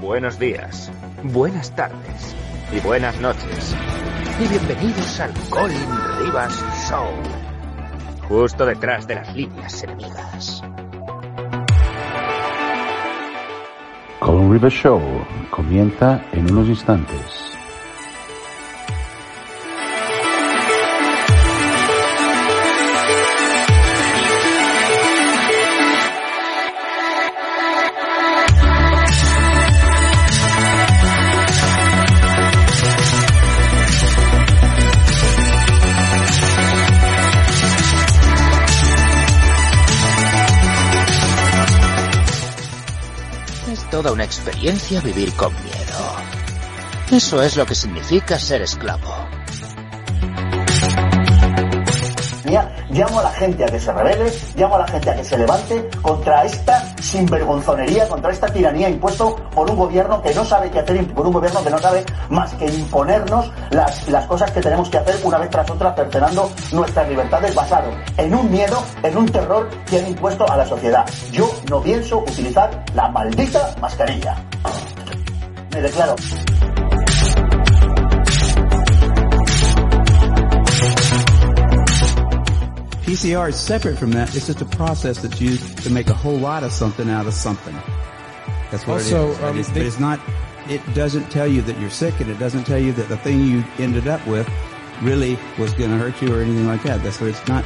buenos días, buenas tardes y buenas noches. Y bienvenidos al Colin Rivas Show. Justo detrás de las líneas enemigas. Colin Rivas Show comienza en unos instantes. Toda una experiencia vivir con miedo. Eso es lo que significa ser esclavo. Llamo a la gente a que se revele, llamo a la gente a que se levante contra esta sinvergonzonería, contra esta tiranía impuesto por un gobierno que no sabe qué hacer, por un gobierno que no sabe más que imponernos las, las cosas que tenemos que hacer una vez tras otra, cercenando nuestras libertades basado en un miedo, en un terror que han impuesto a la sociedad. Yo no pienso utilizar la maldita mascarilla. Me declaro. PCR is separate from that. It's just a process that's used to make a whole lot of something out of something. That's what Also, it is. um, But it's, they- but it's not. It doesn't tell you that you're sick, and it doesn't tell you that the thing you ended up with really was going to hurt you or anything like that. That's what it's not.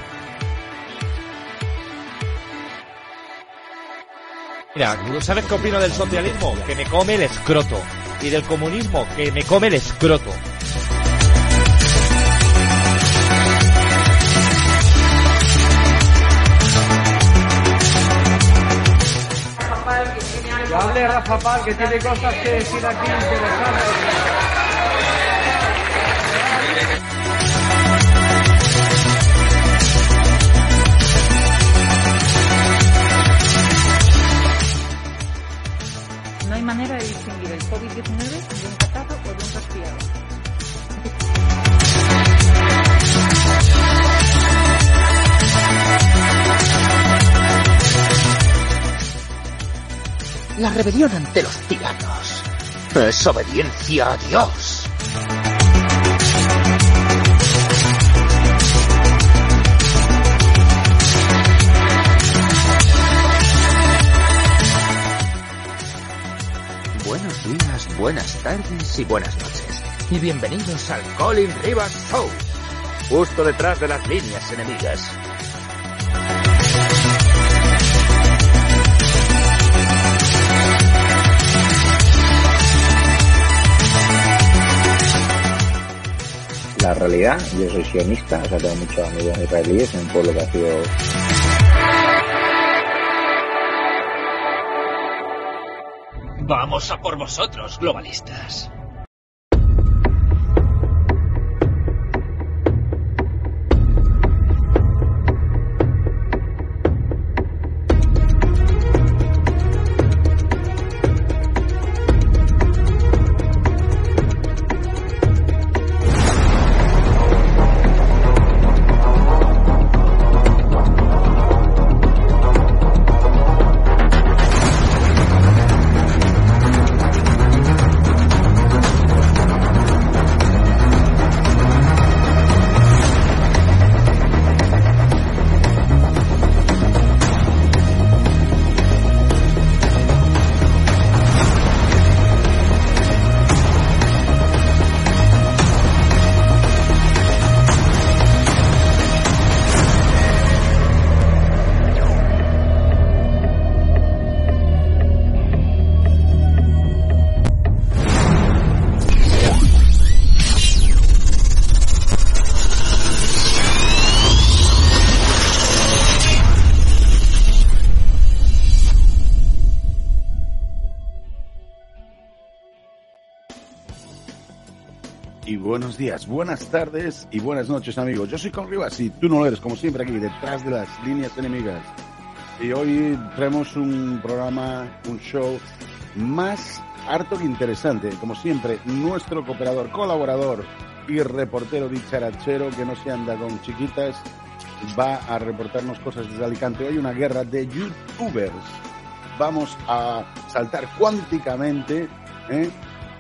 Mira, ¿sabes qué opino del socialismo? Que me come el escroto. Y del comunismo, que me come el escroto. Rafa Pal, que tiene cosas que decir aquí interesantes. No hay manera de distinguir el COVID-19 La rebelión ante los tiranos es obediencia a Dios. Buenos días, buenas tardes y buenas noches. Y bienvenidos al Colin Rivas Show. Justo detrás de las líneas enemigas. La realidad, yo soy sionista, o sea, tengo muchos amigos israelíes en un pueblo que ha sido Vamos a por vosotros, globalistas. Días, buenas tardes y buenas noches, amigos. Yo soy Con Rivas y tú no lo eres, como siempre, aquí detrás de las líneas enemigas. Y hoy traemos un programa, un show más harto que interesante. Como siempre, nuestro cooperador, colaborador y reportero dicharachero que no se anda con chiquitas va a reportarnos cosas desde Alicante. Hoy una guerra de youtubers. Vamos a saltar cuánticamente ¿eh?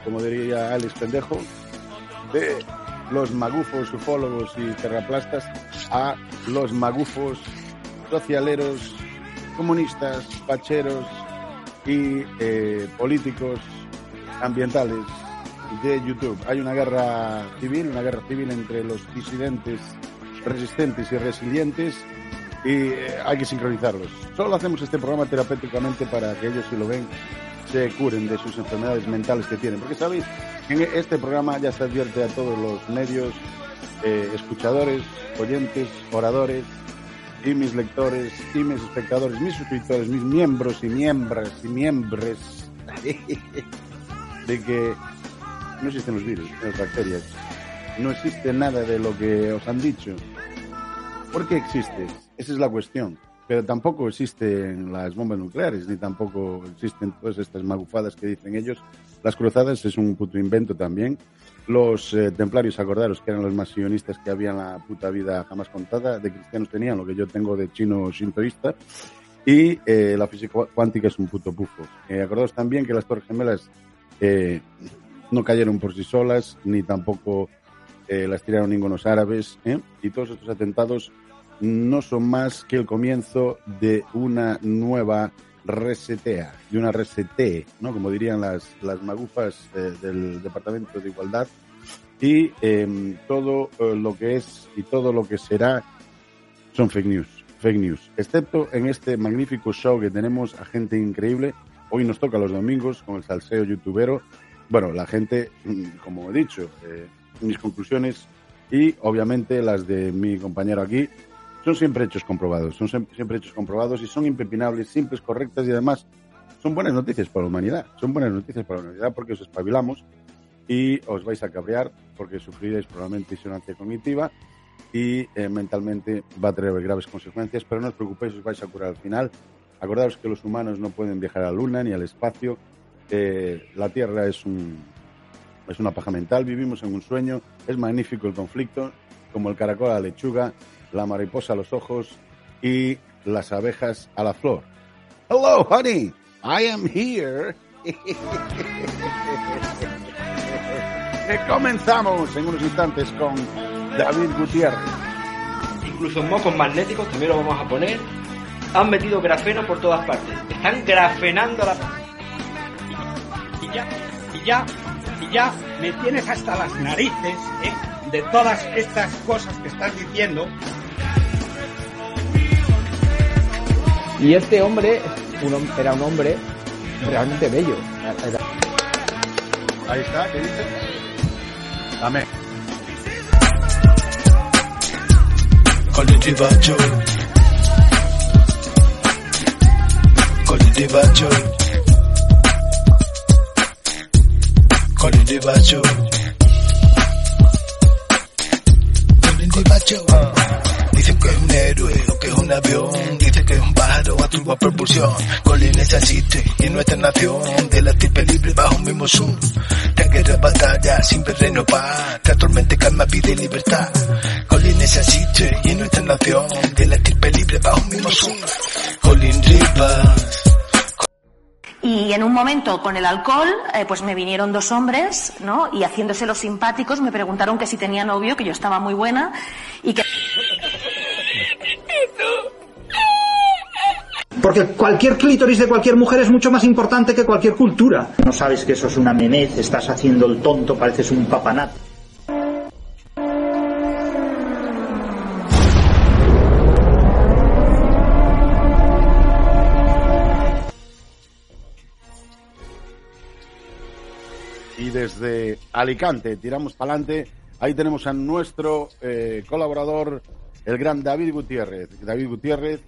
como diría Alex Pendejo, de los magufos, ufólogos y terraplastas a los magufos socialeros, comunistas, pacheros y eh, políticos ambientales de YouTube. Hay una guerra civil, una guerra civil entre los disidentes resistentes y resilientes y eh, hay que sincronizarlos. Solo hacemos este programa terapéuticamente para que ellos, si lo ven, se curen de sus enfermedades mentales que tienen. Porque sabéis, en este programa ya se advierte a todos los medios, eh, escuchadores, oyentes, oradores, y mis lectores, y mis espectadores, mis suscriptores, mis miembros y miembros y miembros, de que no existen los virus, las bacterias, no existe nada de lo que os han dicho. ¿Por qué existe? Esa es la cuestión. Pero tampoco existen las bombas nucleares, ni tampoco existen todas estas magufadas que dicen ellos. Las cruzadas es un puto invento también. Los eh, templarios, acordaros que eran los más sionistas que había en la puta vida jamás contada, de cristianos tenían lo que yo tengo de chino shintoísta. Y eh, la física cuántica es un puto pufo. Eh, acordaos también que las Torres Gemelas no cayeron por sí solas, ni tampoco las tiraron ningunos árabes. Y todos estos atentados no son más que el comienzo de una nueva resetea, de una resete, ¿no? Como dirían las, las magufas eh, del Departamento de Igualdad. Y em, todo eh, lo que es y todo lo que será son fake news, fake news. Excepto en este magnífico show que tenemos a gente increíble. Hoy nos toca los domingos con el salseo youtubero. Bueno, la gente, mm, como he dicho, eh, mis conclusiones y obviamente las de mi compañero aquí, son siempre hechos comprobados, son siempre hechos comprobados y son impepinables, simples, correctas y además son buenas noticias para la humanidad. Son buenas noticias para la humanidad porque os espabilamos y os vais a cabrear porque sufriréis probablemente disonancia cognitiva y eh, mentalmente va a tener graves consecuencias, pero no os preocupéis, os vais a curar al final. Acordaos que los humanos no pueden viajar a la Luna ni al espacio. Eh, la Tierra es, un, es una paja mental, vivimos en un sueño, es magnífico el conflicto, como el caracol a la lechuga, la mariposa a los ojos y las abejas a la flor. Hello, honey. I am here. Comenzamos en unos instantes con David Gutiérrez. Incluso mocos magnéticos también lo vamos a poner. Han metido grafeno por todas partes. Están grafenando la. Y ya, y ya, y ya me tienes hasta las narices ¿eh? de todas estas cosas que estás diciendo. Y este hombre era un hombre realmente bello. Ahí está, ¿qué dice? Dame. Quality Bacho. Quality Bacho. Quality Bacho. Dicen que es un héroe o que es un avión. Dicen que es un pájaro a turbo propulsión. Colin existe y nuestra nación. De la tripe libre bajo un mismo zoom. De guerra, batalla, siempre reino paz. Que atormente, calma, vida y libertad. Colin existe y nuestra nación. De la tripe libre bajo un mismo zoom. Colin Rivas. Y en un momento con el alcohol, eh, pues me vinieron dos hombres, ¿no? Y haciéndose los simpáticos me preguntaron que si tenía novio, que yo estaba muy buena y que... Porque cualquier clítoris de cualquier mujer es mucho más importante que cualquier cultura. No sabes que eso es una memez, estás haciendo el tonto, pareces un papanat. Desde Alicante tiramos para adelante. Ahí tenemos a nuestro eh, colaborador, el gran David Gutiérrez. David Gutiérrez,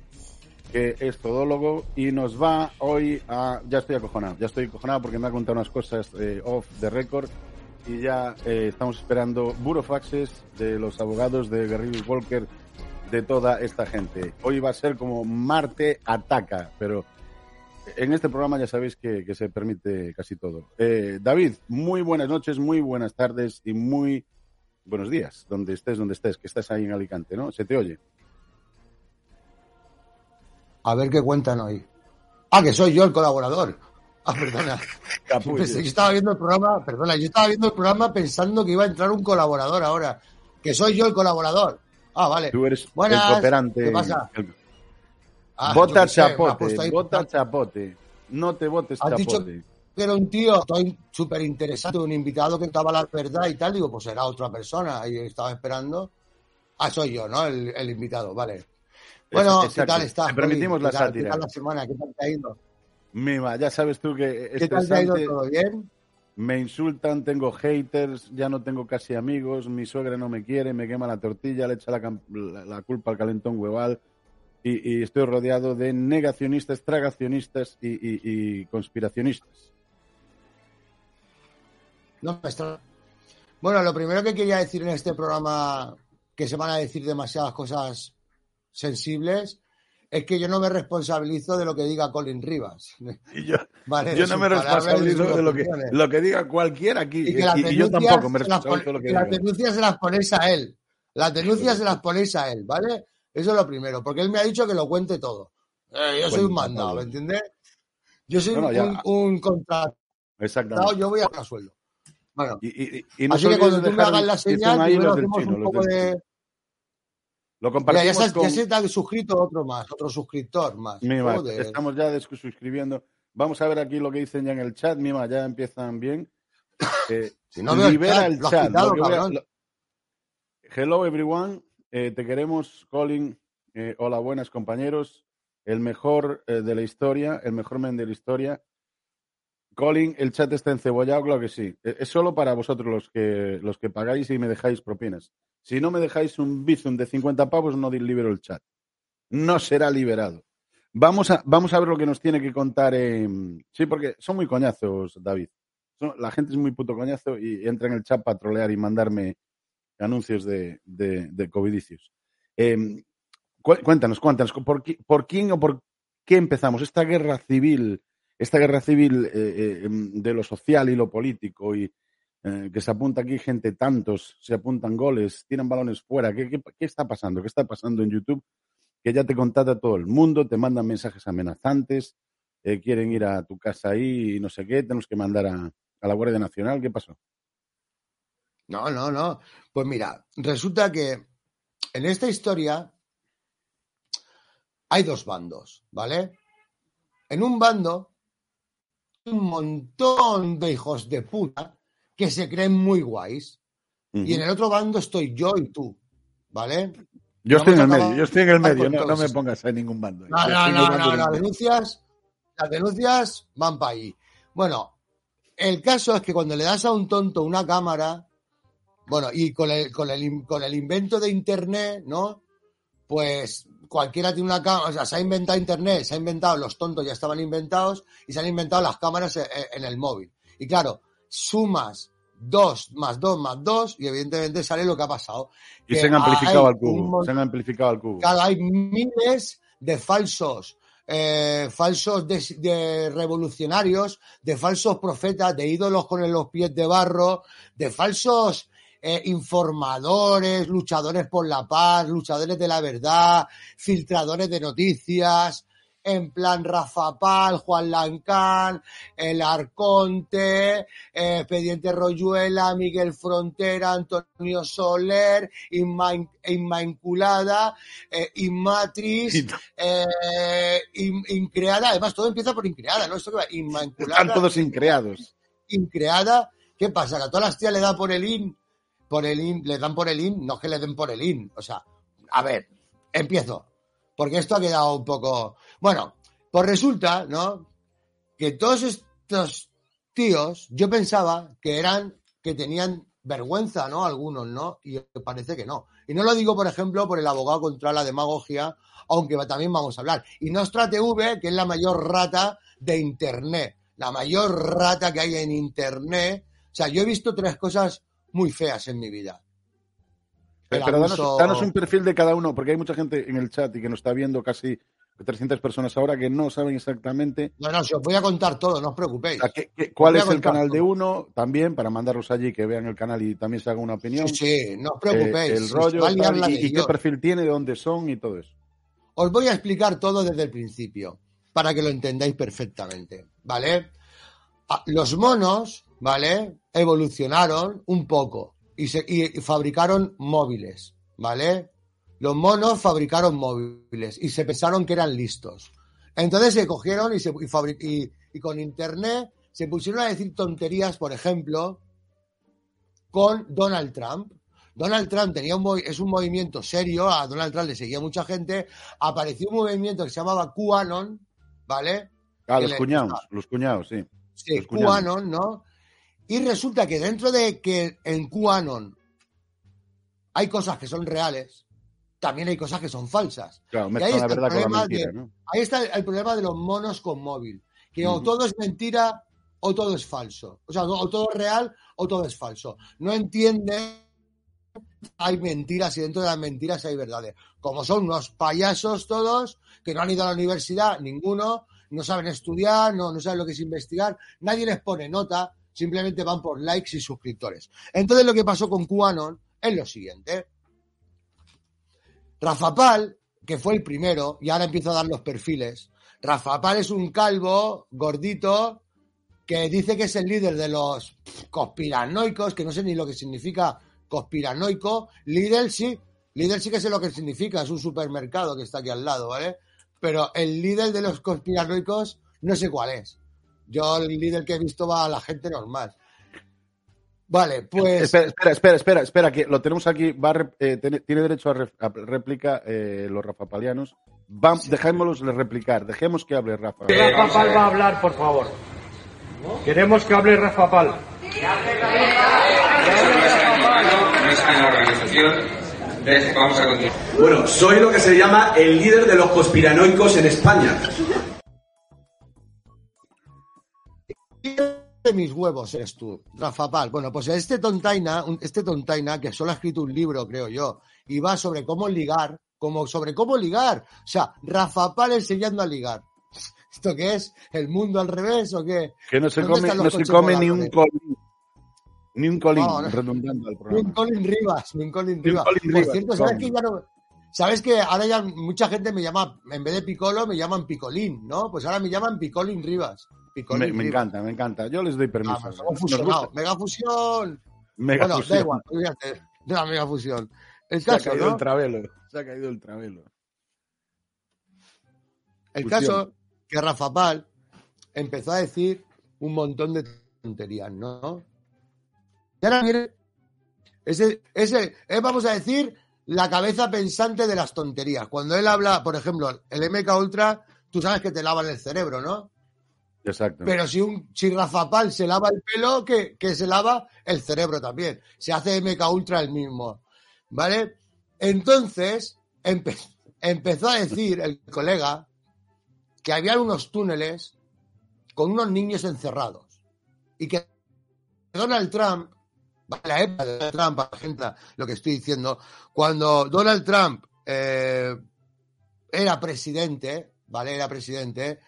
que es todólogo y nos va hoy a... Ya estoy acojonado, ya estoy acojonado porque me ha contado unas cosas eh, off the record y ya eh, estamos esperando burofaxes de los abogados de Garrett Walker, de toda esta gente. Hoy va a ser como Marte ataca, pero en este programa ya sabéis que, que se permite casi todo. Eh, David, muy buenas noches, muy buenas tardes y muy buenos días, donde estés, donde estés, que estás ahí en Alicante, ¿no? Se te oye. A ver qué cuentan hoy. Ah, que soy yo el colaborador. Ah, perdona. Pensé- yo estaba viendo el programa, perdona, yo estaba viendo el programa pensando que iba a entrar un colaborador ahora. Que soy yo el colaborador. Ah, vale. Tú eres Buenas. el cooperante. ¿Qué pasa? El- Ah, qué sé, ha chapote, chapote. No te botes Has dicho chapote. que era un tío, estoy súper interesante, un invitado que estaba la verdad y tal, digo, pues será otra persona. Y estaba esperando. Ah, soy yo, ¿no? El, el invitado, vale. Bueno, ¿qué exacto. tal estás? Te permitimos la ¿Qué tal- sátira. ¿Qué tal la semana? ¿Qué tal te ha ido? Mima, ya sabes tú que ¿Qué tal te ha ido todo bien? Me insultan, tengo haters, ya no tengo casi amigos, mi suegra no me quiere, me quema la tortilla, le echa la- la culpa al calentón hueval y, y estoy rodeado de negacionistas, tragacionistas y, y- y conspiracionistas. No me extraña. Bueno, lo primero que quería decir en este programa, que se van a decir demasiadas cosas sensibles, es que yo no me responsabilizo de lo que diga Colin Rivas. Y yo, Vale, yo de no me responsabilizo de lo que, lo que diga cualquiera aquí. Y que las Y- y yo tampoco me responsabilizo de lo que las diga. denuncias se las ponéis a él. Las denuncias se las ponéis a él, ¿vale? Eso es lo primero, porque él me ha dicho que lo cuente todo. Eh, yo soy un mandado. ¿me entiendes? Yo soy un, un, contratado, Exactamente. yo voy a ganar sueldo. Bueno, Y, y- y no así que cuando tú me hagas la señal, ahí los hacemos chino, un poco de... Lo Mira, compartimos ya, se, con... ya se te ha suscrito otro más, otro suscriptor más. Mima, estamos ya suscribiendo. Vamos a ver aquí lo que dicen ya en el chat. Mima, ya empiezan bien. Eh, Si no veo el libera chat, el chat. quitado, Lo que voy a- cabrón. lo- Hello everyone, Eh, te queremos, Colin. Eh, hola, buenas compañeros. El mejor eh, de la historia, el mejor men de la historia. Colin, el chat está encebollado, claro que sí. Es solo para vosotros los que, los que pagáis y me dejáis propinas. Si no me dejáis un bizum de 50 pavos, no libero el chat. No será liberado. Vamos a, vamos a ver lo que nos tiene que contar. Sí, porque son muy coñazos, David. La gente es muy puto coñazo y entra en el chat para trolear y mandarme anuncios de, de, covidicios. Cu- cuéntanos, cuéntanos, ¿por, ¿por quién o por qué empezamos esta guerra civil, esta guerra civil eh, eh, em, de lo social y lo político y eh, que se apunta aquí gente tantos, se apuntan goles, tiran balones fuera? ¿Qué, qué, está pasando? ¿Qué está pasando en YouTube? Que ya te contacta todo el mundo, te mandan mensajes amenazantes, quieren ir a tu casa ahí y no sé qué, tenemos que mandar a, a la Guardia Nacional. ¿Qué pasó? No, no, no. Pues mira, resulta que en esta historia hay dos bandos, ¿vale? En un bando hay un montón de hijos de puta que se creen muy guays. Y en el otro bando estoy yo y tú, ¿vale? Yo estoy en el medio, yo estoy en el medio, no, me pongas en ningún bando. No, no, no, no, las denuncias, las denuncias van para ahí. Bueno, el caso es que cuando le das a un tonto una cámara, bueno, y con el, con el, con el invento de Internet, ¿no? Pues cualquiera tiene una cámara, o sea, se ha inventado Internet, se ha inventado, los tontos ya estaban inventados y se han inventado las cámaras en, en el móvil. Y claro, sumas dos más dos más dos y evidentemente sale lo que ha pasado. Y Que se han amplificado al cubo, mon- se han amplificado al cubo. Claro, hay miles de falsos, eh, falsos de, de revolucionarios, de falsos profetas, de ídolos con los pies de barro, de falsos eh, informadores, luchadores por la paz, luchadores de la verdad, filtradores de noticias, en plan Rafa Pal, Juan Lancán, El Arconte, eh, Expediente Royuela, Miguel Frontera, Antonio Soler, Inma, Inmaculada, eh, Inmatriz, eh, In- Increada, además todo empieza por Increada, ¿no? Esto que va. Están todos increados. Increada, ¿qué pasa? Que a todas las tías le da por el IN, por el IN, le dan por el IN, no es que le den por el IN, o sea, a ver, empiezo, porque esto ha quedado un poco, bueno, pues resulta, ¿no? Que todos estos tíos, yo pensaba que eran, que tenían vergüenza, ¿no? Algunos, ¿no? Y parece que no. Y no lo digo, por ejemplo, por el abogado contra la demagogia, aunque también vamos a hablar. Y Nostra TV, que es la mayor rata de Internet, la mayor rata que hay en Internet. O sea, yo he visto tres cosas muy feas en mi vida. Pero danos, abuso- danos un perfil de cada uno, porque hay mucha gente en el chat y que nos está viendo casi 300 personas ahora que no saben exactamente No, no, si os voy a contar todo, no os preocupéis. a qué- qué- cuál es el canal de uno, también para mandarlos allí que vean el canal y también se hagan una opinión. Sí, sí, no os preocupéis. Eh, el rollo tal, y, qué perfil tiene, de dónde son y todo eso. Os voy a explicar todo desde el principio, para que lo entendáis perfectamente, ¿vale? Los monos, ¿vale? Evolucionaron un poco y, se, y fabricaron móviles, ¿vale? Los monos fabricaron móviles y se pensaron que eran listos. Entonces se cogieron y, se, y, y- y con internet se pusieron a decir tonterías, por ejemplo, con Donald Trump. Donald Trump tenía un es un movimiento serio, a Donald Trump le seguía mucha gente, apareció un movimiento que se llamaba QAnon, ¿vale? Ah, Que los le- cuñados, los cuñados, sí. Sí, Los cuñados. QAnon, ¿no? Y resulta que dentro de que en QAnon hay cosas que son reales, también hay cosas que son falsas. Claro, Y ahí la está el problema mentira, de- ¿no? Ahí está el, problema de los monos con móvil, que o todo es mentira o todo es falso. O sea, o todo es real o todo es falso. No entienden hay mentiras y dentro de las mentiras hay verdades. Como son unos payasos todos, que no han ido a la universidad, ninguno, no saben estudiar, no, no saben lo que es investigar, nadie les pone nota, simplemente van por likes y suscriptores. Entonces lo que pasó con QAnon es lo siguiente. Rafa Pal, que fue el primero, y ahora empiezo a dar los perfiles. Rafa Pal es un calvo, gordito, que dice que es el líder de los conspiranoicos, que no sé ni lo que significa conspiranoico. Líder sí, líder sí que sé lo que significa, es un supermercado que está aquí al lado, ¿vale? Pero el líder de los conspiranoicos no sé cuál es. Yo el líder que he visto va a la gente normal. Vale, pues... Espera, espera, espera, espera, espera, que lo tenemos aquí, va a eh, tiene, tiene derecho a, ref- a réplica eh, los rafapalianos. Va, Dejémoslos replicar, dejemos que hable Rafa. Rafa Pal va a hablar, por favor. Queremos que hable Rafa Pal. nuestra organización. Entonces, vamos a continuar. Bueno, soy lo que se llama el líder de los conspiranoicos en España. De mis huevos eres tú, Rafa Pal. Bueno, pues este tontaina, este tontaina que solo ha escrito un libro, creo yo, y va sobre cómo ligar, como sobre cómo ligar. O sea, Rafa Pal enseñando a ligar. ¿Esto qué es? ¿El mundo al revés o qué? Que no se ¿Dónde come, no se ni un colín. Ni un colín, No, no. redundando al Ni un programa. Colin Rivas, ni un Ni un Rivas. Por cierto, ¿sabes que ya no... ¿Sabes que ahora ya mucha gente me llama, en vez de Picolo, me llaman Picolín, ¿no? Pues ahora me llaman Picolín Rivas. Me, encanta, me encanta. Yo les doy permiso. Ah, gusta. Megafusión. Mega bueno, fusión. da igual, olvídate de la megafusión. El Se ha caso, caído ¿no? el travelo. Se ha caído el travelo. El Fusión. caso que Rafa Pal empezó a decir un montón de tonterías, ¿no? Y ahora viene ese, ese, es, vamos a decir, la cabeza pensante de las tonterías. Cuando él habla, por ejemplo, el MK Ultra, tú sabes que te lavan el cerebro, ¿no? Exacto. Pero si un si Rafa Pal se lava el pelo, que, que se lava el cerebro también. Se hace MK Ultra el mismo. ¿Vale? Entonces, empe- empezó a decir el colega que había unos túneles con unos niños encerrados. Y que Donald Trump, la época de Donald Trump, la gente, lo que estoy diciendo, cuando Donald Trump eh, era presidente, ¿vale? Era presidente,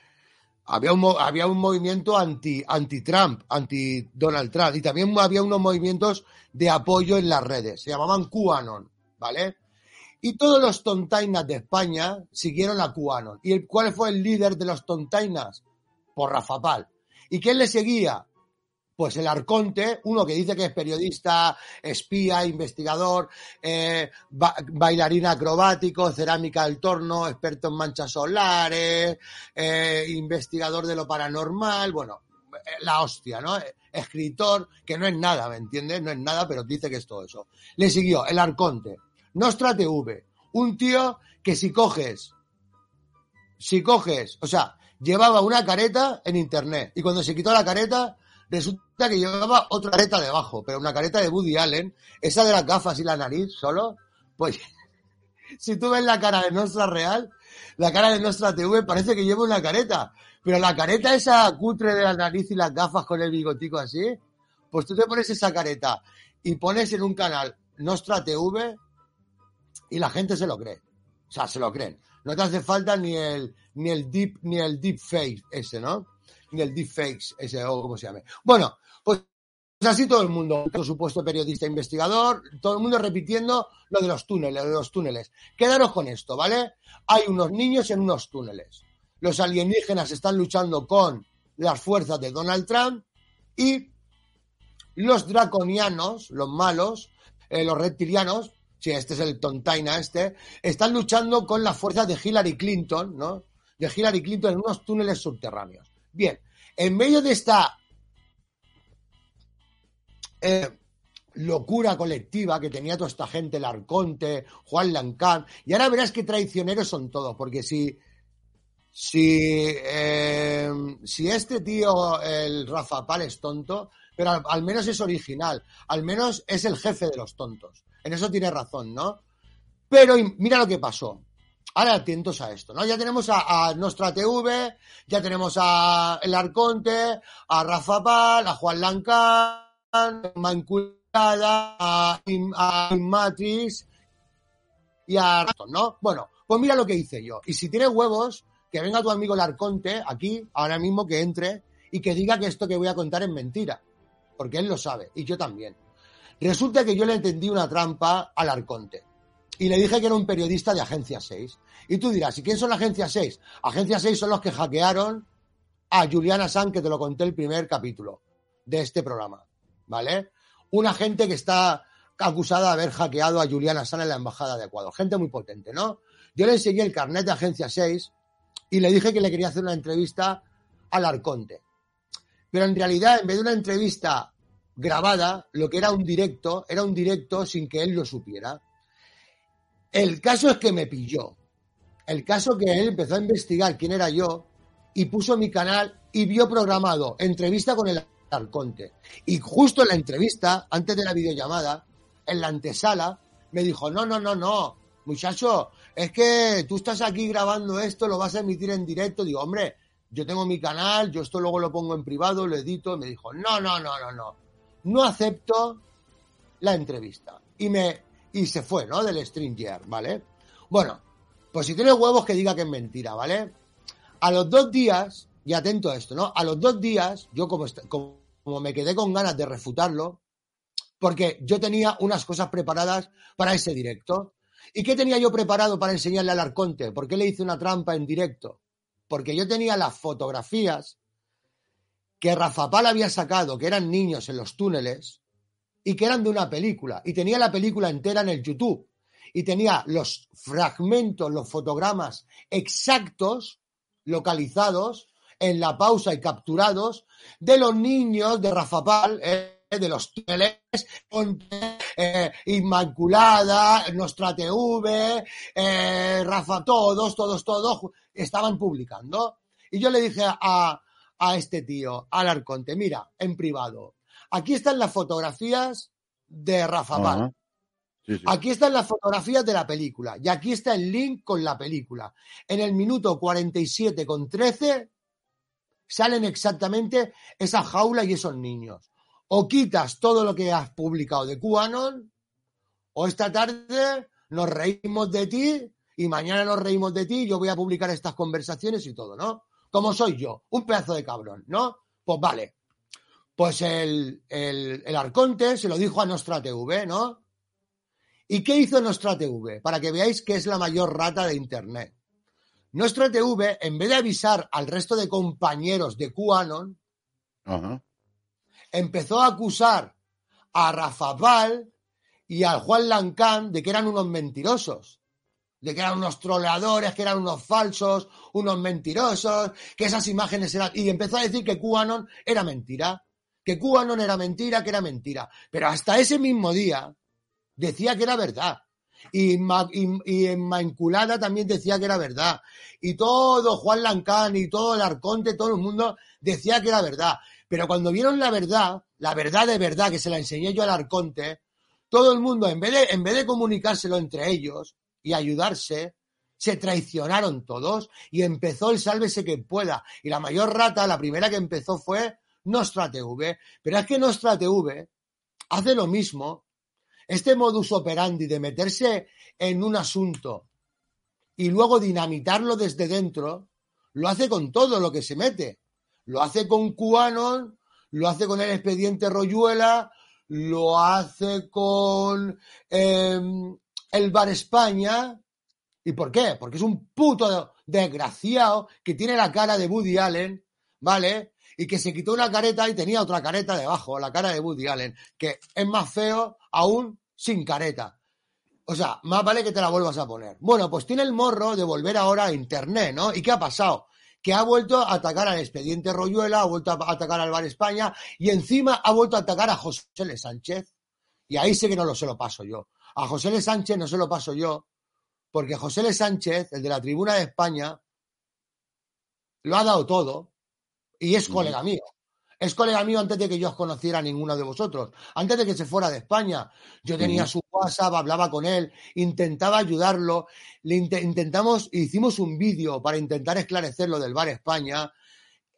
había un, había un movimiento anti, anti-Trump, anti-Donald Trump, y también había unos movimientos de apoyo en las redes, se llamaban QAnon, ¿vale? Y todos los tontainas de España siguieron a QAnon. ¿Y el, cuál fue el líder de los tontainas? Por Rafa Pal. ¿Y quién le seguía? Pues el Arconte, uno que dice que es periodista, espía, investigador, eh, ba- bailarín acrobático, cerámica del torno, experto en manchas solares, eh, investigador de lo paranormal, bueno, eh, la hostia, ¿no? Escritor, que no es nada, ¿me entiendes? No es nada, pero dice que es todo eso. Le siguió el Arconte, Nostra TV, un tío que si coges, si coges, o sea, llevaba una careta en internet y cuando se quitó la careta, resulta que llevaba otra careta debajo, pero una careta de Woody Allen, esa de las gafas y la nariz solo, pues si tú ves la cara de Nostra Real, la cara de Nostra TV parece que lleva una careta, pero la careta esa cutre de la nariz y las gafas con el bigotico así, pues tú te pones esa careta y pones en un canal Nostra TV y la gente se lo cree. O sea, se lo creen. No te hace falta ni el, ni el deep, ni el deep face ese, ¿no? Ni el deep fakes ese, o como se llame. Bueno, pues así todo el mundo, por supuesto periodista investigador, todo el mundo repitiendo lo de los túneles, lo de los túneles. Quedaros con esto, ¿vale? Hay unos niños en unos túneles. Los alienígenas están luchando con las fuerzas de Donald Trump y los draconianos, los malos, eh, los reptilianos, si este es el tontaina este, están luchando con las fuerzas de Hillary Clinton, ¿no? De Hillary Clinton en unos túneles subterráneos. Bien, en medio de esta eh, locura colectiva que tenía toda esta gente, el Arconte, Juan Lancán, y ahora verás que traicioneros son todos, porque si si, eh, si este tío, el Rafa Pal, es tonto, pero al, al, menos es original, al menos es el jefe de los tontos. En eso tiene razón, ¿no? Pero mira lo que pasó. Ahora atentos a esto, ¿no? Ya tenemos a, a Nostra TV, ya tenemos a El Arconte, a Rafa Pal, a Juan Lancán, Manculada, a, a Matrix y a ¿no? Bueno, pues mira lo que hice yo. Y si tienes huevos, que venga tu amigo el Arconte aquí, ahora mismo que entre y que diga que esto que voy a contar es mentira. Porque él lo sabe, y yo también. Resulta que yo le entendí una trampa al Arconte. Y le dije que era un periodista de Agencia 6. Y tú dirás, ¿y quién son la Agencia 6? Agencia 6 son los que hackearon a Juliana San, que te lo conté el primer capítulo de este programa. ¿Vale? Una gente que está acusada de haber hackeado a Juliana San en la Embajada de Ecuador. Gente muy potente, ¿no? Yo le enseñé el carnet de Agencia 6 y le dije que le quería hacer una entrevista al Arconte. Pero en realidad, en vez de una entrevista grabada, lo que era un directo, era un directo sin que él lo supiera. El caso es que me pilló. El caso que él empezó a investigar quién era yo y puso mi canal y vio programado entrevista con el Arconte. Y justo en la entrevista, antes de la videollamada, en la antesala, me dijo, no, no, no, no, muchacho, es que tú estás aquí grabando esto, lo vas a emitir en directo. Digo, hombre, yo tengo mi canal, yo esto luego lo pongo en privado, lo edito. Me dijo, no, no, no, no, no. No acepto la entrevista. Y me, y se fue, ¿no? Del Stringer, ¿vale? Bueno, pues si tienes huevos que diga que es mentira, ¿vale? A los dos días, y atento a esto, ¿no? A los dos días, yo como, como, como me quedé con ganas de refutarlo, porque yo tenía unas cosas preparadas para ese directo. ¿Y qué tenía yo preparado para enseñarle al Arconte? ¿Por qué le hice una trampa en directo? Porque yo tenía las fotografías que Rafa Pal había sacado, que eran niños en los túneles, y que eran de una película. Y tenía la película entera en el YouTube. Y tenía los fragmentos, los fotogramas exactos, localizados, en la pausa y capturados, de los niños de Rafa Pal, eh, de los túneles, eh, Inmaculada, Nostra TV, eh, Rafa, todos, todos, todos estaban publicando. Y yo le dije a, a este tío, al Arconte, mira, en privado, aquí están las fotografías de Rafa Pal. Aquí están las fotografías de la película y aquí está el link con la película. En el minuto 47 con 13 salen exactamente esa jaula y esos niños. O quitas todo lo que has publicado de QAnon, o esta tarde nos reímos de ti y mañana nos reímos de ti y yo voy a publicar estas conversaciones y todo, ¿no? Como soy yo, un pedazo de cabrón, ¿no? Pues vale. Pues el, el, el Arconte se lo dijo a Nostra TV, ¿no? ¿Y qué hizo Nostra TV? Para que veáis que es la mayor rata de Internet. Nostra TV, en vez de avisar al resto de compañeros de QAnon, Ajá. empezó a acusar a Rafa Pal y al Juan Lancán de que eran unos mentirosos, de que eran unos troleadores, que eran unos falsos, unos mentirosos, que esas imágenes eran... Y empezó a decir que QAnon era mentira, que QAnon era mentira, que era mentira. Pero hasta ese mismo día decía que era verdad. Y, y, y en también decía que era verdad. Y todo Juan Lancán y todo el Arconte, todo el mundo decía que era verdad. Pero cuando vieron la verdad, la verdad de verdad que se la enseñé yo al Arconte, todo el mundo, en vez de, en vez de comunicárselo entre ellos y ayudarse, se traicionaron todos y empezó el sálvese que pueda. Y la mayor rata, la primera que empezó fue Nostra TV. Pero es que Nostra TV hace lo mismo. Este modus operandi de meterse en un asunto y luego dinamitarlo desde dentro, lo hace con todo lo que se mete. Lo hace con QAnon, lo hace con el expediente Royuela, lo hace con eh, el Bar España. ¿Y por qué? Porque es un puto desgraciado que tiene la cara de Woody Allen, ¿vale? y que se quitó una careta y tenía otra careta debajo, la cara de Woody Allen, que es más feo aún sin careta. O sea, más vale que te la vuelvas a poner. Bueno, pues tiene el morro de volver ahora a Internet, ¿no? ¿Y qué ha pasado? Que ha vuelto a atacar al expediente Royuela, ha vuelto a atacar al Bar España y encima ha vuelto a atacar a José L. Sánchez. Y ahí sí que no lo se lo paso yo. A José L. Sánchez no se lo paso yo, porque José L. Sánchez, el de la Tribuna de España, lo ha dado todo y es colega mío. Es colega mío antes de que yo os conociera a ninguno de vosotros, antes de que se fuera de España. Yo tenía Ujú. su WhatsApp, hablaba con él, intentaba ayudarlo, le inte- intentamos, hicimos un vídeo para intentar esclarecer lo del Bar España.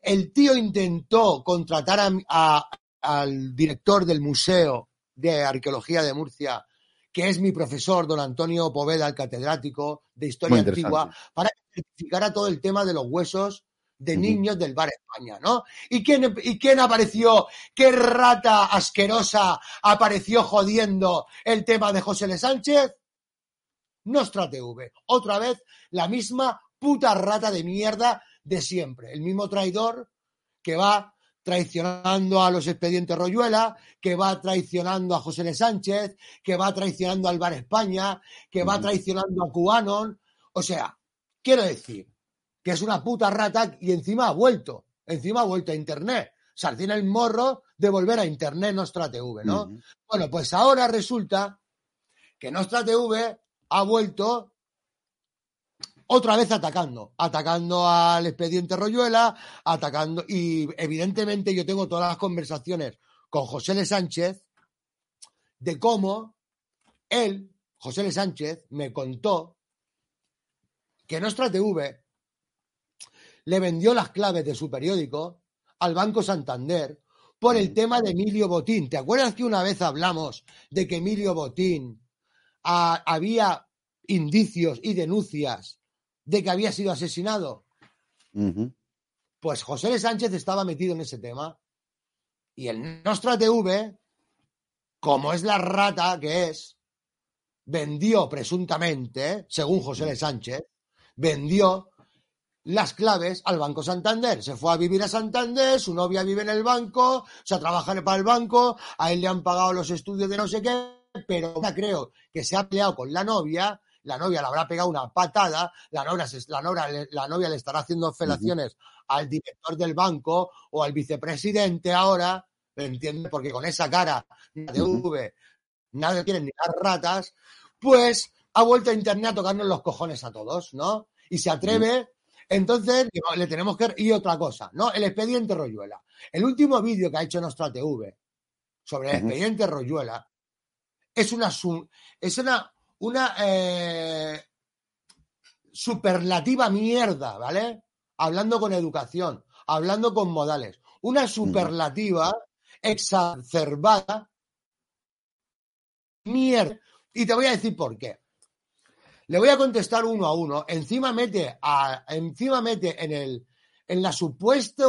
El tío intentó contratar a- a- al director del Museo de Arqueología de Murcia, que es mi profesor, don Antonio Poveda, el catedrático de Historia. Antigua, para que certificara todo el tema de los huesos de niños del Bar España, ¿no? ¿Y quién, ¿Y quién apareció? ¿Qué rata asquerosa apareció jodiendo el tema de José L. Sánchez? Nostra TV. Otra vez la misma puta rata de mierda de siempre. El mismo traidor que va traicionando a los expedientes Royuela, que va traicionando a José L. Sánchez, que va traicionando al Bar España, que va traicionando a Cubanon. O sea, quiero decir que es una puta rata y encima ha vuelto, encima ha vuelto a Internet. O sea, tiene el morro de volver a Internet Nostra TV, ¿no? Bueno, pues ahora resulta que Nostra TV ha vuelto otra vez atacando, atacando al expediente Royuela, atacando, y evidentemente yo tengo todas las conversaciones con José L. Sánchez de cómo él, José L. Sánchez, me contó que Nostra TV le vendió las claves de su periódico al Banco Santander por el tema de Emilio Botín. ¿Te acuerdas que una vez hablamos de que Emilio Botín ah, había indicios y denuncias de que había sido asesinado? Pues José L. Sánchez estaba metido en ese tema. Y el Nostra TV, como es la rata que es, vendió presuntamente, según José L. Sánchez, vendió las claves al Banco Santander. Se fue a vivir a Santander, su novia vive en el banco, o sea, trabaja para el banco, a él le han pagado los estudios de no sé qué, pero ya creo que se ha peleado con la novia, la novia le habrá pegado una patada, la novia, la novia, le- la novia le estará haciendo felaciones al director del banco o al vicepresidente ahora, ¿me entiendes? Porque con esa cara de V, nadie quiere ni las ratas, pues ha vuelto a internet a tocarnos los cojones a todos, ¿no? Y se atreve, entonces digo, le tenemos que... Y otra cosa, ¿no? El expediente Royuela. El último vídeo que ha hecho Nostra TV sobre el expediente Royuela es una, es una, una eh, superlativa mierda, ¿vale? Hablando con educación, hablando con modales. Una superlativa exacerbada mierda. Y te voy a decir por qué. Le voy a contestar uno a uno. Encima mete, a, encima mete en, el, en la supuesta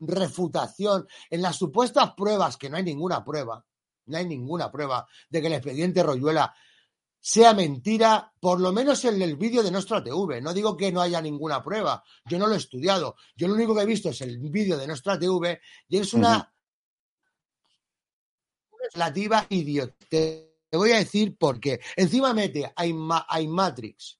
refutación, en las supuestas pruebas, que no hay ninguna prueba, no hay ninguna prueba de que el expediente Royuela sea mentira, por lo menos en el vídeo de Nostra TV. No digo que no haya ninguna prueba, yo no lo he estudiado. Yo lo único que he visto es el vídeo de Nostra TV y es una relativa idiotez. Te voy a decir por qué. Encima mete a, Inma- a Inmatrix,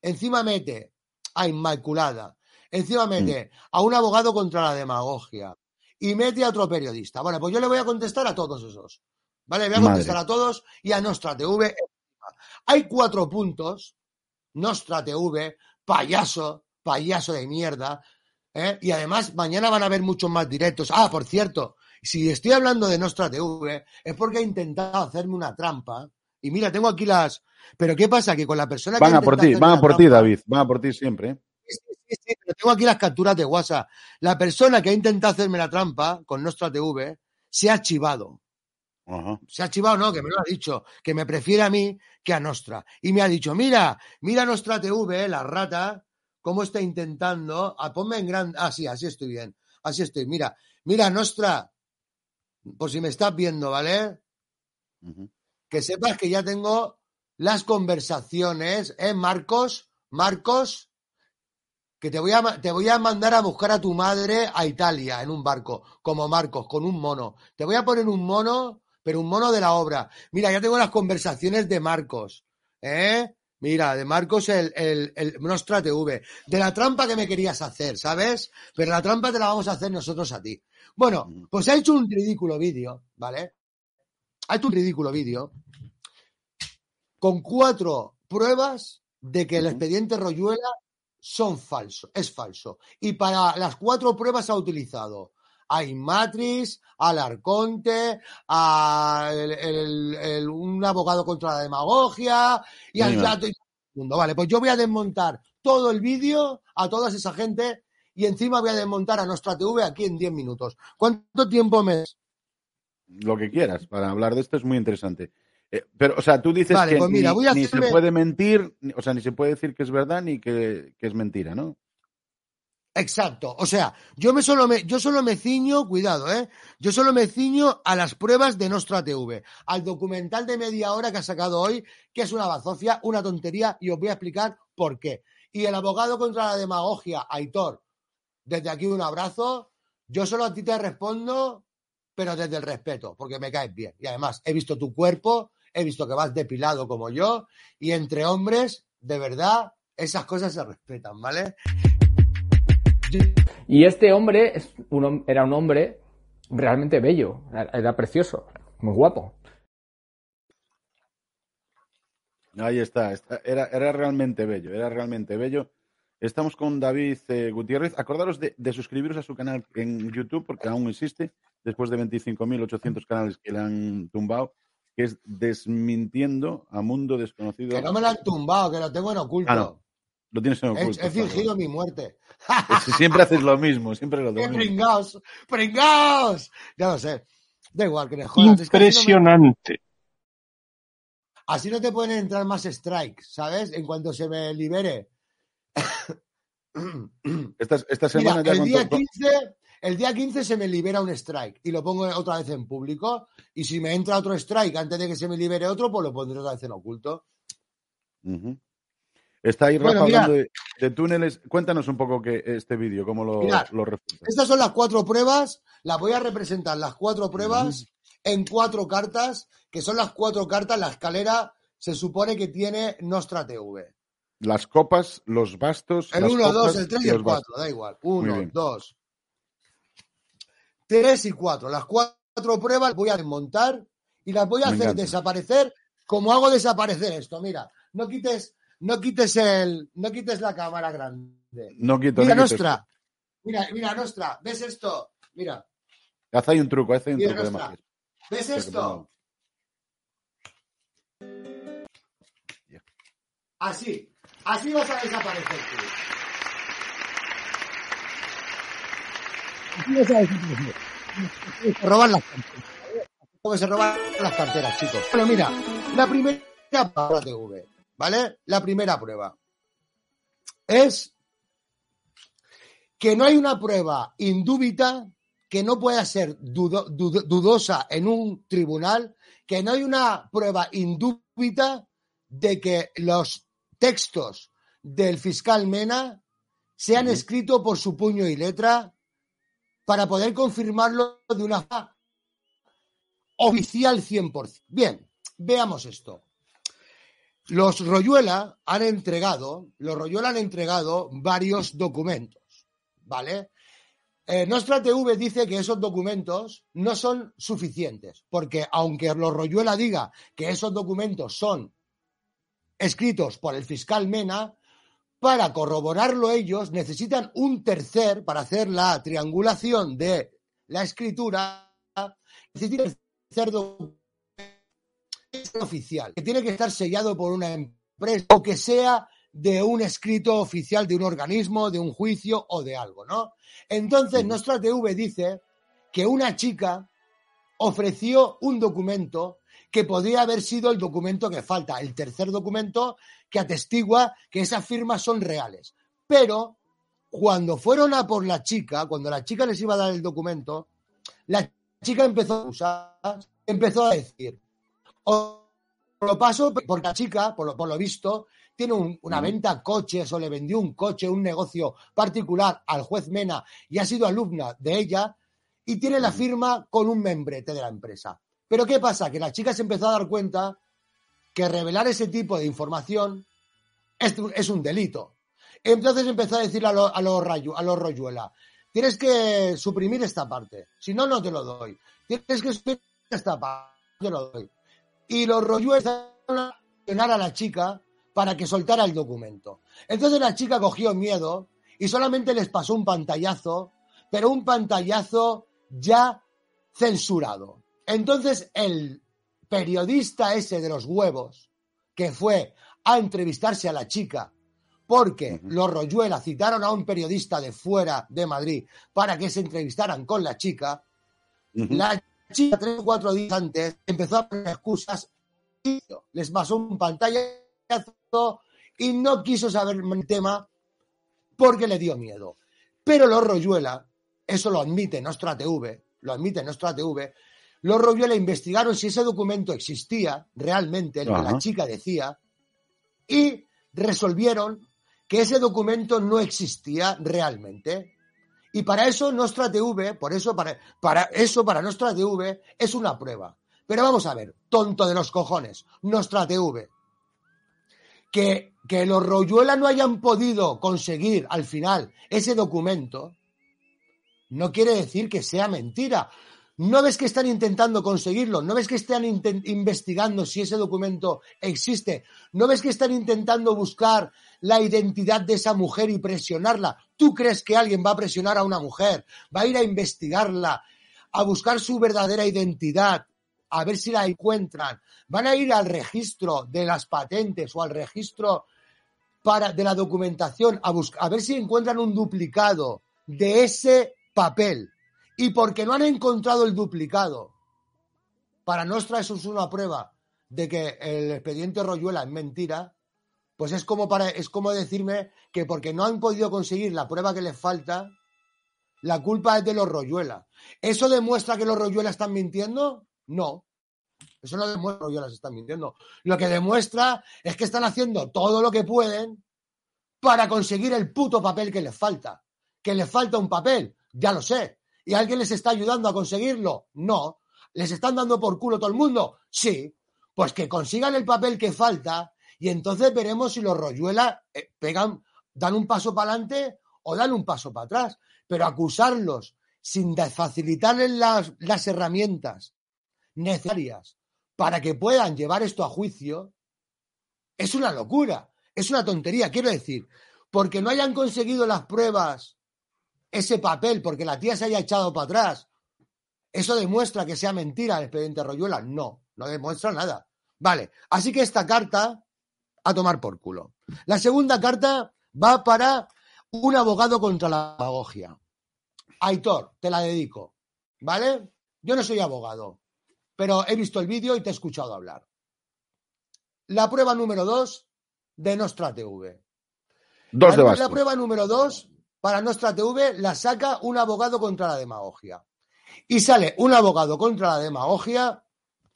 encima mete a Inmaculada, encima mete a un abogado contra la demagogia y mete a otro periodista. Bueno, pues yo le voy a contestar a todos esos. ¿Vale? Voy a Madre. contestar a todos y a Nostra TV. Hay cuatro puntos. Nostra TV, payaso, payaso de mierda. ¿eh? Y además, mañana van a haber muchos más directos. Ah, por cierto, si estoy hablando de Nostra TV, es porque ha intentado hacerme una trampa. Y mira, tengo aquí las. Pero ¿qué pasa? Que con la persona que Van ha a por intentado ti, hacerme van a por ti, David. Van a por ti siempre. ¿eh? Sí, sí, sí, pero tengo aquí las capturas de WhatsApp. La persona que ha intentado hacerme la trampa con Nostra TV se ha chivado. Se ha chivado, no, que me lo ha dicho, que me prefiere a mí que a Nostra. Y me ha dicho, mira, mira Nostra TV, la rata, cómo está intentando, a ponme en gran, ah, sí, así estoy bien, así estoy, mira, mira Nostra, por si me estás viendo, ¿vale? Que sepas que ya tengo las conversaciones, ¿eh, Marcos? Marcos, que te voy, a, te voy a mandar a buscar a tu madre a Italia en un barco, como Marcos, con un mono. Te voy a poner un mono, pero un mono de la obra. Mira, ya tengo las conversaciones de Marcos. ¿Eh? Mira, de Marcos el, el, el Nostra TV. De la trampa que me querías hacer, ¿sabes? Pero la trampa te la vamos a hacer nosotros a ti. Bueno, pues ha hecho un ridículo vídeo, ¿vale? Ha hecho un ridículo vídeo con cuatro pruebas de que el expediente Royuela son falsos, es falso. Y para las cuatro pruebas ha utilizado a Inmatrix, al Arconte, a el- el- el- un abogado contra la demagogia y al Muy. Yato y todo el mundo. Vale, pues yo voy a desmontar todo el vídeo a toda esa gente y encima voy a desmontar a nuestra TV aquí en 10 minutos. ¿Cuánto tiempo me Lo que quieras para hablar de esto es muy interesante. Eh, pero, o sea, tú dices Vale, que pues mira, ni, hacerme- se puede mentir, o sea, ni se puede decir que es verdad ni que, que es mentira, ¿no? Exacto. O sea, yo me solo me, yo solo me ciño, cuidado, ¿eh? Yo solo me ciño a las pruebas de Nostra TV, al documental de media hora que ha sacado hoy, que es una bazofia, una tontería, y os voy a explicar por qué. Y el abogado contra la demagogia, Aitor, desde aquí un abrazo. Yo solo a ti te respondo, pero desde el respeto, porque me caes bien. Y además, he visto tu cuerpo, he visto que vas depilado como yo, y entre hombres, de verdad, esas cosas se respetan, ¿vale? Y este hombre es un hom- era un hombre realmente bello, era, era precioso, muy guapo. Ahí está, está- era, era realmente bello, era realmente bello. Estamos con David eh, Gutiérrez. Acordaros de, de suscribiros a su canal en YouTube, porque aún existe, después de 25.800 canales que le han tumbado, que es Desmintiendo a Mundo Desconocido. Que no me lo han tumbado, que lo tengo en oculto. Ah, no. Lo tienes en oculto. he, fingido mi muerte. Siempre haces lo mismo, siempre lo ¡Qué mismo. pringaos! ¡Pringaos! Ya lo sé. Da igual que me jodas. es que así no me- Impresionante. Así no te pueden entrar más strikes, ¿sabes? En cuanto se me libere. Esta, esta semana Mira, ya el día, todo- 15, el día 15 se me libera un strike y lo pongo otra vez en público. Y si me entra otro strike antes de que se me libere otro, pues lo pondré otra vez en oculto. Está ahí Rafa Bueno, hablando de, de túneles. Cuéntanos un poco que este vídeo, cómo lo, Mirad. lo. Estas son las cuatro pruebas. Las voy a representar las cuatro pruebas en cuatro cartas, que son las cuatro cartas. La escalera se supone que tiene Nostra TV. Las copas, los bastos. El las 1, 2, copas el 3 y el 4, bastos. da igual. Muy 1, bien. 2, 3 y 4. Las cuatro pruebas las voy a desmontar y las voy a Me hacer encanta. desaparecer como hago desaparecer esto. Mira, no quites, no quites el, no quites la cámara grande. No quito, Mira, no. Nostra. Mira, mira, Nostra. ¿Ves esto? Mira, Haz ahí un truco, haz ahí un Mira, truco de Nostra. magia. ¿ves esto? Así. Así vas a desaparecer tú. Así vas a desaparecer. Se roban las carteras. ¿Cómo se roban las carteras, chicos? Bueno, mira, la primera prueba TV, ¿vale? La primera prueba es que no hay una prueba indúbita que no pueda ser dudo- dudo- dudosa en un tribunal, que no hay una prueba indúbita de que los textos del fiscal Mena sean escritos por su puño y letra para poder confirmarlo de una forma oficial 100%. Bien, veamos esto. Los Royuela han entregado, los Royuela han entregado varios documentos, ¿vale? Eh, Nostra TV dice que esos documentos no son suficientes, porque aunque los Royuela diga que esos documentos son escritos por el fiscal Mena, para corroborarlo ellos necesitan un tercer, para hacer la triangulación de la escritura, necesitan un tercer documento oficial, que tiene que estar sellado por una empresa o que sea de un escrito oficial de un organismo, de un juicio o de algo, ¿no? Entonces, Nostra TV dice que una chica ofreció un documento que podría haber sido el documento que falta, el tercer documento que atestigua que esas firmas son reales. Pero cuando fueron a por la chica, cuando la chica les iba a dar el documento, la chica empezó a usar, empezó a decir, o lo paso porque la chica, por lo, por lo visto, tiene un- una venta coches o le vendió un coche, un negocio particular al juez Mena y ha sido alumna de ella y tiene la firma con un membrete de la empresa. Pero ¿qué pasa? Que la chica se empezó a dar cuenta que revelar ese tipo de información es, un delito. Entonces empezó a decirle a, lo- a los a Royuela, tienes que suprimir esta parte, si no, no te lo doy. Tienes que suprimir esta parte, no te lo doy. Y los Royuela a a la chica para que soltara el documento. Entonces la chica cogió miedo y solamente les pasó un pantallazo, pero un pantallazo ya censurado. Entonces el periodista ese de los huevos, que fue a entrevistarse a la chica, porque los Royuela citaron a un periodista de fuera de Madrid para que se entrevistaran con la chica, la chica tres o cuatro días antes empezó a poner excusas, les pasó un pantallazo y no quiso saber el tema porque le dio miedo. Pero los Royuela, eso lo admite nuestra TV, lo admite nuestra TV, los Royuela investigaron si ese documento existía realmente, el que Ajá. la chica decía, y resolvieron que ese documento no existía realmente. Y para eso Nostra TV, por eso, para, para eso, para Nostra TV, es una prueba. Pero vamos a ver, tonto de los cojones, Nostra TV. Que, que los Royuela no hayan podido conseguir al final ese documento, no quiere decir que sea mentira. ¿No ves que están intentando conseguirlo? ¿No ves que están investigando si ese documento existe? ¿No ves que están intentando buscar la identidad de esa mujer y presionarla? ¿Tú crees que alguien va a presionar a una mujer? ¿Va a ir a investigarla? ¿A buscar su verdadera identidad? A ver si la encuentran. ¿Van a ir al registro de las patentes o al registro para, de la documentación a, a ver si encuentran un duplicado de ese papel? Y porque no han encontrado el duplicado, para nuestra eso es una prueba de que el expediente Royuela es mentira, pues es como, para, es como decirme que porque no han podido conseguir la prueba que les falta, la culpa es de los Royuela. ¿Eso demuestra que los Royuela están mintiendo? No. Eso no demuestra que los están mintiendo. Lo que demuestra es que están haciendo todo lo que pueden para conseguir el puto papel que les falta. Que les falta un papel, ya lo sé. ¿Y alguien les está ayudando a conseguirlo? No. ¿Les están dando por culo todo el mundo? Sí. Pues que consigan el papel que falta y entonces veremos si los Royuela eh, pegan, dan un paso para adelante o dan un paso para atrás. Pero acusarlos sin facilitarles las, las herramientas necesarias para que puedan llevar esto a juicio es una locura, es una tontería. Quiero decir, porque no hayan conseguido las pruebas, ese papel, porque la tía se haya echado para atrás, ¿eso demuestra que sea mentira el expediente Royuela? No, no demuestra nada. Vale, así que esta carta a tomar por culo. La segunda carta va para un abogado contra la demagogia. Aitor, te la dedico, ¿vale? Yo no soy abogado, pero he visto el vídeo y te he escuchado hablar. La prueba número dos de Nostra TV. Dos la, de la bastos. prueba número dos para Nostra TV la saca un abogado contra la demagogia. Y sale un abogado contra la demagogia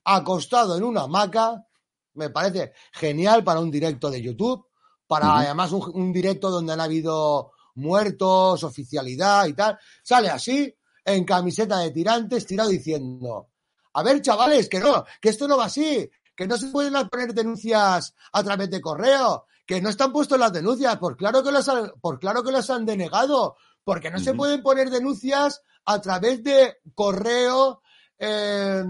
acostado en una hamaca. Me parece genial para un directo de YouTube. Para además un, un directo donde han habido muertos, oficialidad y tal. Sale así, en camiseta de tirantes, tirado diciendo: A ver, chavales, que no, que esto no va así, que no se pueden poner denuncias a través de correo, que no están puestas las denuncias, por claro que las han, por claro que las han denegado, porque no se pueden poner denuncias a través de correo eh,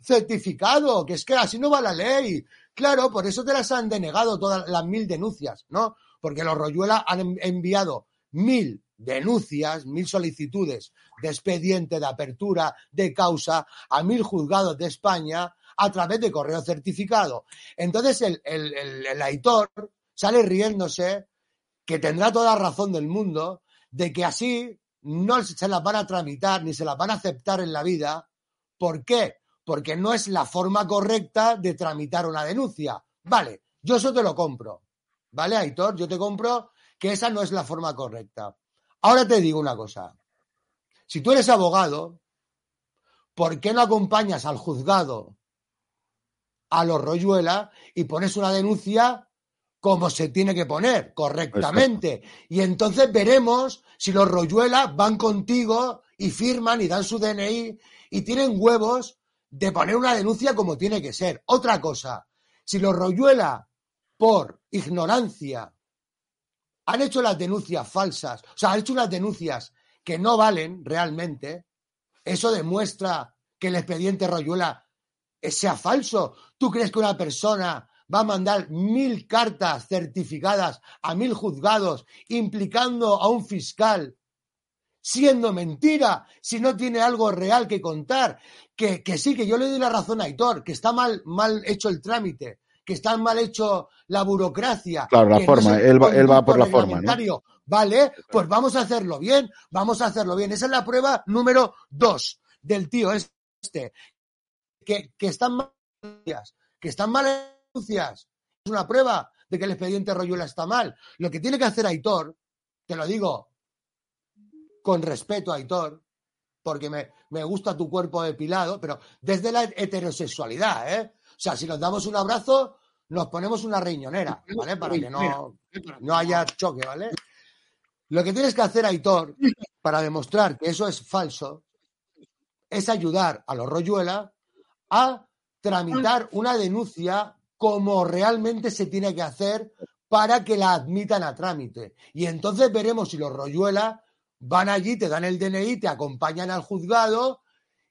certificado, que es que así no va la ley. Claro, por eso te las han denegado todas las mil denuncias, ¿no? Porque los Royuela han en- enviado mil denuncias, mil solicitudes de expediente, de apertura, de causa a mil juzgados de España a través de correo certificado. Entonces el, el, el, el Aitor sale riéndose que tendrá toda razón del mundo de que así no se las van a tramitar ni se las van a aceptar en la vida. ¿Por qué? Porque no es la forma correcta de tramitar una denuncia. Vale, yo eso te lo compro. ¿Vale, Aitor? Yo te compro que esa no es la forma correcta. Ahora te digo una cosa. Si tú eres abogado, ¿por qué no acompañas al juzgado a los Royuela y pones una denuncia como se tiene que poner, correctamente. Y entonces veremos si los Royuela van contigo y firman y dan su DNI y tienen huevos de poner una denuncia como tiene que ser. Otra cosa, si los Royuela, por ignorancia, han hecho las denuncias falsas, o sea, han hecho unas denuncias que no valen realmente, eso demuestra que el expediente Royuela sea falso. ¿Tú crees que una persona va a mandar mil cartas certificadas a mil juzgados implicando a un fiscal siendo mentira si no tiene algo real que contar? Que, que sí, que yo le doy la razón a Aitor, que está mal, mal hecho el trámite, que está mal hecho la burocracia. Claro, la no forma, él va, él va por la forma. Vale, pues vamos a hacerlo bien, vamos a hacerlo bien. Esa es la prueba número dos del tío este, que, que están mal, que están mal denuncias. Es una prueba de que el expediente Royuela está mal. Lo que tiene que hacer Aitor, te lo digo con respeto, Aitor, porque me, me gusta tu cuerpo depilado, pero desde la heterosexualidad, ¿eh? O sea, si nos damos un abrazo, nos ponemos una riñonera, ¿vale? Para que no, no haya choque, ¿vale? Lo que tienes que hacer, Aitor, para demostrar que eso es falso, es ayudar a los Royuela a tramitar una denuncia como realmente se tiene que hacer para que la admitan a trámite. Y entonces veremos si los Royuela van allí, te dan el DNI, te acompañan al juzgado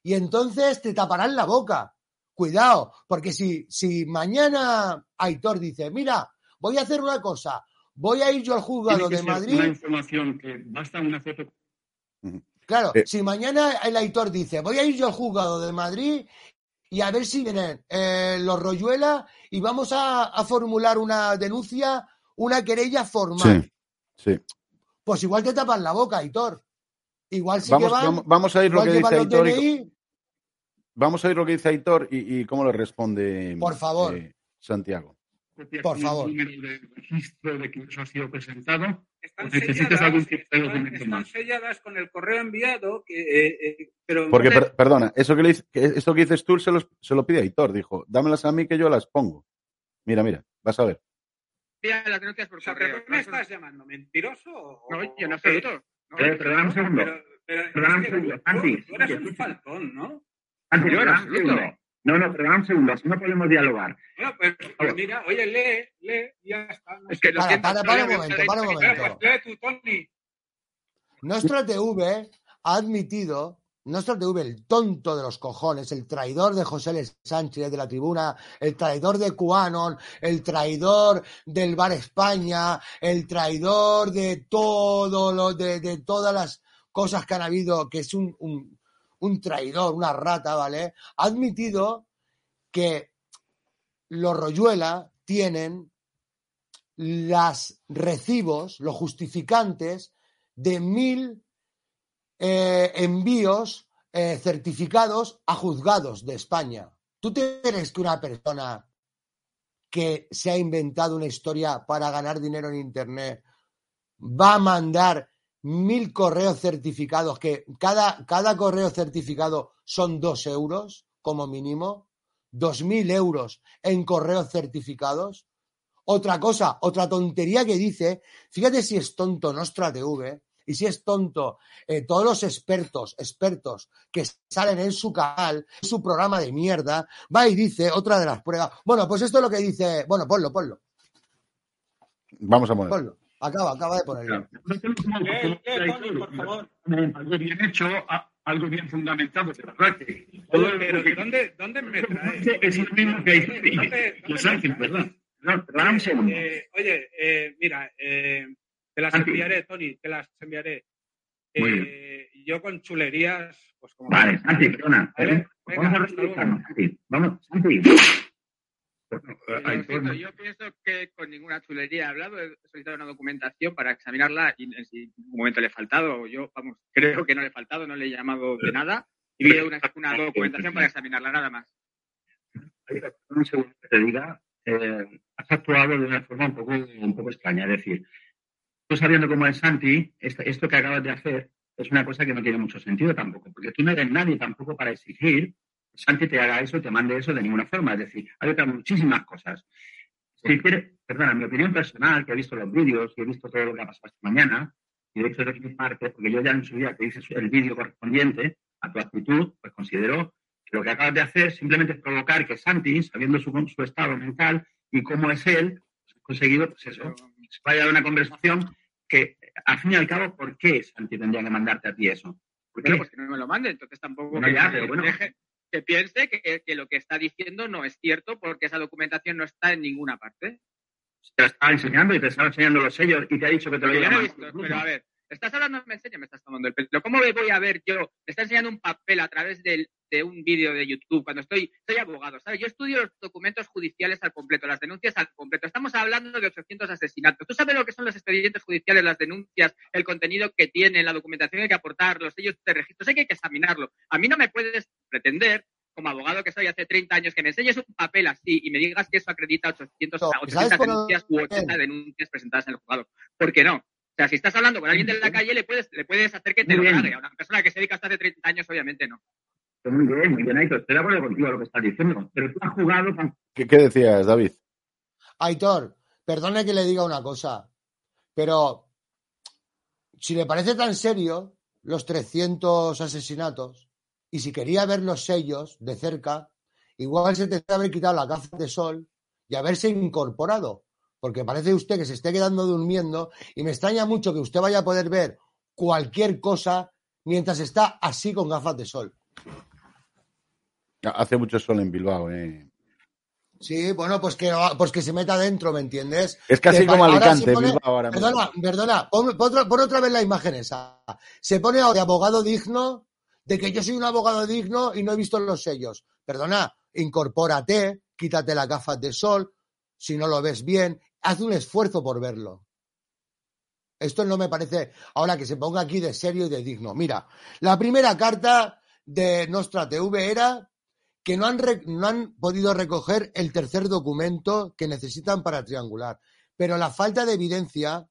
y entonces te taparán la boca. Cuidado, porque si, si mañana Aitor dice, mira, voy a hacer una cosa, voy a ir yo al juzgado Tiene que de ser Madrid Una información que basta una foto. Claro, Eh. si mañana el Aitor dice, voy a ir yo al juzgado de Madrid y a ver si vienen eh, los Royuela y vamos a, a formular una denuncia, una querella formal. Sí, sí. Pues igual te tapan la boca, Aitor. Igual sí Vamos, que van, vamos, vamos a ir lo que dice los Aitor. y-. Vamos a ir lo que dice Aitor y, y cómo le responde Por favor. eh, Santiago. Por favor. número de registro de que eso ha sido presentado. Están ¿O necesitas selladas, algún tipo de están- están selladas con el correo enviado, que, eh, eh, pero Porque, per- perdona, eso que, le dice- que esto que dices tú se, los- se lo pide Aitor. Dijo, dámelas a mí que yo las pongo. Mira, mira, vas a ver. Envía las denuncias por O sea, correo. ¿pero qué me estás llamando? ¿Mentiroso? o- No, yo absoluto. No, pero dame un segundo. Pero, pero Pero dame un segundo. tú- Santi, tú eres Santi, un faltón, ¿no? Antes, Yo en dame un absoluto. No, no, pero dame un segundo, así no podemos dialogar. Bueno, pues, pues mira, oye, lee, lee, y ya está. ¿no? Es que lo Para, siento, para, no para le un momento, para un momento. Pues lee tú, Tony. TV ha admitido, Nostra TV, el tonto de los cojones, el traidor de José L. Sánchez de la tribuna, el traidor de Cuanon, el traidor del Bar España, el traidor de todo lo, de, de todas las cosas que han habido, que es un, un, un traidor, una rata, ¿vale? Ha admitido que los Royuela tienen las recibos, los justificantes de mil eh, envíos eh, certificados a juzgados de España. ¿Tú te crees que una persona que se ha inventado una historia para ganar dinero en Internet va a mandar mil correos certificados que cada, cada correo certificado son dos euros como mínimo? ¿Dos mil euros en correos certificados? Otra cosa, otra tontería que dice, fíjate si es tonto Nostra TV y si es tonto eh, todos los expertos, expertos que salen en su canal, en su programa de mierda, va y dice otra de las pruebas. Bueno, pues esto es lo que dice, bueno, ponlo, ponlo, Vamos a poner. ponlo. Acaba, acaba de ponerlo. Lee, Tony, por favor. Algo bien hecho, algo bien fundamentado, de verdad que pero ¿de dónde, dónde me traes? es lo mismo que ¿Dónde- hay dónde- los ángeles? ¿verdad? Eh, oye, eh, mira, eh, te las enviaré, Tony, te las enviaré. Muy Eh, yo con chulerías, pues como... Vale, Santi, perdona. Vale, ¿eh? venga, Vamos a respetarnos, Santi. Vamos, Santi. Bueno, Lo hay siento, forma. yo pienso que con ninguna chulería he hablado, he solicitado una documentación para examinarla y en si en algún momento le he faltado, yo, vamos, creo que no le he faltado, no le he llamado de nada y pido una, una documentación para examinarla, nada más. un segundo que te diga, eh, has actuado de una forma un poco, un poco extraña. Es decir, tú sabiendo cómo es Santi, esto, que acabas de hacer es una cosa que no tiene mucho sentido tampoco, porque tú no eres nadie tampoco para exigir Santi te haga eso, te mande eso de ninguna forma. Es decir, hay otras muchísimas cosas. Si quiere, perdona, mi opinión personal, que he visto los vídeos y he visto todo lo que ha pasado esta mañana, y de hecho de mi parte, porque yo ya en su día que hice el vídeo correspondiente a tu actitud, pues considero que lo que acabas de hacer simplemente es provocar que Santi, sabiendo su, su estado mental y cómo es él, pues, ha conseguido, pues eso, vaya a una conversación que, al fin y al cabo, ¿por qué Santi tendría que mandarte a ti eso? ¿Por qué? Bueno, pues que no me lo mande, entonces tampoco que, ya, pero bueno. deje- que piense que, que lo que está diciendo no es cierto porque esa documentación no está en ninguna parte. te lo estaba enseñando y te estaba enseñando los sellos y te ha dicho que te lo llaman. visto, pero a ver, estás hablando, me enseña, me estás tomando el pelo. ¿Cómo me voy a ver yo? Me está enseñando un papel a través del- de un vídeo de YouTube cuando estoy, soy abogado, ¿sabes? Yo estudio los documentos judiciales al completo, las denuncias al completo. Estamos hablando de 800 asesinatos. ¿Tú sabes lo que son los expedientes judiciales, las denuncias, el contenido que tienen, la documentación que hay que aportar, los sellos de registro? Sé que hay que examinarlo. A mí no me puedes pretender como abogado que soy hace 30 años, que me enseñes un papel así y me digas que eso acredita 800, No, 800 ¿sabes por denuncias u 80 denuncias presentadas en el juzgado. ¿Por qué no? O sea, si estás hablando con alguien de la calle, le puedes, le puedes hacer que te Muy lo trague. A una persona que se dedica hasta hace 30 años, obviamente no. Muy bien, muy bien, Aitor. Estoy de acuerdo contigo a lo que estás diciendo. Pero tú has jugado con ¿Qué, qué decías, David? Aitor, perdone que le diga una cosa, pero si le parece tan serio los 300 asesinatos y si quería ver los sellos de cerca, igual se tendría que haber quitado la gafa de sol y haberse incorporado, porque parece usted que se esté quedando durmiendo y me extraña mucho que usted vaya a poder ver cualquier cosa mientras está así con gafas de sol. Hace mucho sol en Bilbao, ¿eh? Sí, bueno, pues que, pues que se meta dentro, ¿me entiendes? Es casi Que como ahora Alicante, se pone- Bilbao ahora mismo. Perdona, perdona, pon, pon otra, pon otra vez la imagen esa. Se pone ahora de abogado digno, de que yo soy un abogado digno y no he visto los sellos. Perdona, incorpórate, quítate las gafas de sol, si no lo ves bien, haz un esfuerzo por verlo. Esto no me parece ahora que se ponga aquí de serio y de digno. Mira, la primera carta de Nostra TV era que no han, re- no han podido recoger el tercer documento que necesitan para triangular. Pero la falta de evidencia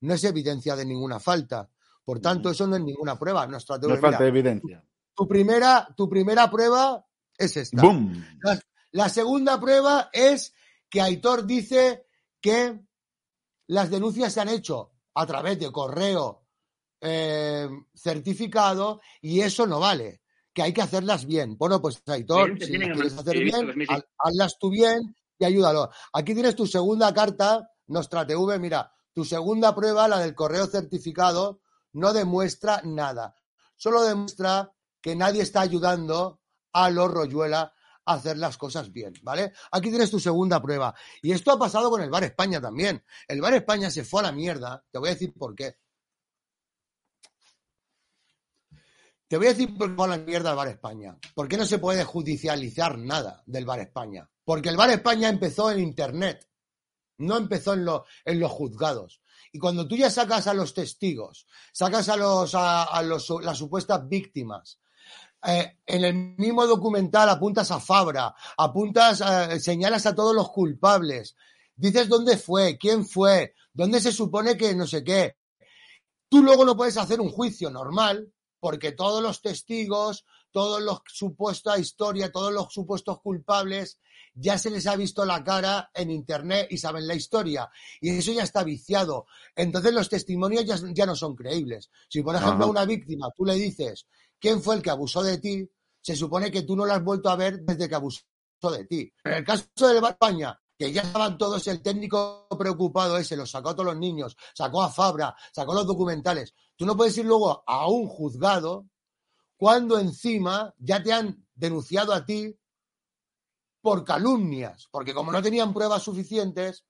no es evidencia de ninguna falta. Por tanto, eso no es ninguna prueba. Nostra TV, No es falta de evidencia. tu primera, tu primera prueba es esta. ¡Bum! La, la segunda prueba es que Aitor dice que las denuncias se han hecho a través de correo eh, certificado y eso no vale, que hay que hacerlas bien. Bueno, pues Aitor, si las quieres hacer bien, hazlas tú bien y ayúdalo. Aquí tienes tu segunda carta, Nostra TV, mira, tu segunda prueba, la del correo certificado, no demuestra nada. Solo demuestra que nadie está ayudando a los Royuela a hacer las cosas bien, ¿vale? Aquí tienes tu segunda prueba. Y esto ha pasado con el Bar España también. El Bar España se fue a la mierda. Te voy a decir por qué. Te voy a decir por qué fue a la mierda el Bar España. ¿Por qué no se puede judicializar nada del Bar España? Porque el Bar España empezó en Internet, no empezó en los juzgados. Y cuando tú ya sacas a los testigos, sacas a, los, a, a los, las supuestas víctimas, eh, en el mismo documental apuntas a Fabra, apuntas, eh, señalas a todos los culpables, dices dónde fue, quién fue, dónde se supone que no sé qué. Tú luego no puedes hacer un juicio normal porque todos los testigos, todos los supuesta historia, todos los supuestos culpables, ya se les ha visto la cara en internet y saben la historia. Y eso ya está viciado. Entonces los testimonios ya, ya no son creíbles. Si, por ejemplo, a una víctima tú le dices quién fue el que abusó de ti, se supone que tú no lo has vuelto a ver desde que abusó de ti. En el caso del Bar España, que ya estaban todos, el técnico preocupado ese, los sacó a todos los niños, sacó a Fabra, sacó los documentales. Tú no puedes ir luego a un juzgado cuando encima ya te han denunciado a ti por calumnias, porque como no tenían pruebas suficientes.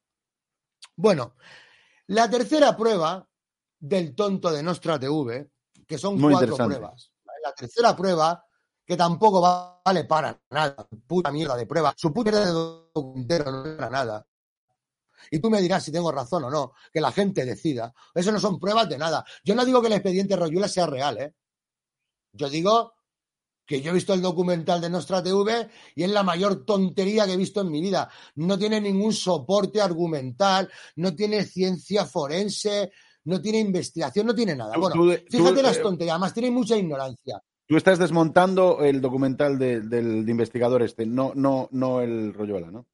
Bueno, la tercera prueba del tonto de Nostra TV, que son Muy cuatro pruebas. La tercera prueba, que tampoco vale para nada, puta mierda de prueba, su puta mierda de documentero no es para nada. Y tú me dirás si tengo razón o no, que la gente decida. Eso no son pruebas de nada. Yo no digo que el expediente Royuela sea real, ¿eh? Yo digo que yo he visto el documental de Nostra TV y es la mayor tontería que he visto en mi vida. No tiene ningún soporte argumental, no tiene ciencia forense, no tiene investigación, no tiene nada. Bueno, tú de- tú, fíjate las eh, tonterías, además tiene mucha ignorancia. Tú estás desmontando el documental de- del de investigador este, no, no, no el Royuela, ¿no?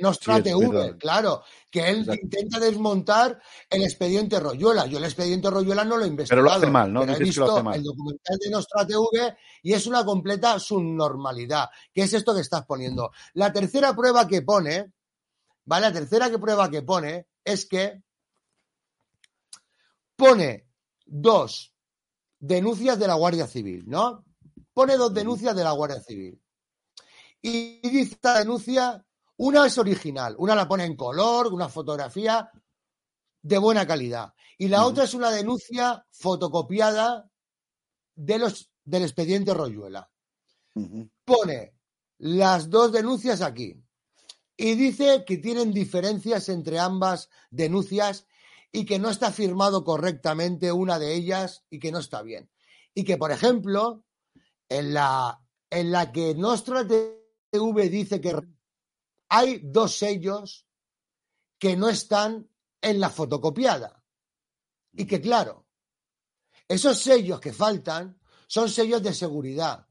Nostra Sí, TV, claro, que él Exacto. intenta desmontar el expediente Royuela. Yo el expediente Royuela no lo he investigado. Pero lo hace mal, ¿no? pero he visto el documental de Nostra TV y es una completa subnormalidad, que es esto que estás poniendo. La tercera prueba que pone, ¿vale? La tercera que prueba que pone es que pone dos denuncias de la Guardia Civil, ¿no? Pone dos denuncias de la Guardia Civil. Y dice esta denuncia, una es original, una la pone en color, una fotografía de buena calidad. Y la otra es una denuncia fotocopiada de los, del expediente Royuela. Pone las dos denuncias aquí y dice que tienen diferencias entre ambas denuncias y que no está firmado correctamente una de ellas y que no está bien. Y que, por ejemplo, en la, en la que Nostra TV dice que hay dos sellos que no están en la fotocopiada. Y que, claro, esos sellos que faltan son sellos de seguridad.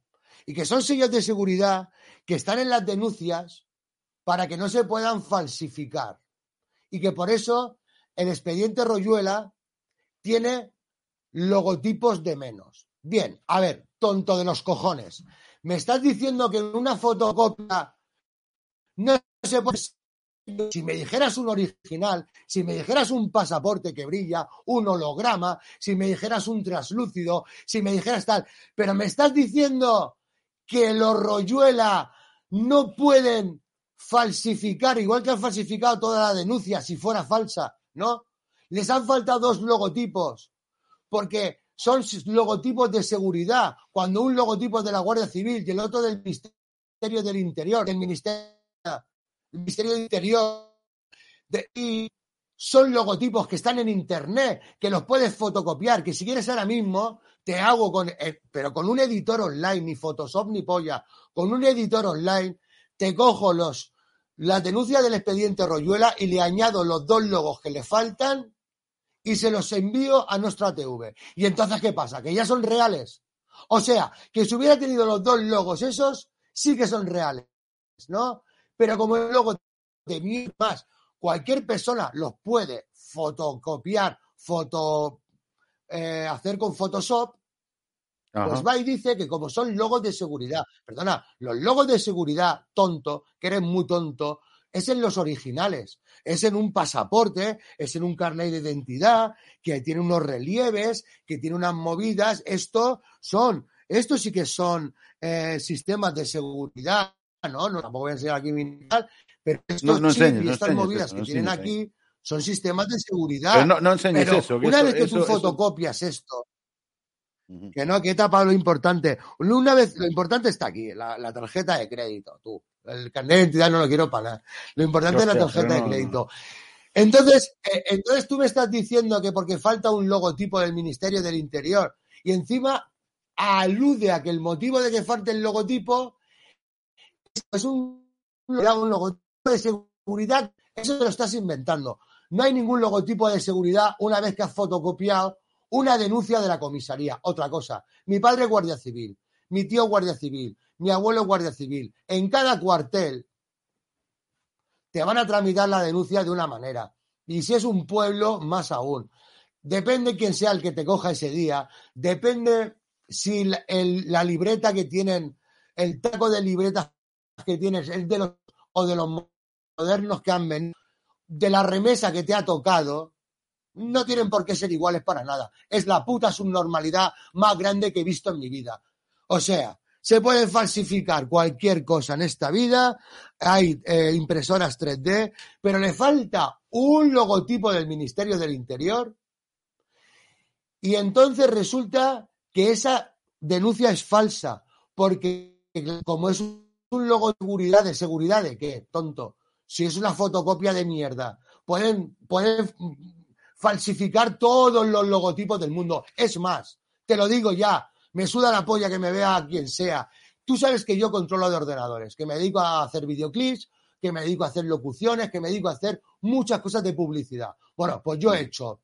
Y que son sellos de seguridad que están en las denuncias para que no se puedan falsificar. Y que por eso el expediente Royuela tiene logotipos de menos. Bien, a ver, tonto de los cojones. ¿Me estás diciendo que en una fotocopia no se puede... Si me dijeras un original, si me dijeras un pasaporte que brilla, un holograma, si me dijeras un traslúcido, si me dijeras tal, pero me estás diciendo que los Royuela no pueden falsificar, igual que han falsificado toda la denuncia si fuera falsa, ¿no? Les han faltado dos logotipos, porque son logotipos de seguridad, cuando un logotipo es de la Guardia Civil y el otro del Ministerio del Interior, del Ministerio, el Ministerio Interior, y son logotipos que están en Internet, que los puedes fotocopiar, que si quieres ahora mismo, te hago con, eh, pero con un editor online, ni Photoshop ni polla, con un editor online, te cojo los, la denuncia del expediente Royuela y le añado los dos logos que le faltan y se los envío a nuestra TV. Y entonces, ¿qué pasa? Que ya son reales. O sea, que si hubiera tenido los dos logos esos, sí que son reales, ¿no? Pero como el logo de mí más, cualquier persona los puede fotocopiar, foto, eh, hacer con Photoshop, Ajá. pues va y dice que como son logos de seguridad, perdona, los logos de seguridad, tonto, que eres muy tonto, es en los originales, es en un pasaporte, es en un carnet de identidad, que tiene unos relieves, que tiene unas movidas, esto son, esto sí que son eh, sistemas de seguridad, ¿no? No tampoco voy a enseñar aquí mi tal, pero estos No- no chips enseñes, y no estas movidas eso, que tienen aquí son sistemas de seguridad. Pero no- no enseñes Pero eso, que una eso- vez que tú eso- fotocopias esto, que no, que he tapado lo importante. Una vez, lo importante está aquí, la, la tarjeta de crédito, tú. El carnet de identidad no lo quiero para nada. Lo importante es la tarjeta de crédito. Entonces, eh, entonces tú me estás diciendo que porque falta un logotipo del Ministerio del Interior y encima alude a que el motivo de que falte el logotipo es un, logotipo de seguridad, eso lo estás inventando. No hay ningún logotipo de seguridad una vez que has fotocopiado una denuncia de la comisaría. Otra cosa, mi padre es guardia civil, mi tío es guardia civil, mi abuelo es guardia civil. En cada cuartel te van a tramitar la denuncia de una manera. Y si es un pueblo, más aún. Depende quién sea el que te coja ese día, depende si la, libreta que tienen, el taco de libretas que tienes es de los o de los modernos que han venido, de la remesa que te ha tocado, no tienen por qué ser iguales para nada. Es la puta subnormalidad más grande que he visto en mi vida. O sea, se puede falsificar cualquier cosa en esta vida, hay eh, impresoras 3D, pero le falta un logotipo del Ministerio del Interior y entonces resulta que esa denuncia es falsa, porque como es logo de seguridad, de seguridad de qué, tonto, si es una fotocopia de mierda, pueden, pueden falsificar todos los logotipos del mundo. Es más, te lo digo ya, me suda la polla que me vea quien sea. Tú sabes que yo controlo de ordenadores, que me dedico a hacer videoclips, que me dedico a hacer locuciones, que me dedico a hacer muchas cosas de publicidad. Bueno, pues yo he hecho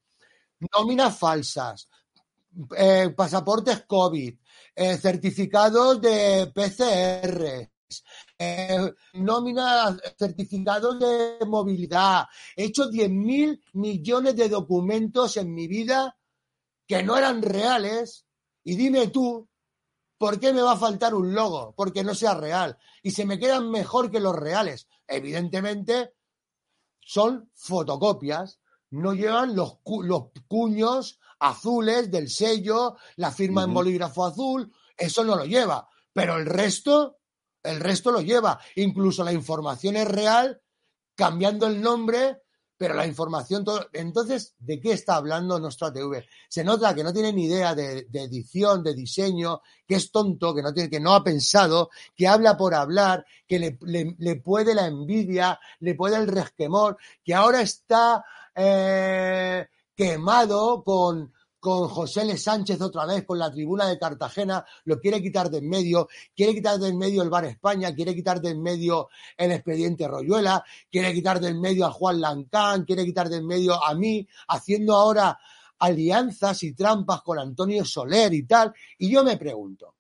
nóminas falsas, eh, pasaportes COVID, eh, certificados de PCR, eh, nómina, certificados de movilidad. He hecho 10.000 millones de documentos en mi vida que no eran reales. Y dime tú, ¿por qué me va a faltar un logo? Porque no sea real. Y se me quedan mejor que los reales. Evidentemente, son fotocopias. No llevan los, cu- los cuños azules del sello, la firma en bolígrafo azul. Eso no lo lleva. Pero el resto, el resto lo lleva. Incluso la información es real, cambiando el nombre, pero la información todo. Entonces, ¿de qué está hablando nuestra TV? Se nota que no tiene ni idea de, de edición, de diseño, que es tonto, que no tiene, que no ha pensado, que habla por hablar, que le, le- le puede la envidia, le puede el resquemor, que ahora está eh, quemado con, con José L. Sánchez otra vez, con la tribuna de Cartagena, lo quiere quitar de en medio, quiere quitar de en medio el Bar España, quiere quitar de en medio el expediente Royuela, quiere quitar de en medio a Juan Lancán, quiere quitar de en medio a mí, haciendo ahora alianzas y trampas con Antonio Soler y tal. Y yo me pregunto,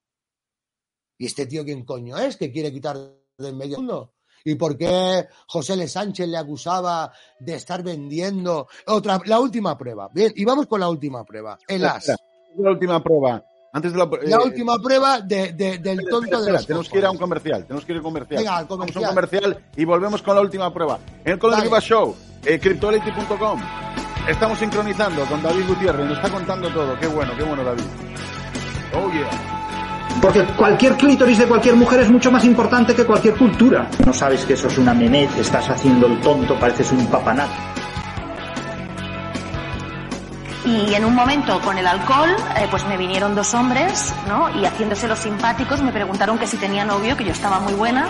¿y este tío quién coño es que quiere quitar de en medio el mundo? ¿Y por qué José L. Sánchez le acusaba de estar vendiendo? Otra, la última prueba. Bien, y vamos con la última prueba. El as. La última prueba. Antes de la, La eh, última prueba de- de- del Espera, tonto espera, de los tenemos que ir a un comercial, tenemos que ir a un comercial. Venga, al Vamos a un comercial. comercial y volvemos con la última prueba. En el Dale. Rivas Show, eh, cryptoality.com. Estamos sincronizando con David Gutiérrez, nos está contando todo. Qué bueno, qué bueno, David. Oh, yeah. Porque cualquier clítoris de cualquier mujer es mucho más importante que cualquier cultura. No sabes que eso es una memez, estás haciendo el tonto, pareces un papanat. Y en un momento con el alcohol, eh, pues me vinieron dos hombres, ¿no? Y haciéndose los simpáticos me preguntaron que si tenía novio, que yo estaba muy buena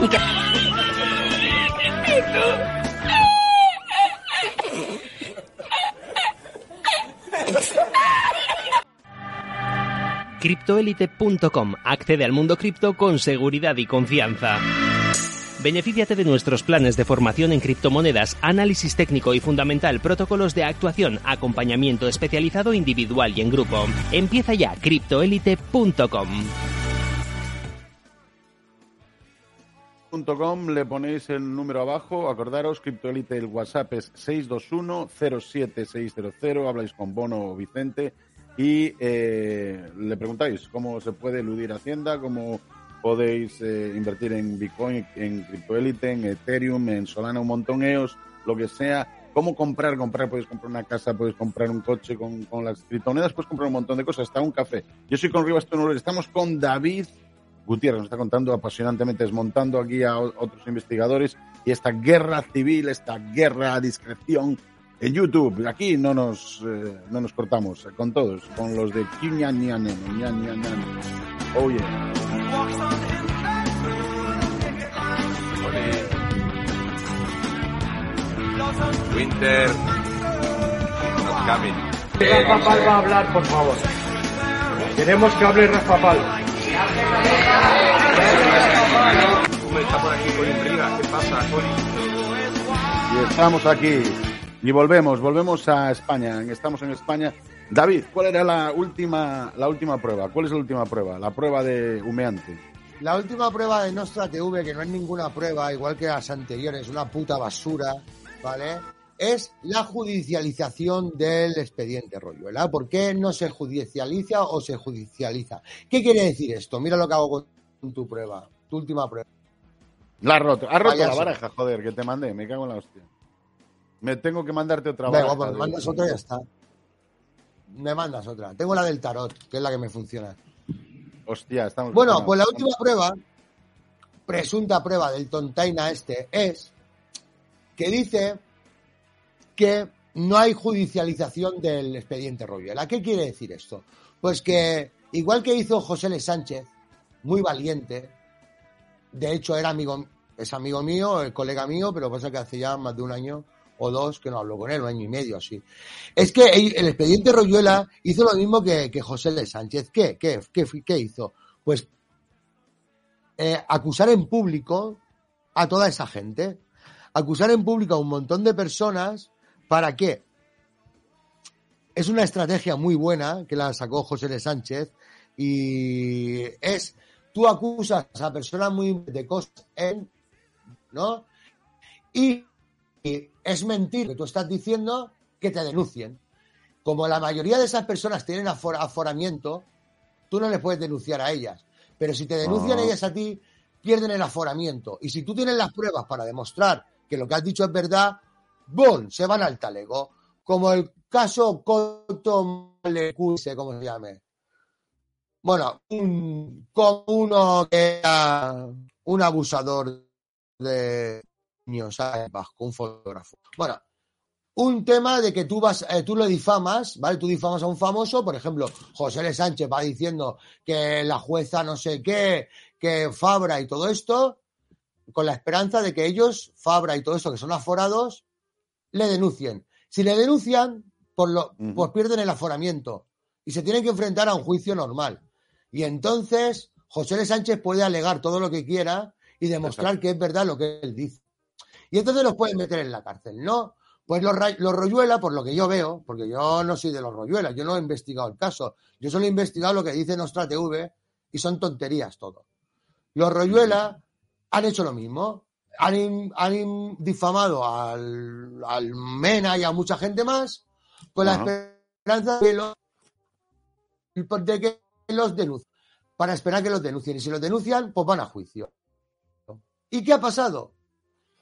y que... Criptoelite.com accede al mundo cripto con seguridad y confianza. Benefíciate de nuestros planes de formación en criptomonedas, análisis técnico y fundamental, protocolos de actuación, acompañamiento especializado individual y en grupo. Empieza ya criptoelite.com. .com, le ponéis el número abajo, acordaros, CryptoElite, el WhatsApp es 621-07600, habláis con Bono o Vicente y eh, le preguntáis cómo se puede eludir Hacienda, cómo podéis eh, invertir en Bitcoin, en CryptoElite, en Ethereum, en Solana, un montón EOS, lo que sea, cómo comprar, comprar, puedes comprar una casa, puedes comprar un coche con, con las criptomonedas, puedes comprar un montón de cosas, hasta un café. Yo soy con Rivas Tonolero, estamos con David Gutiérrez, nos está contando apasionantemente, desmontando aquí a otros investigadores y esta guerra civil, esta guerra a discreción en YouTube. Aquí no nos, eh, no nos cortamos eh, con todos, con los de Ñanianan. Oh yeah. Winter. Not coming. Rafa Pal va a hablar, por favor. Queremos que hable Rafa Pal. ¿Cómo está por aquí Colin Rivas? ¿Qué pasa, Colin? Y estamos aquí. Y volvemos, volvemos a España. Estamos en España. David, ¿cuál era la última, la última prueba? ¿Cuál es la última prueba? La prueba de humeante. La última prueba de Nostra TV, que no es ninguna prueba, igual que las anteriores, una puta basura, ¿vale? Es la judicialización del expediente Royuela. ¿Por qué no se judicializa o se judicializa? ¿Qué quiere decir esto? Mira lo que hago con tu prueba, tu última prueba. La has roto. Has roto la baraja, joder, que te mandé. Me cago en la hostia. Me tengo que mandarte otra Venga, pues me mandas otra y ya está. Me mandas otra. Tengo la del tarot, que es la que me funciona. Hostia, estamos. Bueno, pues la última prueba, presunta prueba del tontaina este, es que dice que no hay judicialización del expediente Royuela. ¿Qué quiere decir esto? Pues que, igual que hizo José L. Sánchez, muy valiente, de hecho era amigo, es amigo mío, el colega mío, pero pasa que hace ya más de un año o dos que no hablo con él, un año y medio así. Es que el expediente Royuela hizo lo mismo que, José L. Sánchez. ¿Qué? ¿Qué, qué, qué hizo? Pues eh, acusar en público a toda esa gente. Acusar en público a un montón de personas. ¿Para qué? Es una estrategia muy buena que la sacó José L. Sánchez y es tú acusas a personas muy de cosas, en, ¿no? Y, y es mentir que tú estás diciendo que te denuncien. Como la mayoría de esas personas tienen afor- aforamiento, tú no les puedes denunciar a ellas. Pero si te denuncian Ah. ellas a ti, pierden el aforamiento. Y si tú tienes las pruebas para demostrar que lo que has dicho es verdad, ¡boom! Se van al talego. Como el caso Coto Malecuse, como se llame. Bueno, un, como uno que era un abusador de un fotógrafo. Bueno, un tema de que tú vas, eh, tú lo difamas, ¿vale? Tú difamas a un famoso, por ejemplo, José L. Sánchez va diciendo que la jueza no sé qué, que Fabra y todo esto, con la esperanza de que ellos, Fabra y todo esto, que son aforados, le denuncien. Si le denuncian, por lo, pues pierden el aforamiento y se tienen que enfrentar a un juicio normal. Y entonces José L. Sánchez puede alegar todo lo que quiera y demostrar que es verdad lo que él dice. Y entonces los pueden meter en la cárcel, ¿no? Pues los, los Royuela, por lo que yo veo, porque yo no soy de los Royuela, yo no he investigado el caso, yo solo he investigado lo que dice Nostra TV y son tonterías todo. Los Royuela han hecho lo mismo, han, in- han difamado al, al Mena y a mucha gente más con la esperanza de, los- de que los denuncien, para esperar que los denuncien. Y si los denuncian, pues van a juicio. ¿Y qué ha pasado?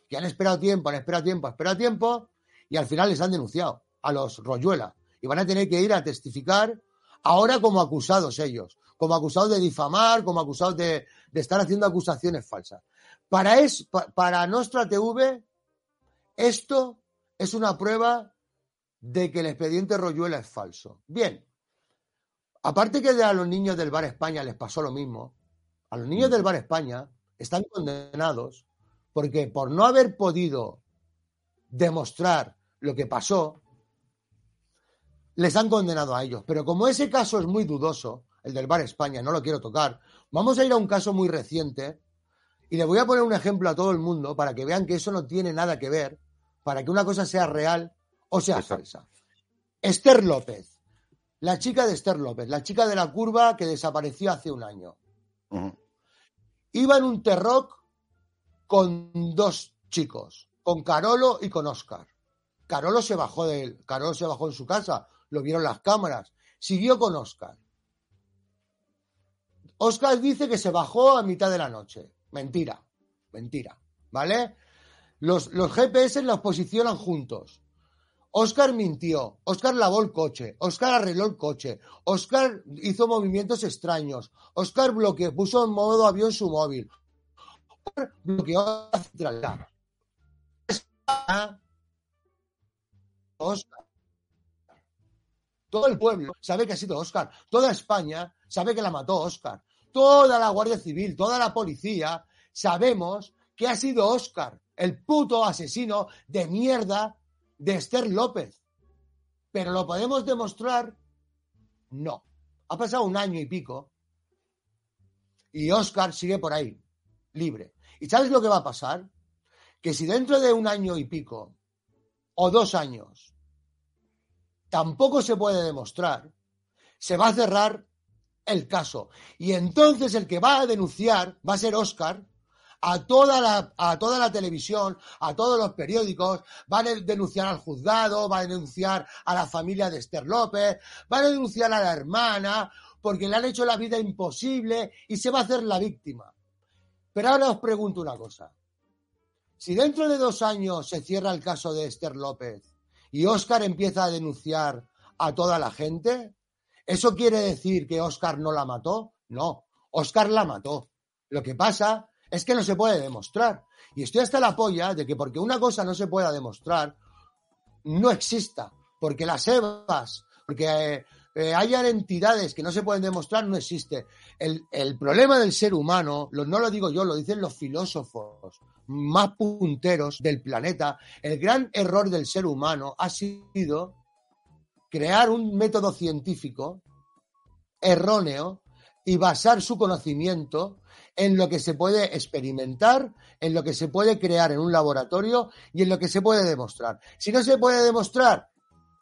Que han esperado tiempo, han esperado tiempo, han esperado tiempo y al final les han denunciado a los Royuela y van a tener que ir a testificar ahora como acusados ellos, como acusados de difamar, como acusados de, de estar haciendo acusaciones falsas. Para, es, pa- para Nostra TV, esto es una prueba de que el expediente Royuela es falso. Bien, aparte que a los niños del Bar España les pasó lo mismo, a los niños del Bar España están condenados porque por no haber podido demostrar lo que pasó, les han condenado a ellos. Pero como ese caso es muy dudoso, el del Bar España, no lo quiero tocar, vamos a ir a un caso muy reciente y le voy a poner un ejemplo a todo el mundo para que vean que eso no tiene nada que ver, para que una cosa sea real o sea falsa. Esther López, la chica de Esther López, la chica de la curva que desapareció hace un año. Iba en un terroc con dos chicos, con Carolo y con Oscar. Carolo se bajó de él, Carolo se bajó en su casa, lo vieron las cámaras, siguió con Oscar. Oscar dice que se bajó a mitad de la noche. Mentira, mentira, ¿vale? Los, los GPS los posicionan juntos. Oscar mintió, Oscar lavó el coche, Oscar arregló el coche, Oscar hizo movimientos extraños, Oscar bloqueó, puso en modo avión su móvil, bloqueó la centralidad. Oscar. Todo el pueblo sabe que ha sido Oscar. Toda España sabe que la mató Oscar. Toda la Guardia Civil, toda la policía, sabemos que ha sido Oscar, el puto asesino de mierda de Esther López. Pero lo podemos demostrar. No. Ha pasado un año y pico y Oscar sigue por ahí, libre. ¿Y sabes lo que va a pasar? Que si dentro de un año y pico o dos años tampoco se puede demostrar, se va a cerrar el caso. Y entonces el que va a denunciar va a ser Oscar a toda la, a toda la televisión, a todos los periódicos, van a denunciar al juzgado, van a denunciar a la familia de Esther López, van a denunciar a la hermana, porque le han hecho la vida imposible y se va a hacer la víctima. Pero ahora os pregunto una cosa. Si dentro de dos años se cierra el caso de Esther López y Óscar empieza a denunciar a toda la gente, ¿eso quiere decir que Óscar no la mató? No, Óscar la mató. Lo que pasa es que no se puede demostrar. Y estoy hasta la polla de que porque una cosa no se pueda demostrar, no exista. Porque las EVAs, porque eh, eh, entidades que no se pueden demostrar, no existe. El, problema del ser humano, no lo digo yo, lo dicen los filósofos más punteros del planeta, el gran error del ser humano ha sido crear un método científico erróneo y basar su conocimiento en lo que se puede experimentar, en lo que se puede crear en un laboratorio y en lo que se puede demostrar. Si no se puede demostrar,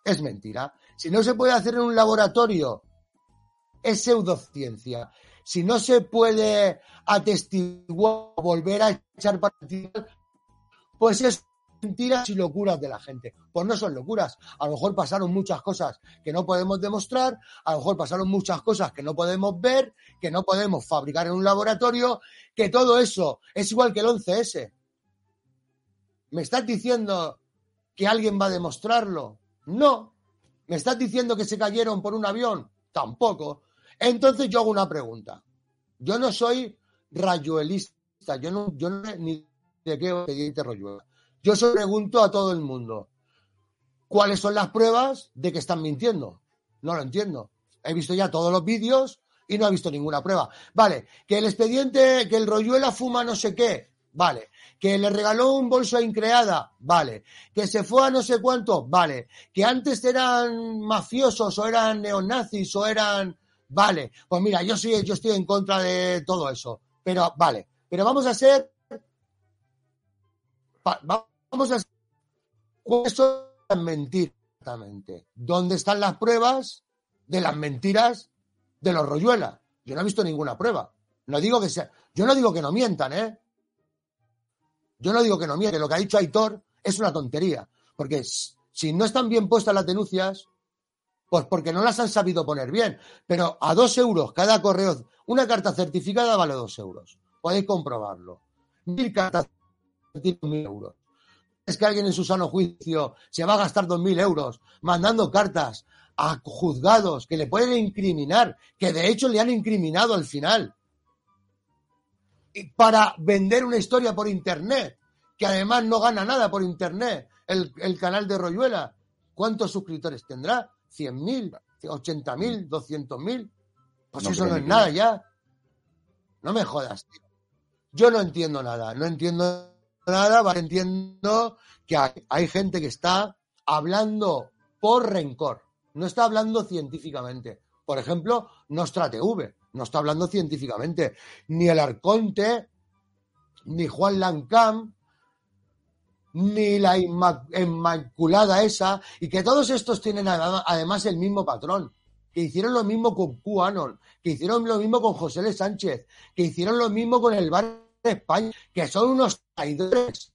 es mentira. Si no se puede hacer en un laboratorio, es pseudociencia. Si no se puede atestiguar, volver a echar para pues es mentiras y locuras de la gente. Pues no son locuras. A lo mejor pasaron muchas cosas que no podemos demostrar, a lo mejor pasaron muchas cosas que no podemos ver, que no podemos fabricar en un laboratorio, que todo eso es igual que el 11S. ¿Me estás diciendo que alguien va a demostrarlo? No. ¿Me estás diciendo que se cayeron por un avión? Tampoco. Entonces yo hago una pregunta. Yo no soy rayuelista, yo no, yo no ni de qué expediente rayuela. Yo se pregunto a todo el mundo, ¿cuáles son las pruebas de que están mintiendo? No lo entiendo. He visto ya todos los vídeos y no he visto ninguna prueba. Vale, que el expediente, que el Royuela fuma no sé qué, vale. Que le regaló un bolso a Increada, vale. Que se fue a no sé cuánto, vale. Que antes eran mafiosos o eran neonazis o eran... Vale, pues mira, yo sí, yo estoy en contra de todo eso. Pero, vale, pero vamos a va- Vamos a ¿Cuáles son las mentiras exactamente? ¿Dónde están las pruebas de las mentiras de los Royuela? Yo no he visto ninguna prueba. No digo que sea, yo no digo que no mientan, ¿eh? Yo no digo que no mienten. Lo que ha dicho Aitor es una tontería. Porque si no están bien puestas las denuncias, pues porque no las han sabido poner bien. Pero a dos euros cada correo, una carta certificada vale dos euros. Podéis comprobarlo. Mil cartas mil euros es que alguien en su sano juicio se va a gastar dos mil euros mandando cartas a juzgados que le pueden incriminar, que de hecho le han incriminado al final, para vender una historia por internet, que además no gana nada por internet, el, el canal de Royuela. ¿Cuántos suscriptores tendrá? ¿100.000? ¿80.000? ¿200.000? Pues No eso no es nada ya. No me jodas, tío. Yo no entiendo nada, no entiendo nada, vale, entiendo que hay, hay gente que está hablando por rencor, no está hablando científicamente. Por ejemplo, Nostra TV, no está hablando científicamente. Ni el Arconte, ni Juan Lancam, ni la inma- Inmaculada esa, y que todos estos tienen adem- además el mismo patrón, que hicieron lo mismo con QAnon, que hicieron lo mismo con José L. Sánchez, que hicieron lo mismo con el Bar de España, que son unos traidores,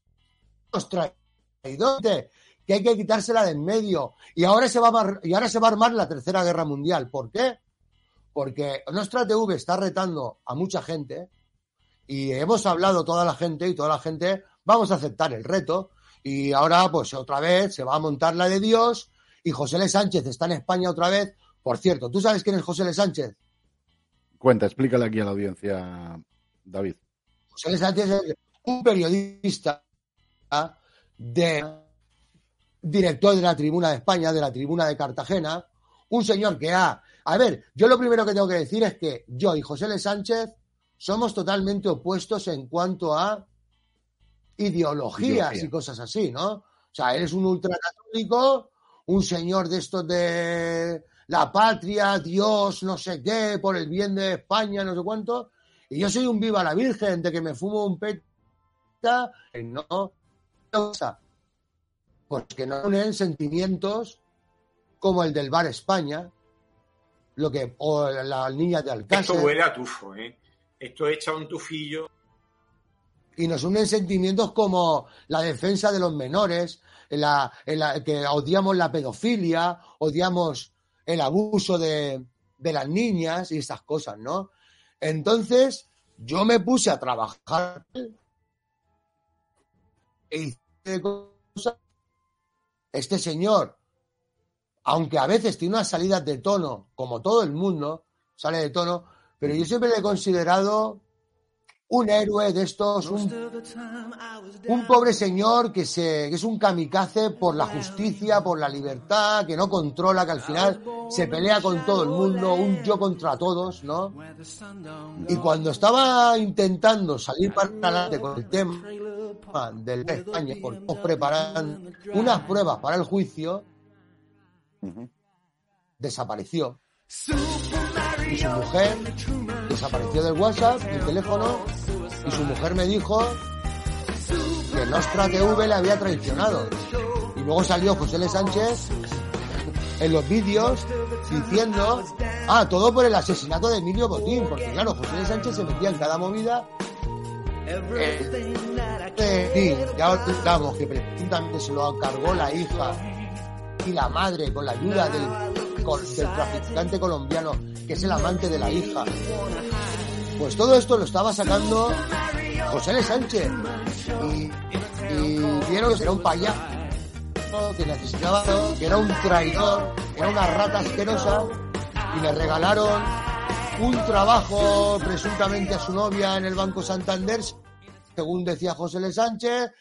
unos traidores, que hay que quitársela de en medio. Y ahora se va a, y ahora se va a armar la tercera guerra mundial. ¿Por qué? Porque Nostra TV está retando a mucha gente y hemos hablado toda la gente y toda la gente vamos a aceptar el reto y ahora pues otra vez se va a montar la de Dios y José L. Sánchez está en España otra vez. Por cierto, ¿tú sabes quién es José L. Sánchez? Cuenta, explícale aquí a la audiencia, David. José L. Sánchez es un periodista de director de la Tribuna de España, de la Tribuna de Cartagena, un señor que ha... A ver, yo lo primero que tengo que decir es que yo y José L. Sánchez somos totalmente opuestos en cuanto a ideologías Ideología. y cosas así, ¿no? O sea, él es un ultracatólico, un señor de estos de la patria, Dios, no sé qué, por el bien de España, no sé cuánto, y yo soy un viva la Virgen, de que me fumo un peta, no, cosa, pues que no unen sentimientos como el del Bar España, lo que, o la niña de Esto Alcácer, huele a tufo, ¿eh? Esto echa un tufillo. Y nos unen sentimientos como la defensa de los menores, que odiamos la pedofilia, odiamos el abuso de, de las niñas y esas cosas, ¿no? Entonces, yo me puse a trabajar e hice cosas. Este señor, aunque a veces tiene unas salidas de tono, como todo el mundo, sale de tono, pero yo siempre le he considerado un héroe de estos, un, un pobre señor que, se, que es un kamikaze por la justicia, por la libertad, que no controla, que al final se pelea con todo el mundo, un yo contra todos, ¿no? Y cuando estaba intentando salir para adelante con el tema del España, porque preparando unas pruebas para el juicio, desapareció. Y su mujer desapareció del WhatsApp, del teléfono, y su mujer me dijo que Nostra TV le había traicionado. Y luego salió José L. Sánchez en los vídeos diciendo Ah, todo por el asesinato de Emilio Botín, porque claro, José Sánchez se metía en cada movida. Eh, eh, sí, ya os contamos que presuntamente se lo cargó la hija y la madre con la ayuda del, del traficante colombiano, que es el amante de la hija. Pues todo esto lo estaba sacando José L. Sánchez. Y, y vieron que era un payaso, que necesitaba, que era un traidor, era una rata asquerosa, y le regalaron un trabajo presuntamente a su novia en el Banco Santander, según decía José L. Sánchez,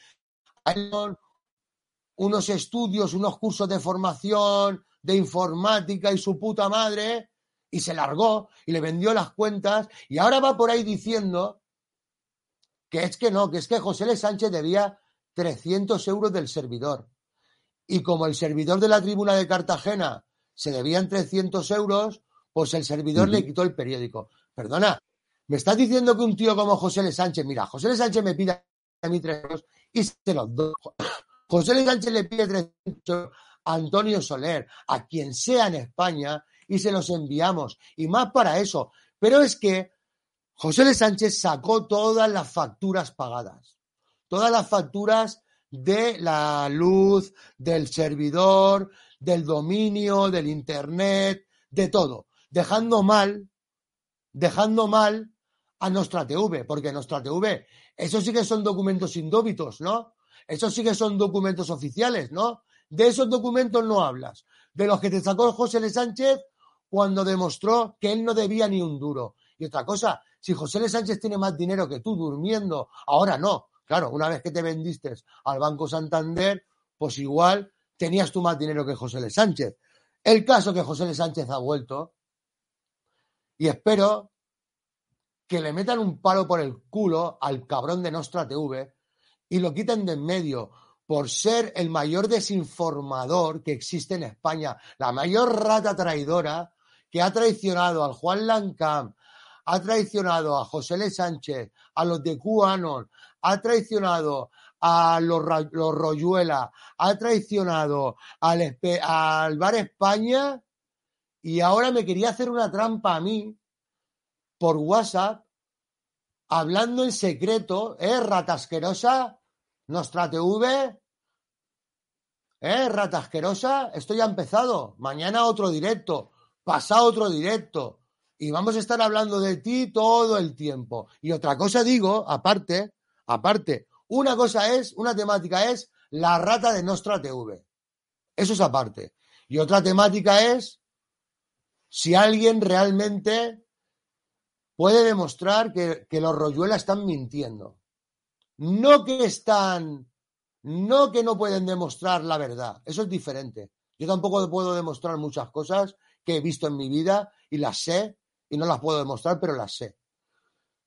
unos estudios, unos cursos de formación de informática y su puta madre, y se largó y le vendió las cuentas, y ahora va por ahí diciendo que es que no, que es que José L. Sánchez debía 300 euros del servidor. Y como el servidor de la tribuna de Cartagena se debían 300 euros, pues el servidor le quitó el periódico. Perdona, me estás diciendo que un tío como José L. Sánchez, mira, José L. Sánchez me pide a mí 3 euros y se los doy. José L. Sánchez le pide 300 euros a Antonio Soler, a quien sea en España, y se los enviamos. Y más para eso. Pero es que José L. Sánchez sacó todas las facturas pagadas. Todas las facturas de la luz, del servidor, del dominio, del internet, de todo. Dejando mal, dejando mal a Nostra TV, porque Nostra TV, eso sí que son documentos indóbitos, ¿no? Eso sí que son documentos oficiales, ¿no? De esos documentos no hablas. De los que te sacó José L. Sánchez cuando demostró que él no debía ni un duro. Y otra cosa, si José L. Sánchez tiene más dinero que tú durmiendo, ahora no. Claro, una vez que te vendiste al Banco Santander, pues igual tenías tú más dinero que José L. Sánchez. El caso que José L. Sánchez ha vuelto, y espero que le metan un palo por el culo al cabrón de Nostra TV y lo quiten de en medio por ser el mayor desinformador que existe en España, la mayor rata traidora que ha traicionado al Juan Lancam, ha traicionado a José L. Sánchez, a los de QAnon, ha traicionado a los, los Royuela, ha traicionado al, al Bar España y ahora me quería hacer una trampa a mí por WhatsApp hablando en secreto, ¿eh, rata asquerosa? Nostra TV, ¿eh, rata asquerosa? Esto ya ha empezado. Mañana otro directo, pasado otro directo. Y vamos a estar hablando de ti todo el tiempo. Y otra cosa digo, aparte, aparte, una cosa es, una temática es la rata de Nostra TV. Eso es aparte. Y otra temática es si alguien realmente puede demostrar que, que los Royuela están mintiendo. No que están, no que no pueden demostrar la verdad. Eso es diferente. Yo tampoco puedo demostrar muchas cosas que he visto en mi vida y las sé y no las puedo demostrar, pero las sé.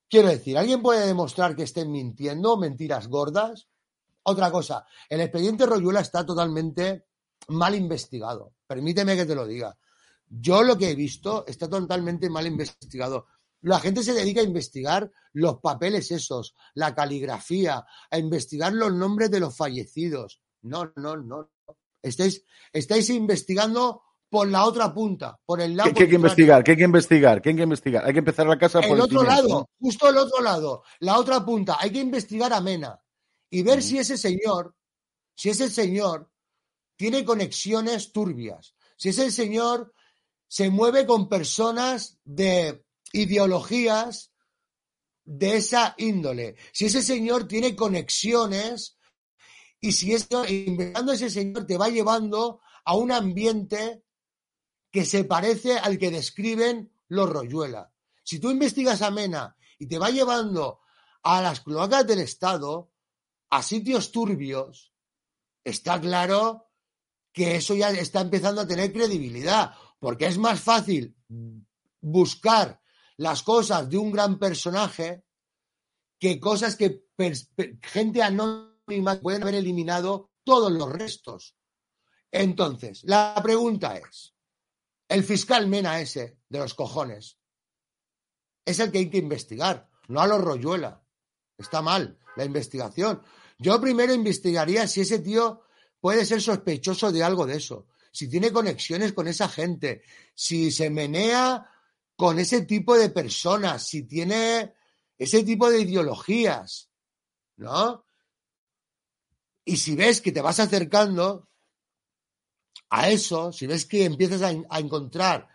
Quiero decir, ¿alguien puede demostrar que estén mintiendo mentiras gordas? Otra cosa, el expediente Royuela está totalmente mal investigado. Permíteme que te lo diga. Yo lo que he visto está totalmente mal investigado. La gente se dedica a investigar los papeles esos, la caligrafía, a investigar los nombres de los fallecidos. No, no, no. Estáis, estáis investigando por la otra punta, por el lado ¿Qué, hay que investigar? ¿Qué hay que investigar? ¿Qué hay que investigar? Hay que empezar la casa por El el otro cimiento, lado, justo el otro lado, la otra punta. Hay que investigar a Mena y ver si ese señor, si ese señor tiene conexiones turbias, si ese señor se mueve con personas de ideologías de esa índole, si ese señor tiene conexiones y si es, investigando a ese señor te va llevando a un ambiente que se parece al que describen los Royuela. Si tú investigas a Mena y te va llevando a las cloacas del Estado, a sitios turbios, está claro que eso ya está empezando a tener credibilidad, porque es más fácil buscar las cosas de un gran personaje que cosas que gente anónima pueden haber eliminado todos los restos. Entonces, la pregunta es, el fiscal Mena ese de los cojones es el que hay que investigar, no a los Royuela. Está mal la investigación. Yo primero investigaría si ese tío puede ser sospechoso de algo de eso. si tiene conexiones con esa gente, si se menea con ese tipo de personas, si tiene ese tipo de ideologías, ¿no? Y si ves que te vas acercando a eso, si ves que empiezas a, encontrar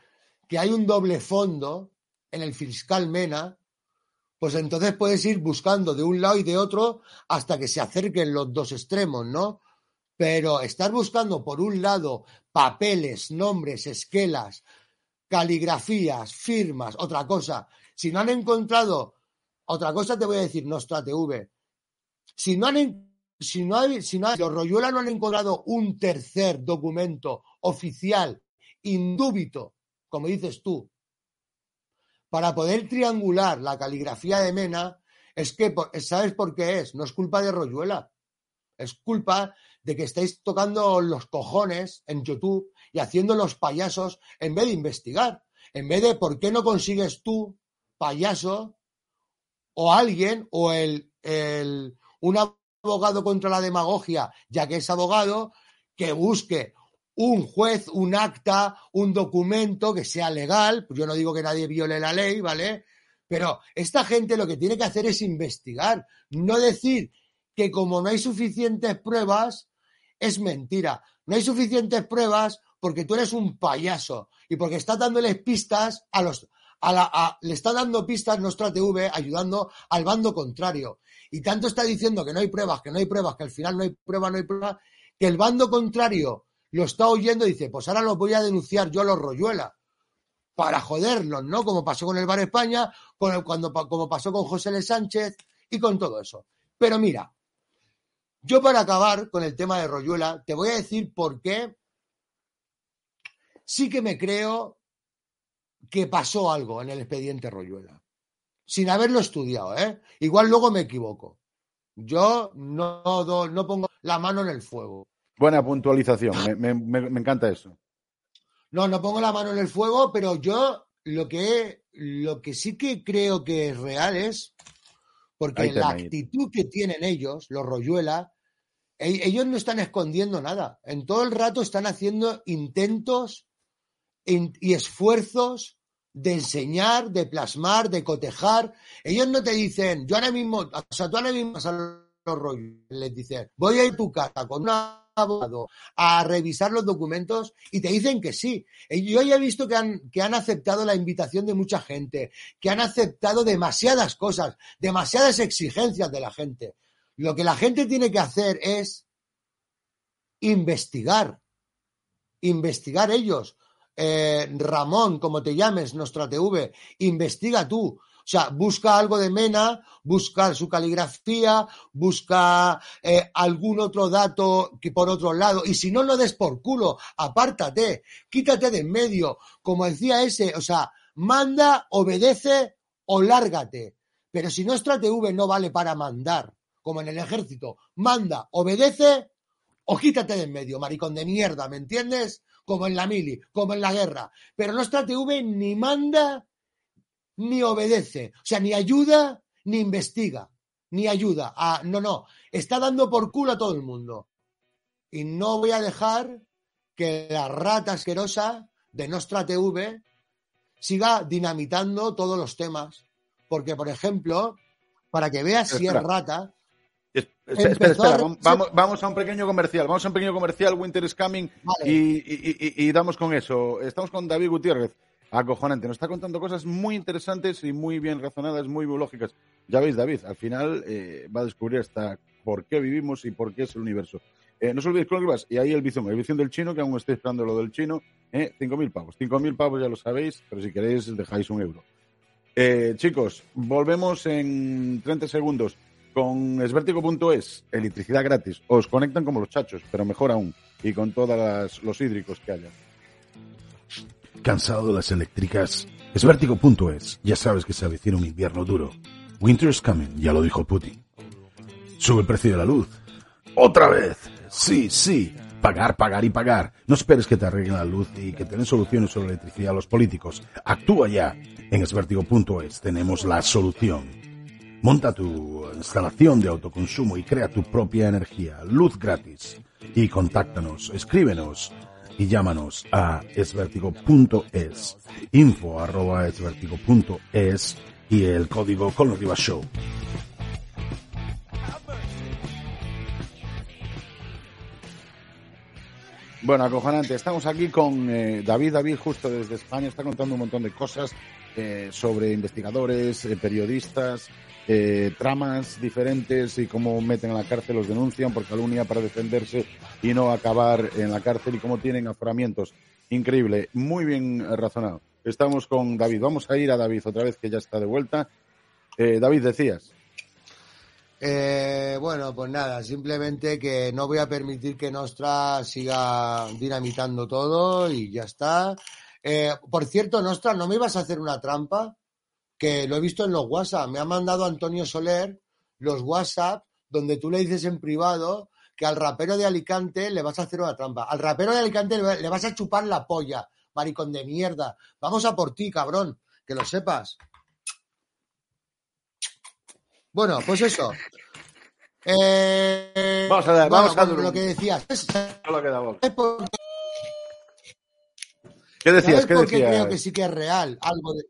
que hay un doble fondo en el fiscal Mena, pues entonces puedes ir buscando de un lado y de otro hasta que se acerquen los dos extremos, ¿no? Pero estar buscando por un lado papeles, nombres, esquelas, caligrafías, firmas, otra cosa. Si no han encontrado, otra cosa te voy a decir, Nostra TV. Si no han, si no hay, si no hay, los Royuela no han encontrado un tercer documento oficial, indúbito, como dices tú, para poder triangular la caligrafía de Mena, es que, ¿sabes por qué es? No es culpa de Royuela. Es culpa de que estáis tocando los cojones en YouTube y haciendo los payasos en vez de investigar. En vez de por qué no consigues tú, payaso, o alguien, o el, el, un abogado contra la demagogia, ya que es abogado, que busque un juez, un acta, un documento que sea legal. Pues yo no digo que nadie viole la ley, ¿vale? Pero esta gente lo que tiene que hacer es investigar, no decir que como no hay suficientes pruebas, es mentira. No hay suficientes pruebas porque tú eres un payaso y porque estás dándoles pistas a los. A la, a- le está dando pistas Nostra TV ayudando al bando contrario. Y tanto está diciendo que no hay pruebas, que no hay pruebas, que al final no hay pruebas, no hay pruebas, que el bando contrario lo está oyendo y dice, pues ahora los voy a denunciar yo a los Royuela para joderlos, ¿no? Como pasó con el Bar España, con el- cuando, como pasó con José L. Sánchez y con todo eso. Pero mira, yo para acabar con el tema de Royuela, te voy a decir por qué sí que me creo que pasó algo en el expediente Royuela. Sin haberlo estudiado, ¿eh? Igual luego me equivoco. Yo no, no pongo la mano en el fuego. Buena puntualización, me, me- me- encanta eso. No, no pongo la mano en el fuego, pero yo lo que, lo que sí que creo que es real es porque la actitud que tienen ellos, los Royuela, e- ellos no están escondiendo nada. En todo el rato están haciendo intentos in- y esfuerzos de enseñar, de plasmar, de cotejar. Ellos no te dicen, yo ahora mismo, o sea, tú ahora mismo a los Royuela, les dices, voy a ir tu casa con un abogado a revisar los documentos y te dicen que sí. Eh, Yo ya he visto que han, que han aceptado la invitación de mucha gente, que han aceptado demasiadas cosas, demasiadas exigencias de la gente. Lo que la gente tiene que hacer es investigar, investigar ellos. Eh, Ramón, como te llames, Nostra TV, investiga tú. O sea, busca algo de Mena, busca su caligrafía, busca eh, algún otro dato que por otro lado. Y si no, no des por culo, apártate, quítate de en medio. Como decía ese, o sea, manda, obedece o lárgate. Pero si Nostra TV no vale para mandar, como en el ejército, manda, obedece o quítate de en medio, maricón de mierda, ¿me entiendes? Como en la mili, como en la guerra. Pero Nostra TV ni manda ni obedece, o sea, ni ayuda ni investiga, ni ayuda. A, no, no, está dando por culo a todo el mundo. Y no voy a dejar que la rata asquerosa de Nostra TV siga dinamitando todos los temas. Porque, por ejemplo, para que veas si es rata, Espera, espera, espera, Vamos, vamos a un pequeño comercial. Vamos a un pequeño comercial. Winter is coming. Vale. Y, y- y- y damos con eso. Estamos con David Gutiérrez. Acojonante. Nos está contando cosas muy interesantes y muy bien razonadas, muy biológicas. Ya veis, David, al final eh, va a descubrir hasta por qué vivimos y por qué es el universo. Eh, no os olvidéis, Clonribas, y ahí el bizum, el bizum del chino, que aún estoy esperando lo del chino, eh, 5.000 pavos. 5.000 pavos ya lo sabéis, pero si queréis dejáis un euro. Eh, chicos, volvemos en 30 segundos con esvértigo.es, electricidad gratis. Os conectan como los chachos, pero mejor aún, y con todos los hídricos que haya. ¿Cansado de las eléctricas? Esvértigo.es, ya sabes que se avecina un invierno duro. Winter is coming, ya lo dijo Putin. Sube el precio de la luz. ¡Otra vez! Sí, sí. Pagar, pagar y pagar. No esperes que te arreglen la luz y que te den soluciones sobre electricidad a los políticos. Actúa ya. En esvértigo.es tenemos la solución. Monta tu instalación de autoconsumo y crea tu propia energía. Luz gratis. Y contáctanos, escríbenos y llámanos a esvertigo.es, info arroba esvertigo.es y el código con los Rivas Show. Bueno, acojonante. Estamos aquí con eh, David. David, justo desde España, está contando un montón de cosas eh, sobre investigadores, eh, periodistas, eh, tramas diferentes y cómo meten a la cárcel, los denuncian por calumnia para defenderse y no acabar en la cárcel y cómo tienen aforamientos. Increíble, muy bien razonado. Estamos con David. Vamos a ir a David otra vez que ya está de vuelta. Eh, David, decías. Eh, bueno, pues nada, simplemente que no voy a permitir que Nostra siga dinamitando todo y ya está. Por cierto, Nostra, ¿no me ibas a hacer una trampa? Que lo he visto en los WhatsApp. Me ha mandado Antonio Soler los WhatsApp donde tú le dices en privado que al rapero de Alicante le vas a hacer una trampa. Al rapero de Alicante le vas a chupar la polla, maricón de mierda. Vamos a por ti, cabrón, que lo sepas. Bueno, pues eso. Eh, Vamos a dar- bueno, vamos a dar- lo que decías. Solo queda voz. ¿Sabes por ¿Qué decías? ¿Sabes ¿Qué por qué decías? creo que sí que es real? Algo de...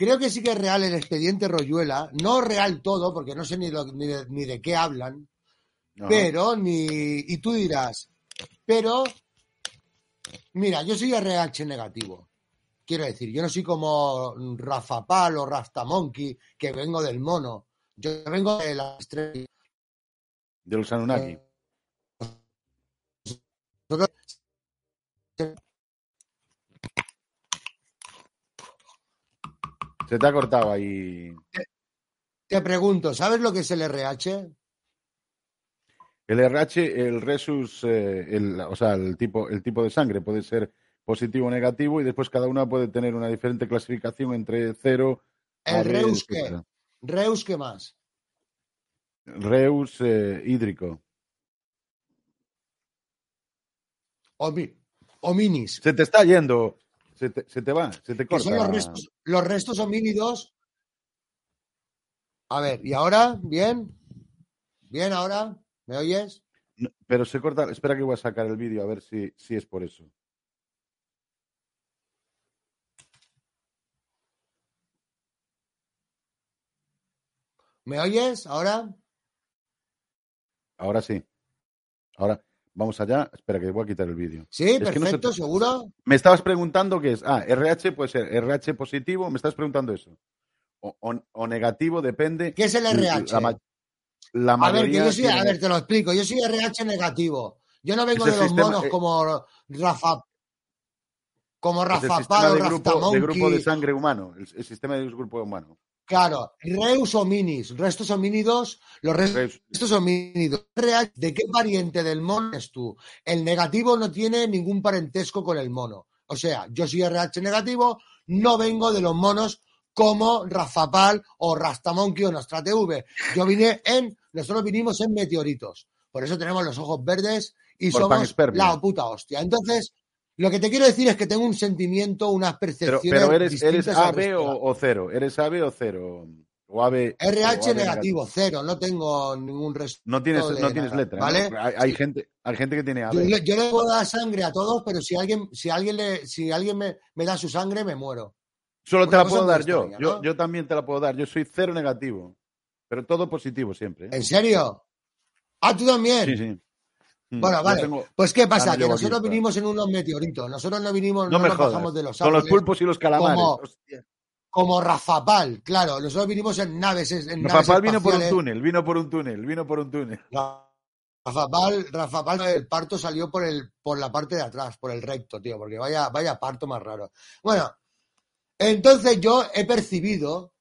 Creo que sí que es real el expediente Royuela. No real todo, porque no sé ni, lo- ni, de, ni de qué hablan. Ajá. Pero, ni. Y tú dirás, pero. Mira, yo soy RH negativo. Quiero decir, yo no soy como Rafa Pal o Rasta Monkey, que vengo del mono. Yo vengo de la estrella. De los Anunnaki. Se te ha cortado ahí. Te pregunto, ¿sabes lo que es el RH? El RH, el resus, eh, el, o sea, el tipo, el tipo de sangre puede ser positivo o negativo y después cada una puede tener una diferente clasificación entre cero ¿El Reus qué? ¿Reus qué más? Reus eh, hídrico. O, mi- o minis. Se te está yendo. Se te, se te va, se te corta. son los restos, los restos homínidos. A ver, ¿y ahora? ¿Bien? ¿Bien ahora? ¿Me oyes? No, Pero se corta. Espera que voy a sacar el vídeo a ver si, si es por eso. ¿Me oyes ahora? Ahora sí. Ahora, vamos allá. Espera que voy a quitar el vídeo. Sí, Es que no se perfecto, seguro. Me estabas preguntando qué es. Ah, RH puede ser RH positivo. Me estás preguntando eso. O, o- o negativo, depende. ¿Qué es el RH? La, ma- la A ver, mayoría soy, a tiene- ver, te lo explico. Yo soy RH negativo. Yo no vengo de los sistema- monos eh, como Rafa, como es el Rafa sistema Palo, de grupo, de grupo de sangre humano. El, el sistema de grupo humano. Claro, Reus hominis, restos homínidos, los Reus. restos homínidos. ¿De qué pariente del mono eres tú? El negativo no tiene ningún parentesco con el mono. O sea, yo soy RH negativo, no vengo de los monos como Rafapal o Rastamonkey o Nostra TV. Yo vine en, nosotros vinimos en meteoritos. Por eso tenemos los ojos verdes y Por somos la puta hostia. Entonces, lo que te quiero decir es que tengo un sentimiento, unas Pero, percepciones pero eres, eres distintas al AB o, o cero. ¿Eres AB o cero? O AB. o RH AB negativo, cero, no tengo ningún resto. No tienes, de no tienes letra. ¿no? ¿vale? Hay, hay gente, hay gente que tiene AB. Yo, le- yo le puedo dar sangre a todos, pero si alguien, si alguien, le, si alguien me, me da su sangre, me muero. Solo te la puedo dar yo. extraña, yo. ¿no? Yo también te la puedo dar. Yo soy cero negativo. Pero todo positivo siempre. ¿eh? ¿En serio? Ah, tú también. Sí, sí. Mm, Bueno, vale. tengo- Pues ¿qué pasa? que aquí nosotros vinimos en unos meteoritos. Nosotros no vinimos, No no, me nos jodas. bajamos de los Con los árboles. pulpos y los calamares. Como, como Rafapal, claro. Nosotros vinimos en naves, en naves Rafael vino por un túnel, vino por un túnel, vino por un túnel. Rafapal, Rafapal, el parto salió por el, por la parte de atrás, por el recto, tío, porque vaya, vaya parto más raro. Bueno, entonces yo he percibido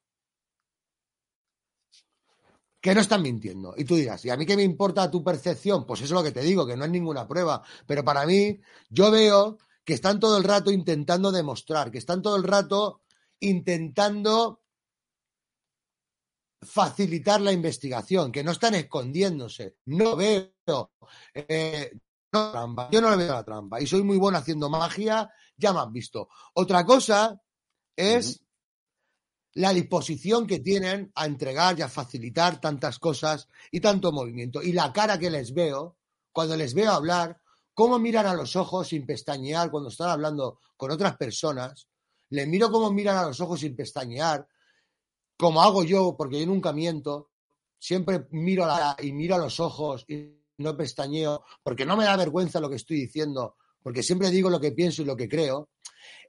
que no están mintiendo. Y tú dirás, ¿y a mí qué me importa tu percepción? Pues eso es lo que te digo, que no es ninguna prueba. Pero para mí, yo veo que están todo el rato intentando demostrar, que están todo el rato intentando facilitar la investigación, que no están escondiéndose. No veo eh, trampa. Yo no le veo la trampa. Y soy muy bueno haciendo magia, ya me han visto. Otra cosa es la disposición que tienen a entregar y a facilitar tantas cosas y tanto movimiento. Y la cara que les veo, cuando les veo hablar, cómo miran a los ojos sin pestañear cuando están hablando con otras personas. Les miro cómo miran a los ojos sin pestañear, como hago yo, porque yo nunca miento. Siempre miro a la, y miro a los ojos y no pestañeo, porque no me da vergüenza lo que estoy diciendo, porque siempre digo lo que pienso y lo que creo.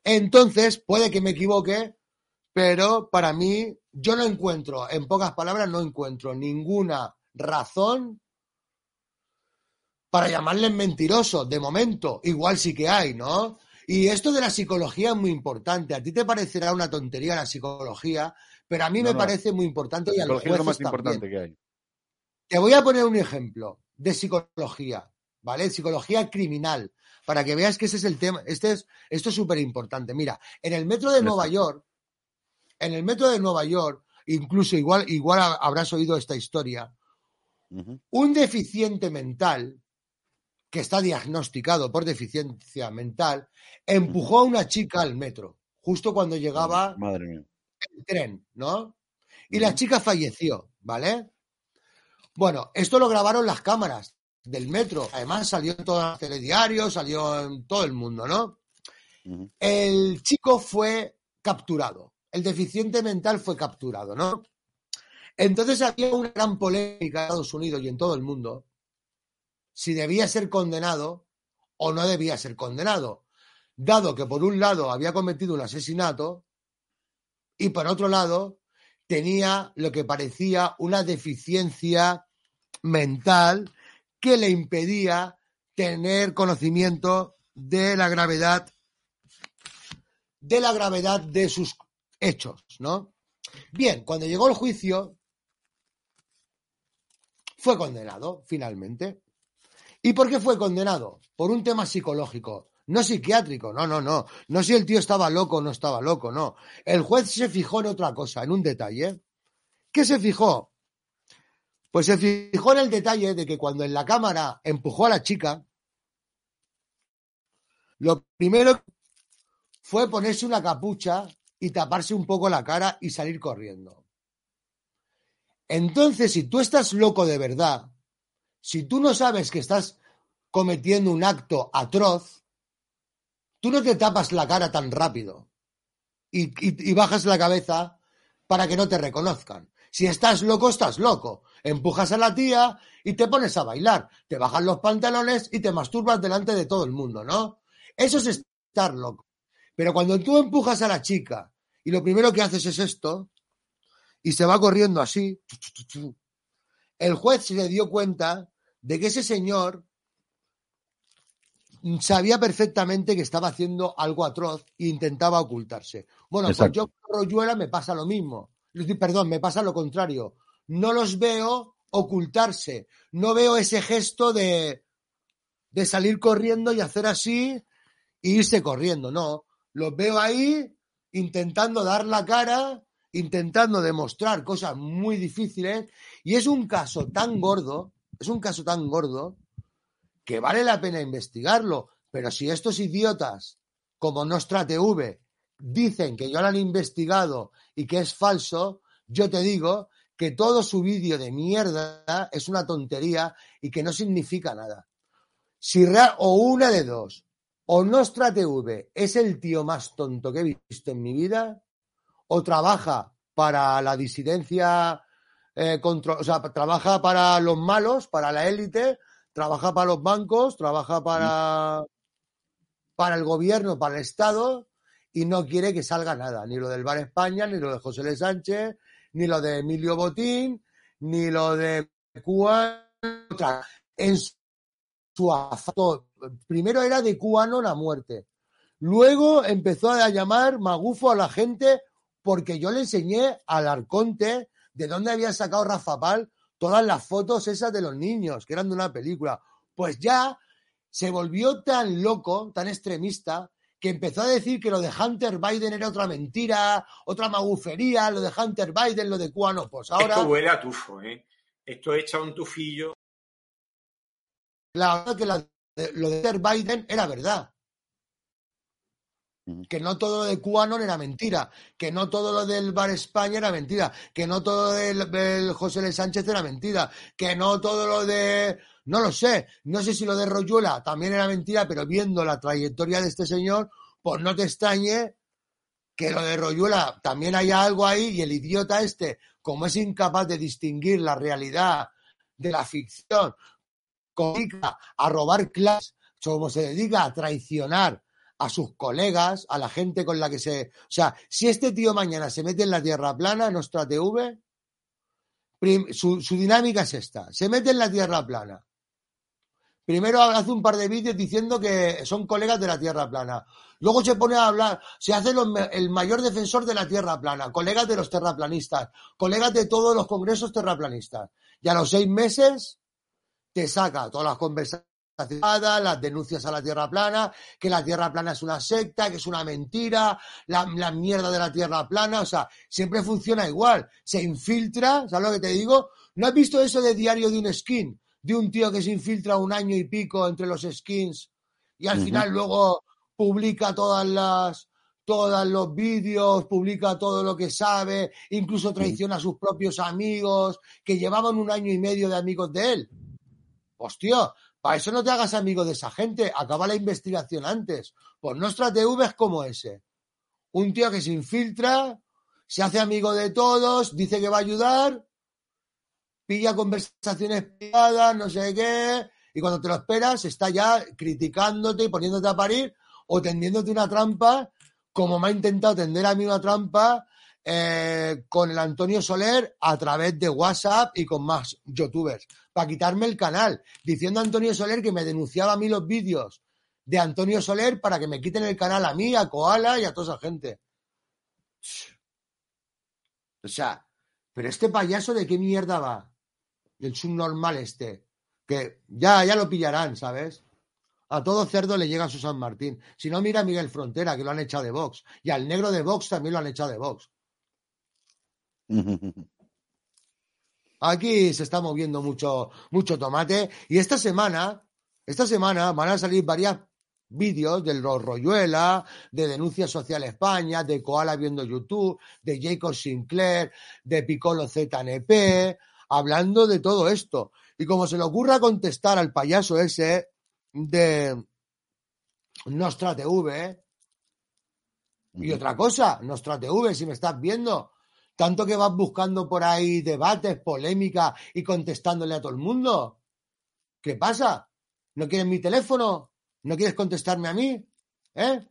Entonces, puede que me equivoque, pero para mí, yo no encuentro, en pocas palabras, no encuentro ninguna razón para llamarles mentirosos, de momento, igual sí que hay, ¿no? Y esto de la psicología es muy importante. A ti te parecerá una tontería la psicología, pero a mí No, me no. parece muy importante y La a los psicología es lo más jueces importante que hay. Te voy a poner un ejemplo de psicología, ¿vale? Psicología criminal, para que veas que ese es el tema. Este es, esto es súper importante. Mira, en el metro de Nueva York, en el metro de Nueva York, incluso igual, igual ha- habrás oído esta historia, un deficiente mental que está diagnosticado por deficiencia mental empujó a una chica al metro, justo cuando llegaba Madre mía. el tren, ¿no? Y la chica falleció, ¿vale? Bueno, esto lo grabaron las cámaras del metro. Además salió en todos los telediarios, salió en todo el mundo, ¿no? El chico fue capturado. El deficiente mental fue capturado, ¿no? Entonces había una gran polémica en Estados Unidos y en todo el mundo si debía ser condenado o no debía ser condenado, dado que por un lado había cometido un asesinato y por otro lado tenía lo que parecía una deficiencia mental que le impedía tener conocimiento de la gravedad de la gravedad de sus hechos, ¿no? Bien, cuando llegó el juicio fue condenado finalmente. ¿Y por qué fue condenado? Por un tema psicológico, no psiquiátrico, no, no, no. No si el tío estaba loco o no estaba loco, no. El juez se fijó en otra cosa, en un detalle. ¿Qué se fijó? Pues se fijó en el detalle de que cuando en la cámara empujó a la chica, lo primero fue ponerse una capucha y taparse un poco la cara y salir corriendo. Entonces, si tú estás loco de verdad, si tú no sabes que estás cometiendo un acto atroz, tú no te tapas la cara tan rápido y, bajas la cabeza para que no te reconozcan. Si estás loco, estás loco. Empujas a la tía y te pones a bailar. Te bajas los pantalones y te masturbas delante de todo el mundo, ¿no? Eso es estar loco. Pero cuando tú empujas a la chica y lo primero que haces es esto y se va corriendo así, el juez se dio cuenta de que ese señor sabía perfectamente que estaba haciendo algo atroz e intentaba ocultarse. Bueno, pues yo Royuela me pasa lo mismo. Perdón, me pasa lo contrario. No los veo ocultarse. No veo ese gesto de, de salir corriendo y hacer así e irse corriendo. No, los veo ahí intentando dar la cara, intentando demostrar cosas muy difíciles. Y es un caso tan gordo, es un caso tan gordo que vale la pena investigarlo. Pero si estos idiotas como Nostra TV dicen que ya lo han investigado y que es falso, yo te digo que todo su vídeo de mierda es una tontería y que no significa nada. Si real, o una de dos, o Nostra TV es el tío más tonto que he visto en mi vida, o trabaja para la disidencia, eh, contro- o sea, trabaja para los malos, para la élite, trabaja para los bancos, trabaja para, para el gobierno, para el Estado, y no quiere que salga nada, ni lo del Bar España, ni lo de José L. Sánchez, ni lo de Emilio Botín, ni lo de Cuba. En su afán, primero era de cubano la muerte. Luego empezó a llamar magufo a la gente porque yo le enseñé al Arconte de dónde había sacado Rafa Pal todas las fotos esas de los niños, que eran de una película. Pues ya se volvió tan loco, tan extremista, que empezó a decir que lo de Hunter Biden era otra mentira, otra magufería, lo de Hunter Biden, lo de cubano. Pues ahora, Esto huele a tufo, ¿eh? Esto echa un tufillo. La verdad que la lo de Biden era verdad. Que no todo lo de Cubanon era mentira, que no todo lo del Bar España era mentira, que no todo lo del, del José L. Sánchez era mentira, que no todo lo de No lo sé. No sé si lo de Royuela también era mentira, pero viendo la trayectoria de este señor, pues no te extrañe que lo de Royuela también haya algo ahí y el idiota este, como es incapaz de distinguir la realidad de la ficción, dedica a robar clases, como se dedica a traicionar a sus colegas, a la gente con la que se... O sea, si este tío mañana se mete en la Tierra plana, nuestra TV, su, dinámica es esta, se mete en la Tierra plana. Primero hace un par de vídeos diciendo que son colegas de la Tierra plana. Luego se pone a hablar, se hace el mayor defensor de la Tierra plana, colegas de los terraplanistas, colegas de todos los congresos terraplanistas. Y a los seis meses te saca todas las conversaciones, las denuncias a la Tierra plana, que la Tierra plana es una secta, que es una mentira, la, la mierda de la Tierra plana, o sea, siempre funciona igual. Se infiltra, ¿sabes lo que te digo? ¿No has visto eso de diario de un skin? De un tío que se infiltra un año y pico entre los skins y al final luego publica todas las todos los vídeos, publica todo lo que sabe, incluso traiciona a sus propios amigos que llevaban un año y medio de amigos de él. Hostia, para eso no te hagas amigo de esa gente, acaba la investigación antes. Pues nuestra TV es como ese. Un tío que se infiltra, se hace amigo de todos, dice que va a ayudar, pilla conversaciones privadas, no sé qué, y cuando te lo esperas está ya criticándote y poniéndote a parir o tendiéndote una trampa, como me ha intentado tender a mí una trampa eh, con el Antonio Soler a través de WhatsApp y con más youtubers, para quitarme el canal, diciendo a Antonio Soler que me denunciaba a mí los vídeos de Antonio Soler para que me quiten el canal a mí, a Koala y a toda esa gente. O sea, pero este payaso de qué mierda va? El subnormal este. Que ya, ya lo pillarán, ¿sabes? A todo cerdo le llega su San Martín. Si no, mira a Miguel Frontera, que lo han echado de Vox. Y al negro de Vox también lo han echado de Vox. Aquí se está moviendo mucho, mucho tomate. Y esta semana, esta semana van a salir varios vídeos del Ro- Royuela, de Denuncia Social España, de Koala viendo YouTube, de Jacob Sinclair, de Piccolo ZNP, hablando de todo esto. Y como se le ocurra contestar al payaso ese de Nostra TV, y otra cosa, Nostra TV, si me estás viendo, tanto que vas buscando por ahí debates, polémica y contestándole a todo el mundo. ¿Qué pasa? ¿No quieres mi teléfono? ¿No quieres contestarme a mí? ¿Eh?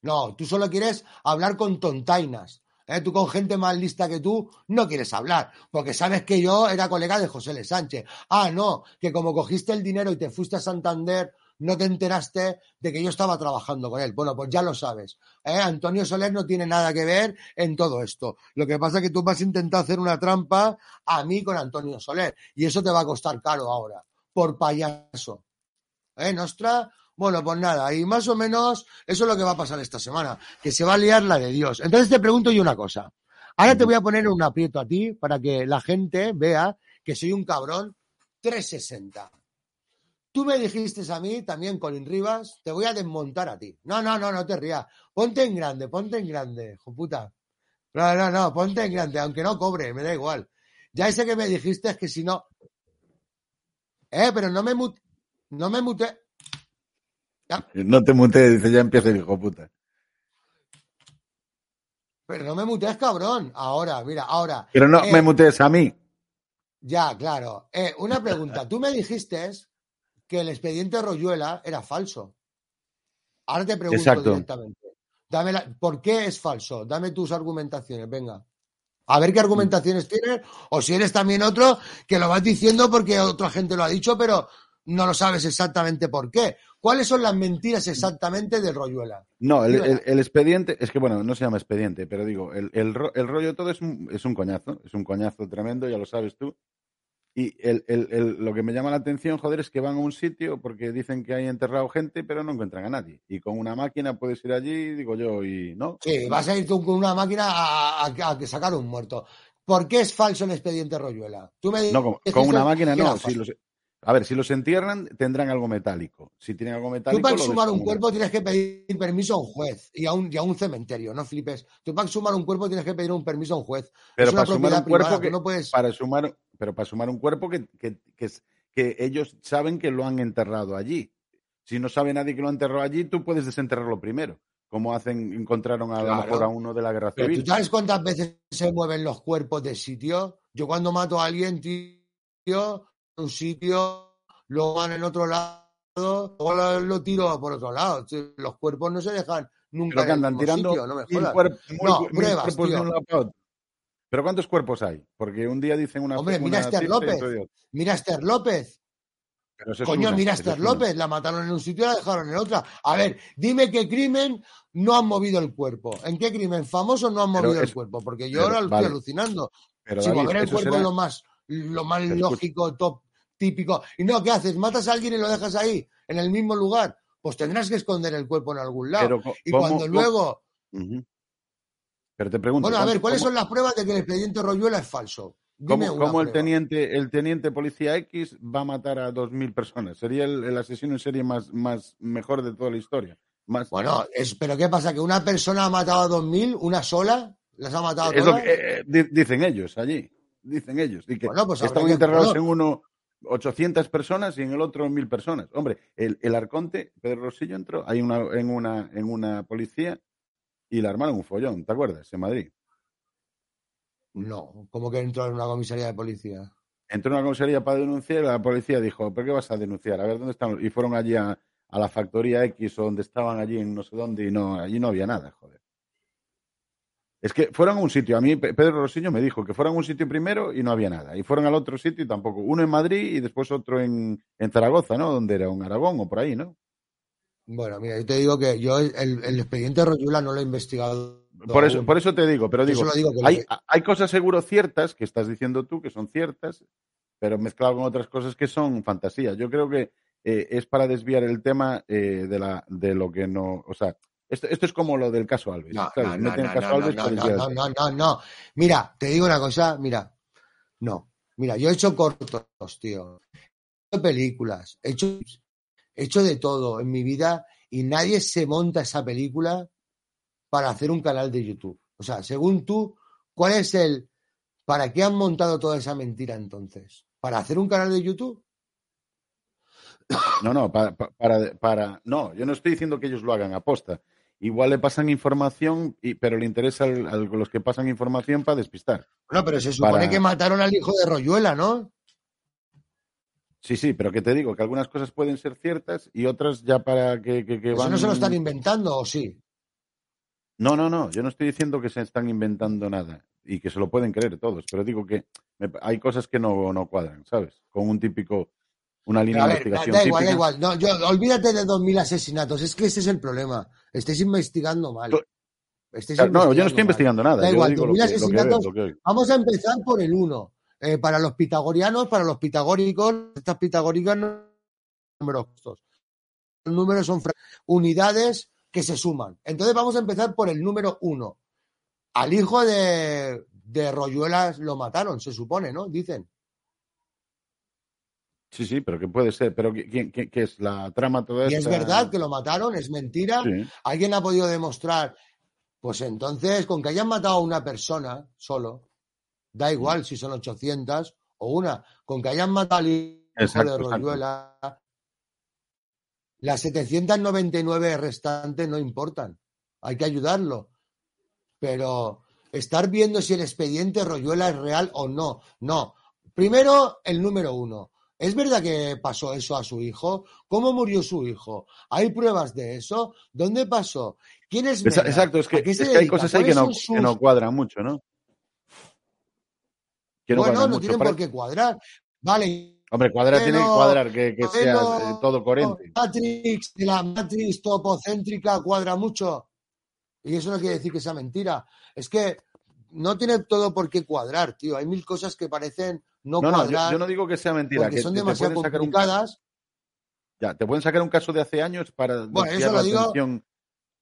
No, tú solo quieres hablar con tontainas. ¿eh? Tú con gente más lista que tú no quieres hablar, porque sabes que yo era colega de José L. Sánchez. Ah, no, que como cogiste el dinero y te fuiste a Santander, no te enteraste de que yo estaba trabajando con él. Bueno, pues ya lo sabes. ¿eh? Antonio Soler no tiene nada que ver en todo esto. Lo que pasa es que tú vas a intentar hacer una trampa a mí con Antonio Soler, y eso te va a costar caro ahora, por payaso. ¿Eh, Nostra? Bueno, pues nada, y más o menos eso es lo que va a pasar esta semana, que se va a liar la de Dios. Entonces te pregunto yo una cosa. Ahora te voy a poner un aprieto a ti para que la gente vea que soy un cabrón 360. Tú me dijiste a mí, también Colin Rivas, te voy a desmontar a ti. No, no, no, no te rías. Ponte en grande, ponte en grande, hijo puta. No, no, no, ponte en grande, aunque no cobre, me da igual. Ya ese que me dijiste es que si no. Eh, pero no me mut... no me mute. No te mutees, dice, ya empieza el hijo puta. Pero no me mutees, cabrón. Ahora, mira, ahora. Pero no Eh, me mutees a mí. Ya, claro. Eh, una pregunta. Tú me dijiste que el expediente Royuela era falso. Ahora te pregunto Exacto. directamente. Dame la- ¿Por qué es falso? Dame tus argumentaciones, venga. A ver qué argumentaciones tienes. O si eres también otro que lo vas diciendo porque otra gente lo ha dicho, pero no lo sabes exactamente por qué. ¿Cuáles son las mentiras exactamente del Royuela? No, el, Dímela. el- el expediente, es que bueno, no se llama expediente, pero digo, el, el rollo todo es un, es un coñazo, es un coñazo tremendo, ya lo sabes tú. Y el, el- el- lo que me llama la atención, joder, es que van a un sitio porque dicen que hay enterrado gente, pero no encuentran a nadie. Y con una máquina puedes ir allí, digo yo, y no. Sí, vas a ir tú con una máquina a, a- a sacar un muerto. ¿Por qué es falso el expediente Royuela? Tú me No, con, con una máquina no. Si falso. los, a ver, si los entierran, tendrán algo metálico. Si tienen algo Tú metálico. para lo exhumar un cuerpo tienes que pedir permiso a un juez y a un, y a un cementerio, no flipes. Tú para exhumar un cuerpo tienes que pedir un permiso a un juez. Pero es una para sumar un cuerpo privada, que, tú no puedes... para sumar, pero para sumar un cuerpo que, que, que, ellos saben que lo han enterrado allí. Si no sabe nadie que lo ha enterrado allí, tú puedes desenterrarlo primero. Como hacen, encontraron a lo mejor a uno de la guerra civil. ¿tú sabes cuántas veces se mueven los cuerpos de sitio? Yo cuando mato a alguien, tío, en un sitio, luego van en otro lado, luego lo, lo tiro por otro lado. Los cuerpos no se dejan nunca Pero que andan tirando sitio, no me jodas. No, mil pruebas, cuerpos de tío. un lado para otro. Pero ¿cuántos cuerpos hay? Porque un día dicen una Hombre, mira a Esther López. Mira a Esther López. Es Coño, una, mira a Esther una. López. La mataron en un sitio y la dejaron en otra. A ver, dime qué crimen no han movido el cuerpo. ¿En qué crimen famoso no han movido el cuerpo? Porque yo ahora lo vale. estoy alucinando. Pero, si David, mover el cuerpo será- es lo más, lo más lógico, top, típico. Y no, ¿qué haces? ¿Matas a alguien y lo dejas ahí, en el mismo lugar? Pues tendrás que esconder el cuerpo en algún lado. Pero y ¿cómo- cuando luego. Pero te pregunto. Bueno, a ver, ¿cuánto- ¿cuáles son las pruebas de que el expediente Royuela es falso? Dime ¿Cómo, cómo el teniente, el teniente policía X va a matar a 2.000 personas? Sería el, el asesino en serie más, más mejor de toda la historia. Más, Bueno, es, pero ¿qué pasa? ¿Que una persona ha matado a 2.000, una sola? ¿Las ha matado a es lo todas? que eh, di- dicen ellos allí. Dicen ellos. Y que Bueno, pues que- enterrados en uno 800 personas y en el otro 1.000 personas. Hombre, el, el arconte, Pedro Rosillo entró hay una, en, una, en una policía y la armaron un follón, ¿te acuerdas? En Madrid. No, como que entró en una comisaría de policía. entró en una comisaría para denunciar y la policía dijo, ¿pero qué vas a denunciar? A ver, ¿dónde están? Y fueron allí a, a la factoría X o donde estaban allí en no sé dónde y no, allí no había nada, joder. Es que fueron a un sitio, a mí Pe- Pedro Rosillo me dijo que fueron a un sitio primero y no había nada. Y fueron al otro sitio y tampoco. Uno en Madrid y después otro en, en Zaragoza, ¿no? Donde era un Aragón o por ahí, ¿no? Bueno, mira, yo te digo que yo el, el expediente Royuela no lo he investigado. Por eso, aún. por eso te digo, pero digo, hay, que- hay cosas seguro ciertas que estás diciendo tú que son ciertas, pero mezclado con otras cosas que son fantasías. Yo creo que eh, es para desviar el tema eh, de, la, de lo que no. O sea, esto, esto es como lo del caso Alves. No, no, no, no, no. Mira, te digo una cosa, mira. No, mira, yo he hecho cortos, tío. He hecho películas, he hecho, he hecho de todo en mi vida y nadie se monta esa película para hacer un canal de YouTube. O sea, según tú, ¿cuál es el... ¿Para qué han montado toda esa mentira entonces? ¿Para hacer un canal de YouTube? No, no, para, para, para- No, yo no estoy diciendo que ellos lo hagan aposta. Igual le pasan información, y, pero le interesa a los que pasan información para despistar. No, pero se supone Para- que mataron al hijo de Royuela, ¿no? Sí, sí, pero que te digo que algunas cosas pueden ser ciertas y otras ya para que, que, que Eso van. no se lo están inventando, ¿o sí? No, no, no. Yo no estoy diciendo que se están inventando nada y que se lo pueden creer todos, pero digo que me- hay cosas que no, no cuadran, ¿sabes? Con un típico, una línea de da, investigación da igual, da igual. No, yo, olvídate de 2.000 asesinatos. Es que ese es el problema. Estáis investigando mal. Estáis Claro, no, yo no estoy mal. investigando nada. Da yo igual, digo lo 2.000 que, lo que veo, asesinatos. lo que oigo. Vamos a empezar por el 1. Para los pitagorianos, para los pitagóricos, estas pitagóricas no son números. Los números son unidades que se suman. Entonces vamos a empezar por el número 1. Al hijo de, de Royuelas lo mataron, se supone, ¿no? Dicen. Sí, sí, pero que puede ser. Pero ¿qué, qué- qué- es la trama toda Y es esta? verdad que lo mataron, es mentira. Sí. ¿Alguien ha podido demostrar? Pues entonces, con que hayan matado a una persona solo, da igual si son 800 o una, con que hayan matado exacto. Royuela, las 799 restantes no importan. Hay que ayudarlo. Pero estar viendo si el expediente Royuela es real o no. No. Primero, el número uno. ¿Es verdad que pasó eso a su hijo? ¿Cómo murió su hijo? ¿Hay pruebas de eso? ¿Dónde pasó? ¿Quién es? Exacto, es que, ¿A es hay cosas ahí que ¿Cuáles no, que cuadran mucho, ¿no? Que no Bueno, no tienen por qué cuadrar. Vale. Hombre, cuadrar tiene que Pero- cuadrar, que, que sea pero- todo coherente. Matrix, la Matrix topocéntrica cuadra mucho. Y eso no quiere decir que sea mentira. Es que no tiene todo por qué cuadrar, tío. Hay mil cosas que parecen no, No, no, yo, cuadrar yo no digo que sea mentira. porque que son demasiado un complicadas. Ya, te pueden sacar un caso de hace años para Bueno, desviar eso lo la digo- atención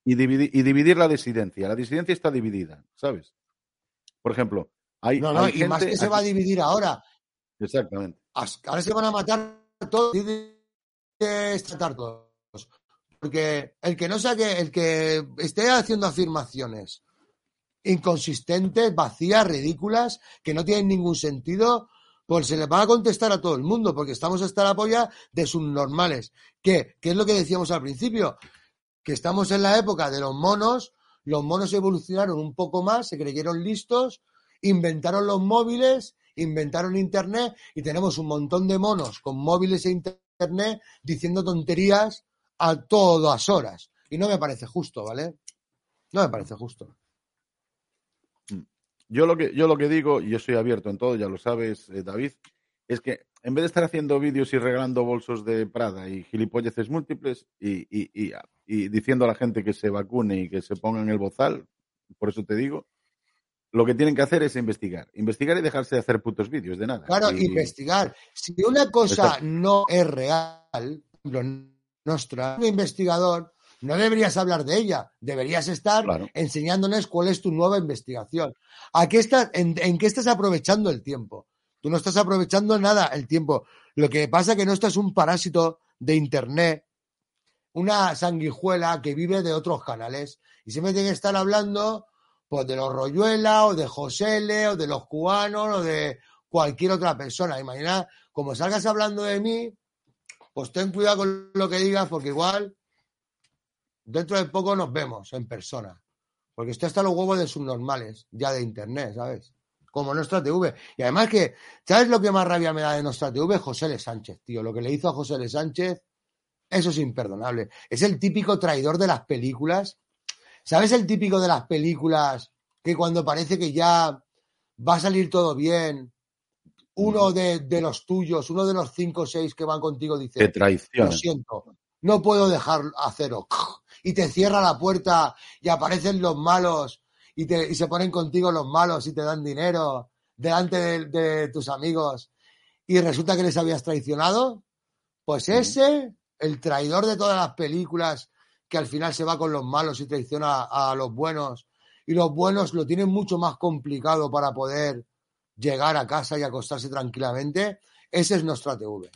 y dividir, y dividir la disidencia. La disidencia está dividida, ¿sabes? Por ejemplo, hay, No, no, hay y más que se va a dividir ahora. Exactamente. Ahora se van a matar todos. Es tratar todos. Porque el que no saque, el que esté haciendo afirmaciones inconsistentes, vacías, ridículas, que no tienen ningún sentido, pues se les va a contestar a todo el mundo, porque estamos hasta la polla de subnormales. ¿Qué? ¿Qué es lo que decíamos al principio? Que estamos en la época de los monos, los monos evolucionaron un poco más, se creyeron listos, inventaron los móviles, inventaron Internet y tenemos un montón de monos con móviles e Internet diciendo tonterías a todas horas. Y no me parece justo, ¿vale? No me parece justo. Yo lo que, yo lo que digo, y yo soy abierto en todo, ya lo sabes, eh, David, es que en vez de estar haciendo vídeos y regalando bolsos de Prada y gilipolleces múltiples y, y, y, y diciendo a la gente que se vacune y que se pongan el bozal, por eso te digo, lo que tienen que hacer es investigar. Investigar y dejarse de hacer putos vídeos, de nada. Claro, Y- investigar. Si una cosa no es real, por ejemplo, nuestra un investigador, no deberías hablar de ella, deberías estar enseñándonos cuál es tu nueva investigación. ¿A qué estás, en, en qué estás aprovechando el tiempo? Tú no estás aprovechando nada el tiempo. Lo que pasa es que no estás un parásito de internet, una sanguijuela que vive de otros canales y siempre tiene que estar hablando pues de los Royuela o de Josele o de los cubanos o de cualquier otra persona. Imagina, como salgas hablando de mí, pues ten cuidado con lo que digas porque igual dentro de poco nos vemos en persona. Porque estoy hasta los huevos de subnormales, ya de internet, ¿sabes? Como nuestra TV. Y además que, ¿sabes lo que más rabia me da de nuestra TV? José L. Sánchez, tío. Lo que le hizo a José L. Sánchez, eso es imperdonable. Es el típico traidor de las películas. ¿Sabes el típico de las películas que cuando parece que ya va a salir todo bien, uno de, de los tuyos, uno de los cinco o seis que van contigo dice, Te traicionan. lo siento, no puedo dejar haceros. Y te cierra la puerta y aparecen los malos y, te, y se ponen contigo los malos y te dan dinero delante de, de tus amigos y resulta que les habías traicionado. Pues ese, el traidor de todas las películas que al final se va con los malos y traiciona a, los buenos y los buenos lo tienen mucho más complicado para poder llegar a casa y acostarse tranquilamente, ese es nuestra TV.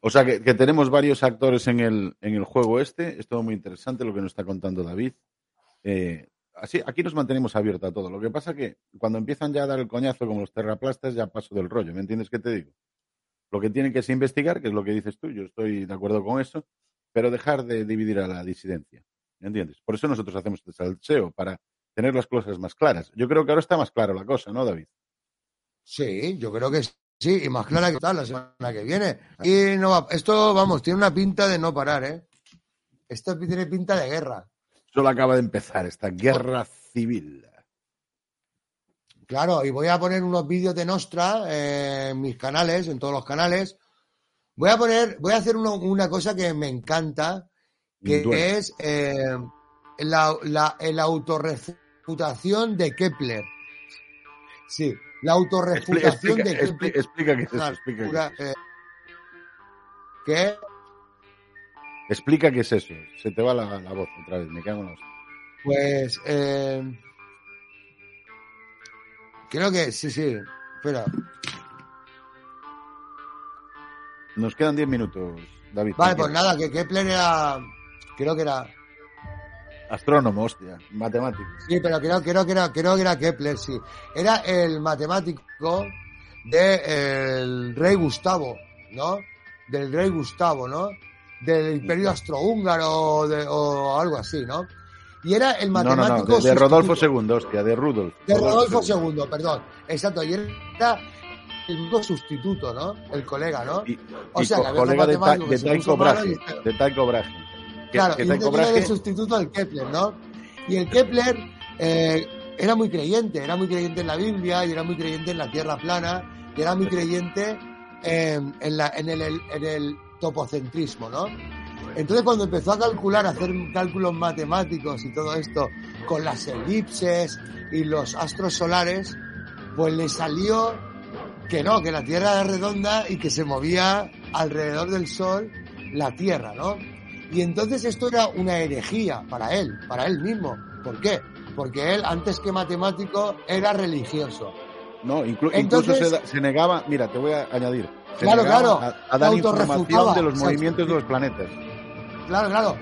O sea que, tenemos varios actores en el, en el juego este. Es todo muy interesante lo que nos está contando David. Eh, así, aquí nos mantenemos abiertos a todo. Lo que pasa que cuando empiezan ya a dar el coñazo como los terraplastas, ya paso del rollo. ¿Me entiendes qué te digo? Lo que tienen que es investigar, que es lo que dices tú, yo estoy de acuerdo con eso, pero dejar de dividir a la disidencia. ¿Me entiendes? Por eso nosotros hacemos este salseo, para tener las cosas más claras. Yo creo que ahora está más clara la cosa, ¿no, David? Sí, yo creo que sí, y más clara que tal la semana que viene. Y no va- esto, vamos, tiene una pinta de no parar, ¿eh? Esto tiene pinta de guerra. Solo acaba de empezar esta guerra civil. Claro, y voy a poner unos vídeos de Nostra eh, en mis canales, en todos los canales. Voy a poner, voy a hacer uno- una cosa que me encanta, que Duelo. es eh, la, la, la autorrefutación de Kepler. Sí, la autorrefutación Explica- de Kepler. explica qué es eso, explica qué es eh, ¿Qué? Explica qué es eso. Se te va la, la voz otra vez, me cago en la hostia. Pues eh, creo que sí, sí. Espera. Nos quedan 10 minutos, David. Vale, pues nada, que Kepler era. Creo que era. Astrónomo, hostia, matemático. Sí, pero creo, creo que era, creo que era Kepler, sí. Era el matemático del rey Gustavo, ¿no? Del rey Gustavo, ¿no? Del imperio astrohúngaro o, algo así, ¿no? Y era el No, no, matemático no, de, de Rodolfo. II, hostia, de Rudolf. De Rodolfo II, perdón. Exacto, y era el mismo sustituto, ¿no? El colega, ¿no? o Y sea, co- que colega de, Ta- de y- de. Que, Claro, que el sustituto del Kepler, ¿no? Y el Kepler eh, era muy creyente, era muy creyente en la Biblia y era muy creyente en la Tierra plana y era muy creyente en, en la- en el, en el topocentrismo, ¿no? Entonces cuando empezó a calcular, a hacer cálculos matemáticos y todo esto con las elipses y los astros solares, pues le salió que no, que la Tierra era redonda y que se movía alrededor del Sol la Tierra, ¿no? Y entonces esto era una herejía para él, para él mismo. ¿Por qué? Porque él, antes que matemático, era religioso. No, inclu- Entonces- incluso se, negaba, mira, te voy a añadir, se Claro, negaba claro, a, a dar información de los movimientos de los planetas. Claro, claro.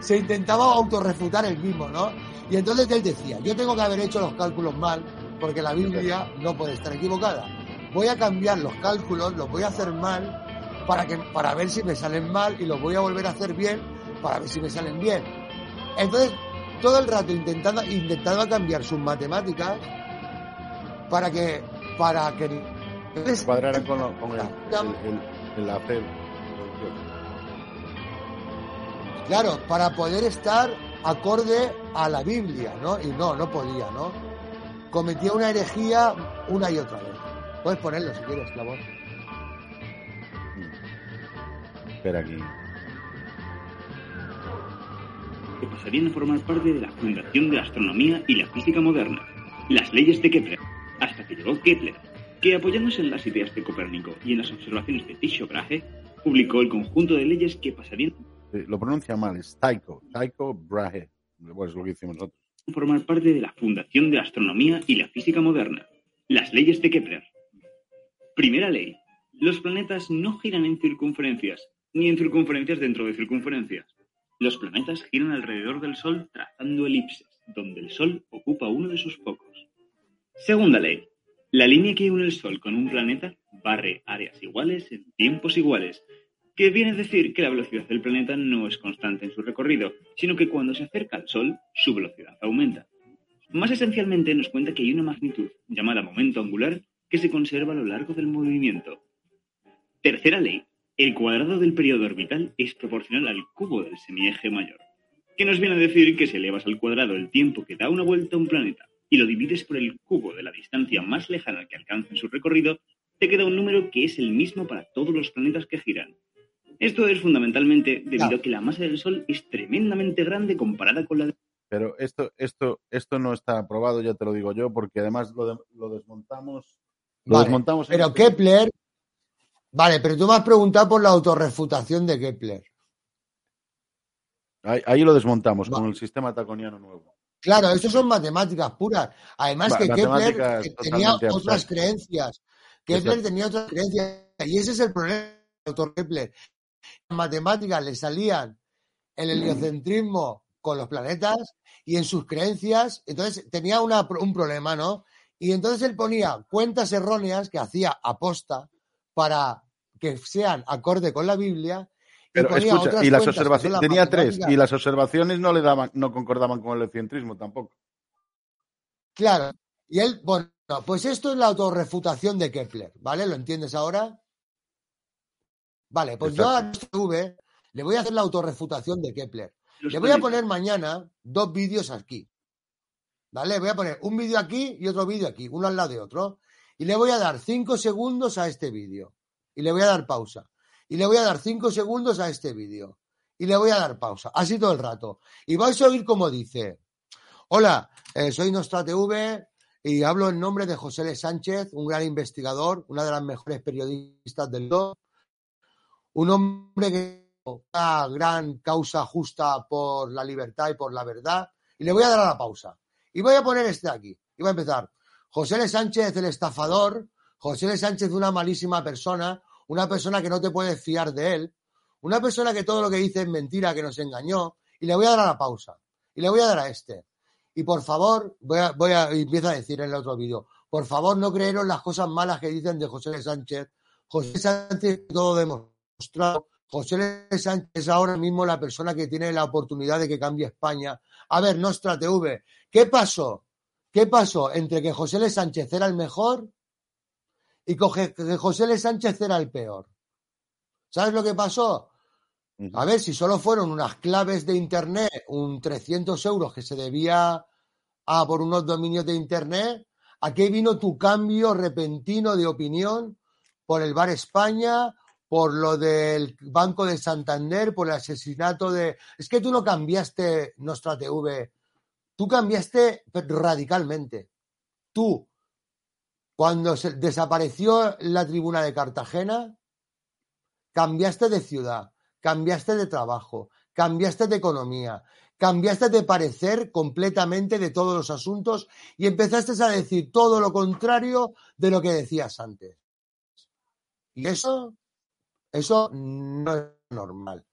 Se intentaba autorrefutar él mismo, ¿no? Y entonces él decía, yo tengo que haber hecho los cálculos mal, porque la Biblia no puede estar equivocada. Voy a cambiar los cálculos, los voy a hacer mal para, que, para ver si me salen mal y los voy a volver a hacer bien para ver si me salen bien. Entonces, todo el rato intentando, intentando cambiar sus matemáticas para que, para que Cuadraran con, lo- con el, el, el, el. Claro, para poder estar acorde a la Biblia, ¿no? Y no, no podía, ¿no? Cometía una herejía una y otra vez. Puedes ponerlo si quieres, la voz. Espera aquí. que pasarían a formar parte de la Fundación de la Astronomía y la Física Moderna, las leyes de Kepler, hasta que llegó Kepler, que apoyándose en las ideas de Copérnico y en las observaciones de Tycho Brahe, publicó el conjunto de leyes que pasarían Lo pronuncia mal, es Tycho. Tycho Brahe. Pues es lo que hicimos nosotros. formar parte de la Fundación de la Astronomía y la Física Moderna, las leyes de Kepler. Primera ley. Los planetas no giran en circunferencias, ni en circunferencias dentro de circunferencias. Los planetas giran alrededor del Sol trazando elipses, donde el Sol ocupa uno de sus focos. Segunda ley. La línea que une el Sol con un planeta barre áreas iguales en tiempos iguales, que viene a decir que la velocidad del planeta no es constante en su recorrido, sino que cuando se acerca al Sol, su velocidad aumenta. Más esencialmente nos cuenta que hay una magnitud, llamada momento angular, que se conserva a lo largo del movimiento. Tercera ley. El cuadrado del periodo orbital es proporcional al cubo del semieje mayor, que nos viene a decir que si elevas al cuadrado el tiempo que da una vuelta a un planeta y lo divides por el cubo de la distancia más lejana que alcanza en su recorrido, te queda un número que es el mismo para todos los planetas que giran. Esto es fundamentalmente debido a que la masa del Sol es tremendamente grande comparada con la de... Pero esto, esto, esto no está aprobado, ya te lo digo yo, porque además lo, de- lo desmontamos. Lo Vale, desmontamos. Pero Kepler. Vale, pero tú me has preguntado por la autorrefutación de Kepler. Ahí, ahí lo desmontamos con el sistema taconiano nuevo. Claro, eso son matemáticas puras. Además Va, que Kepler tenía otras creencias. Kepler Exacto. tenía otras creencias. Y ese es el problema del doctor Kepler. Las matemáticas le salían el heliocentrismo con los planetas y en sus creencias, entonces tenía una- un problema, ¿no? Y entonces él ponía cuentas erróneas que hacía aposta para que sean acorde con la Biblia. y Pero ponía escucha, otras y las observaciones, tenía tres, y las observaciones no le daban, no concordaban con el heliocentrismo tampoco. Claro. Y él, bueno, pues esto es la autorrefutación de Kepler, ¿vale? ¿Lo entiendes ahora? Vale, pues yo a V le voy a hacer la autorrefutación de Kepler. Le voy a poner mañana dos vídeos aquí. ¿Vale? Voy a poner un vídeo aquí y otro vídeo aquí, uno al lado de otro. Y le voy a dar cinco segundos a este vídeo. Y le voy a dar pausa. Y le voy a dar cinco segundos a este vídeo. Y le voy a dar pausa. Así todo el rato. Y vais a oír como dice. Hola, eh, soy Nostra TV y hablo en nombre de José L. Sánchez, un gran investigador, una de las mejores periodistas del mundo, un hombre que una gran causa justa por la libertad y por la verdad. Y le voy a dar a la pausa. Y voy a poner este aquí. Y voy a empezar. José L. Sánchez, el estafador. José L. Sánchez, una malísima persona. Una persona que no te puedes fiar de él. Una persona que todo lo que dice es mentira, que nos engañó. Y le voy a dar a la pausa. Y le voy a dar a este. Y por favor, voy a, voy a, y empiezo a decir en el otro vídeo, por favor no creeros las cosas malas que dicen de José L. Sánchez. José. Sánchez todo demostrado. José L. Sánchez es ahora mismo la persona que tiene la oportunidad de que cambie España. A ver, Nostra TV, ¿qué pasó? ¿Qué pasó entre que José L. Sánchez era el mejor y que José L. Sánchez era el peor? ¿Sabes lo que pasó? A ver, si solo fueron unas claves de Internet, un 300 euros que se debía a por unos dominios de Internet, ¿a qué vino tu cambio repentino de opinión por el Bar España, por lo del Banco de Santander, por el asesinato de... Es que tú no cambiaste Nostra TV, tú cambiaste radicalmente. Tú, cuando se desapareció la tribuna de Cartagena, cambiaste de ciudad, cambiaste de trabajo, cambiaste de economía, cambiaste de parecer completamente de todos los asuntos y empezaste a decir todo lo contrario de lo que decías antes. Y eso, eso no es normal.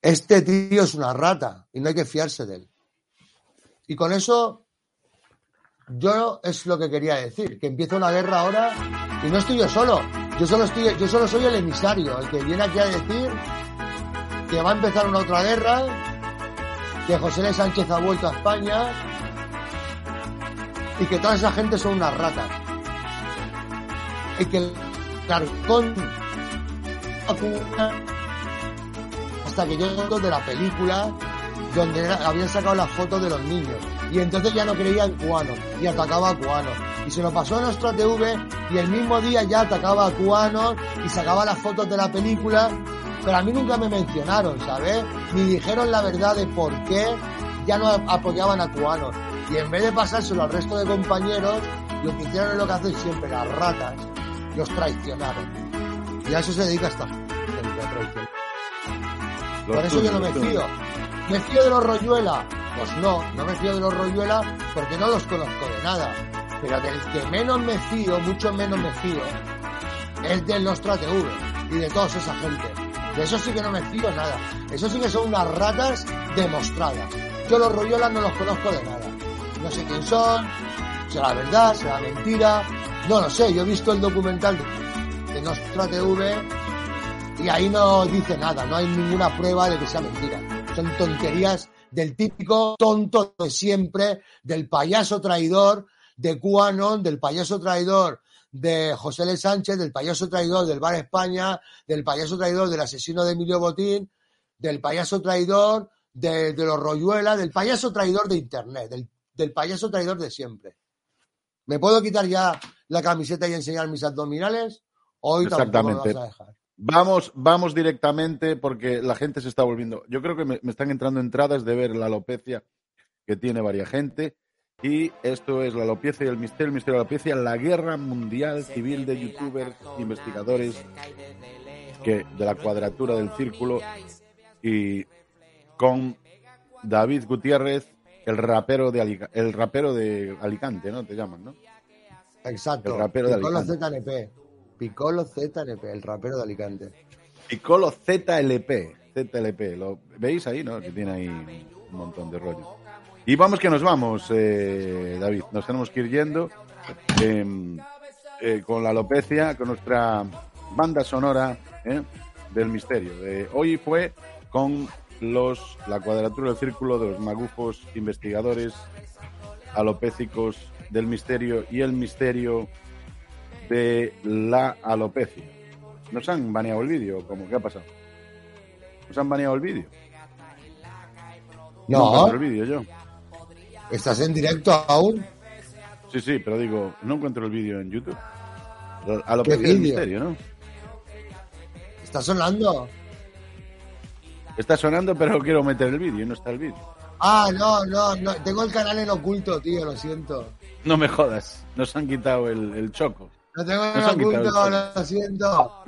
Este tío es una rata y no hay que fiarse de él. Y con eso yo es lo que quería decir, que empieza una guerra ahora y no estoy yo solo. Yo solo estoy, yo solo soy el emisario, el que viene aquí a decir que va a empezar una otra guerra, que José L. Sánchez ha vuelto a España y que toda esa gente son unas ratas. Y que el carcón hasta que yo de la película donde habían sacado las fotos de los niños. Y entonces ya no creía en cubanos y atacaba a cubanos y se lo pasó a nuestra TV y el mismo día ya atacaba a cubanos y sacaba las fotos de la película. Pero a mí nunca me mencionaron ¿sabes? ni dijeron la verdad de por qué ya no apoyaban a cubanos y en vez de pasárselo al resto de compañeros lo que hicieron es lo que hacen siempre las ratas los traicionaron. Y a eso se dedica esta gente Los por eso yo no me fío. ¿Me fío de los Royuela? Pues no, no me fío de los Royuela porque no los conozco de nada. Pero del que menos me fío, mucho menos me fío, es del Nostra TV y de toda esa gente. De eso sí que no me fío nada. Eso sí que son unas ratas demostradas. Yo los Royuelas no los conozco de nada. No sé quién son, será verdad, será mentira. No lo sé, yo he visto el documental de, de Nostra TV y ahí no dice nada, no hay ninguna prueba de que sea mentira. Son tonterías del típico tonto de siempre, del payaso traidor de QAnon, del payaso traidor de José L. Sánchez, del payaso traidor del Bar España, del payaso traidor del asesino de Emilio Botín, del payaso traidor de, de los Royuela, del payaso traidor de Internet, del, del payaso traidor de siempre. ¿Me puedo quitar ya la camiseta y enseñar mis abdominales? Hoy tampoco me vas a dejar. Vamos, vamos directamente porque la gente se está volviendo. Yo creo que me, me están entrando entradas de ver la alopecia que tiene varia gente. Y esto es la alopecia y el misterio, el misterio de la alopecia, la guerra mundial civil de youtubers, investigadores que de la cuadratura del círculo y con David Gutiérrez, el rapero de Alica- el rapero de Alicante, ¿no? Te llaman, ¿no? Exacto. El rapero de Alicante. Piccolo ZNP, el rapero de Alicante. Piccolo ZLP. ZLP. ¿Lo veis ahí, no? Que tiene ahí un montón de rollos. Y vamos que nos vamos, eh, David. Nos tenemos que ir yendo eh, eh, con la alopecia, con nuestra banda sonora eh, del misterio. Hoy fue con los la cuadratura del círculo de los magufos investigadores alopécicos del misterio y el misterio de la alopecia. ¿Nos han baneado el vídeo? ¿Cómo? ¿Qué ha pasado? ¿Nos han baneado el vídeo? No. el vídeo yo. ¿Estás en directo aún? Sí, sí, pero digo, no encuentro el vídeo en YouTube. Alopecia ¿Qué del vídeo? misterio, ¿no? ¿Está sonando? Está sonando, pero quiero meter el vídeo y no está el vídeo. Ah, no, no, no. Tengo el canal en oculto, tío, lo siento. No me jodas, nos han quitado el, el choco. Lo tengo oculto, choco. lo siento.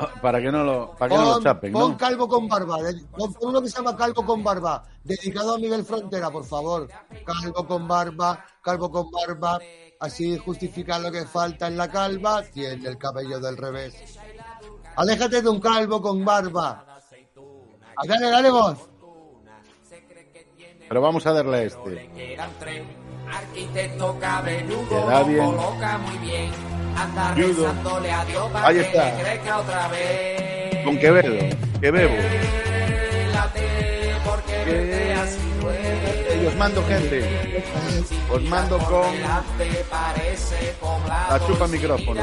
Ah, Para que no lo, para que no lo Pon, chapen, pon ¿no? Calvo con Barba. Pon pon uno que se llama Calvo con Barba. Dedicado a Miguel Frontera, por favor. Calvo con Barba, Calvo con Barba. Así justifica lo que falta en la calva. Tiene el cabello del revés. Aléjate de un calvo con barba. Ah, Dale, dale voz. Pero vamos a darle a este. Arquitecto cabelludo, bien. coloca muy bien. Anda rezándole a Dios para Ahí que está. le crezca otra vez. Con Quevedo, que bebo. Porque así os mando gente. Os mando con la chupa micrófono.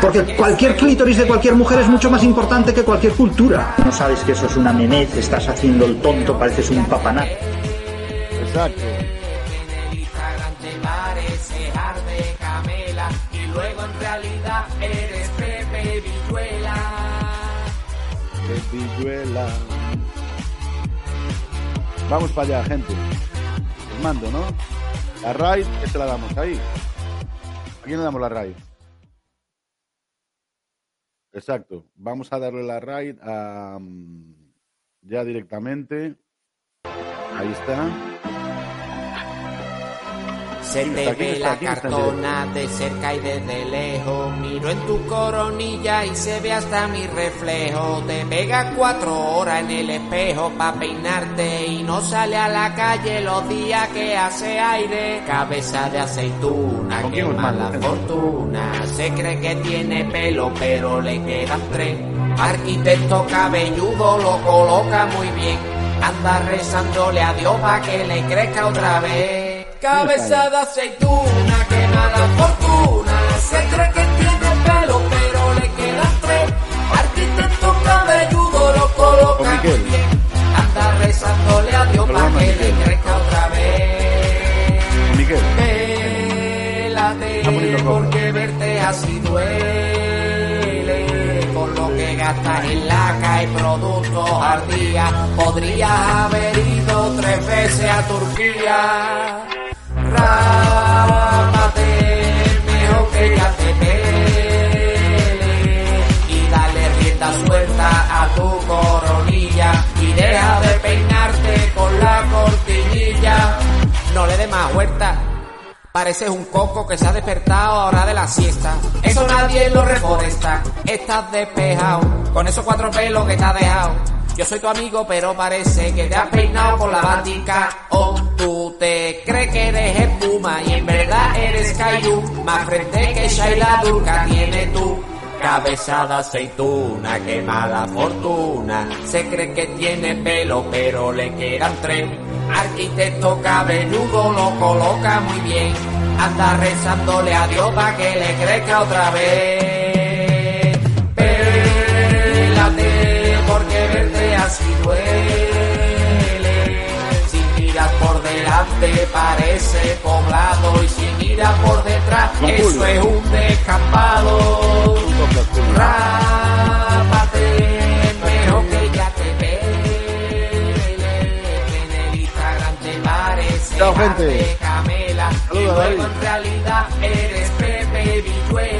Porque cualquier clítoris de cualquier mujer es mucho más importante que cualquier cultura. No sabes que eso es una memez, estás haciendo el tonto, pareces un papaná. Exacto. Instagram te parece de camela y luego en realidad eres Pepe Villuela. de Villuela. Vamos para allá, gente. Os mando, ¿no? La raid, que se la damos ahí. ¿A quién le damos la raid? Exacto. Vamos a darle la raid a, mm, ya directamente. Ahí está. Se ¿Quién te ve la ¿Quién está en cartona de cerca y desde lejos. Miro en tu coronilla y se ve hasta mi reflejo. Te pegas cuatro horas en el espejo pa' peinarte y no sale a la calle los días que hace aire. Cabeza de aceituna, ¿Con qué mala fortuna. Se cree que tiene pelo, pero le quedan tres. Arquitecto cabelludo lo coloca muy bien. Anda rezándole a Dios pa' que le crezca otra vez. Cabeza de aceituna, que mala fortuna. Se cree que tiene pelo, pero le quedan tres. Arquitecto cabelludo lo coloca muy bien. Anda rezándole a Dios pa' que le crezca otra vez. Miguel. Pélate, porque verte así duele. Con lo que gastas en laca y productos al día, podrías haber ido tres veces a Turquía. Más vuelta. Pareces un coco que se ha despertado ahora de la siesta. Eso nadie lo reforesta. Estás despejado con esos cuatro pelos que te has dejado. Yo soy tu amigo, pero parece que te has peinado con la batica. O tú te crees que eres espuma y en verdad eres Caillou. Más frente que Shaila Durka tiene tú. Cabeza de aceituna, qué mala fortuna. Se cree que tiene pelo, pero le quedan tres. Arquitecto cabelludo lo coloca muy bien. Anda rezándole a Dios pa' que le crezca otra vez. Pélate, porque así duele. Si miras por delante parece poblado y si miras por detrás eso es un descampado. Rápate, mejor que ya te pele. Que en el Instagram te parece Chao, gente. Camela. Y luego en realidad eres Pepe Villuela.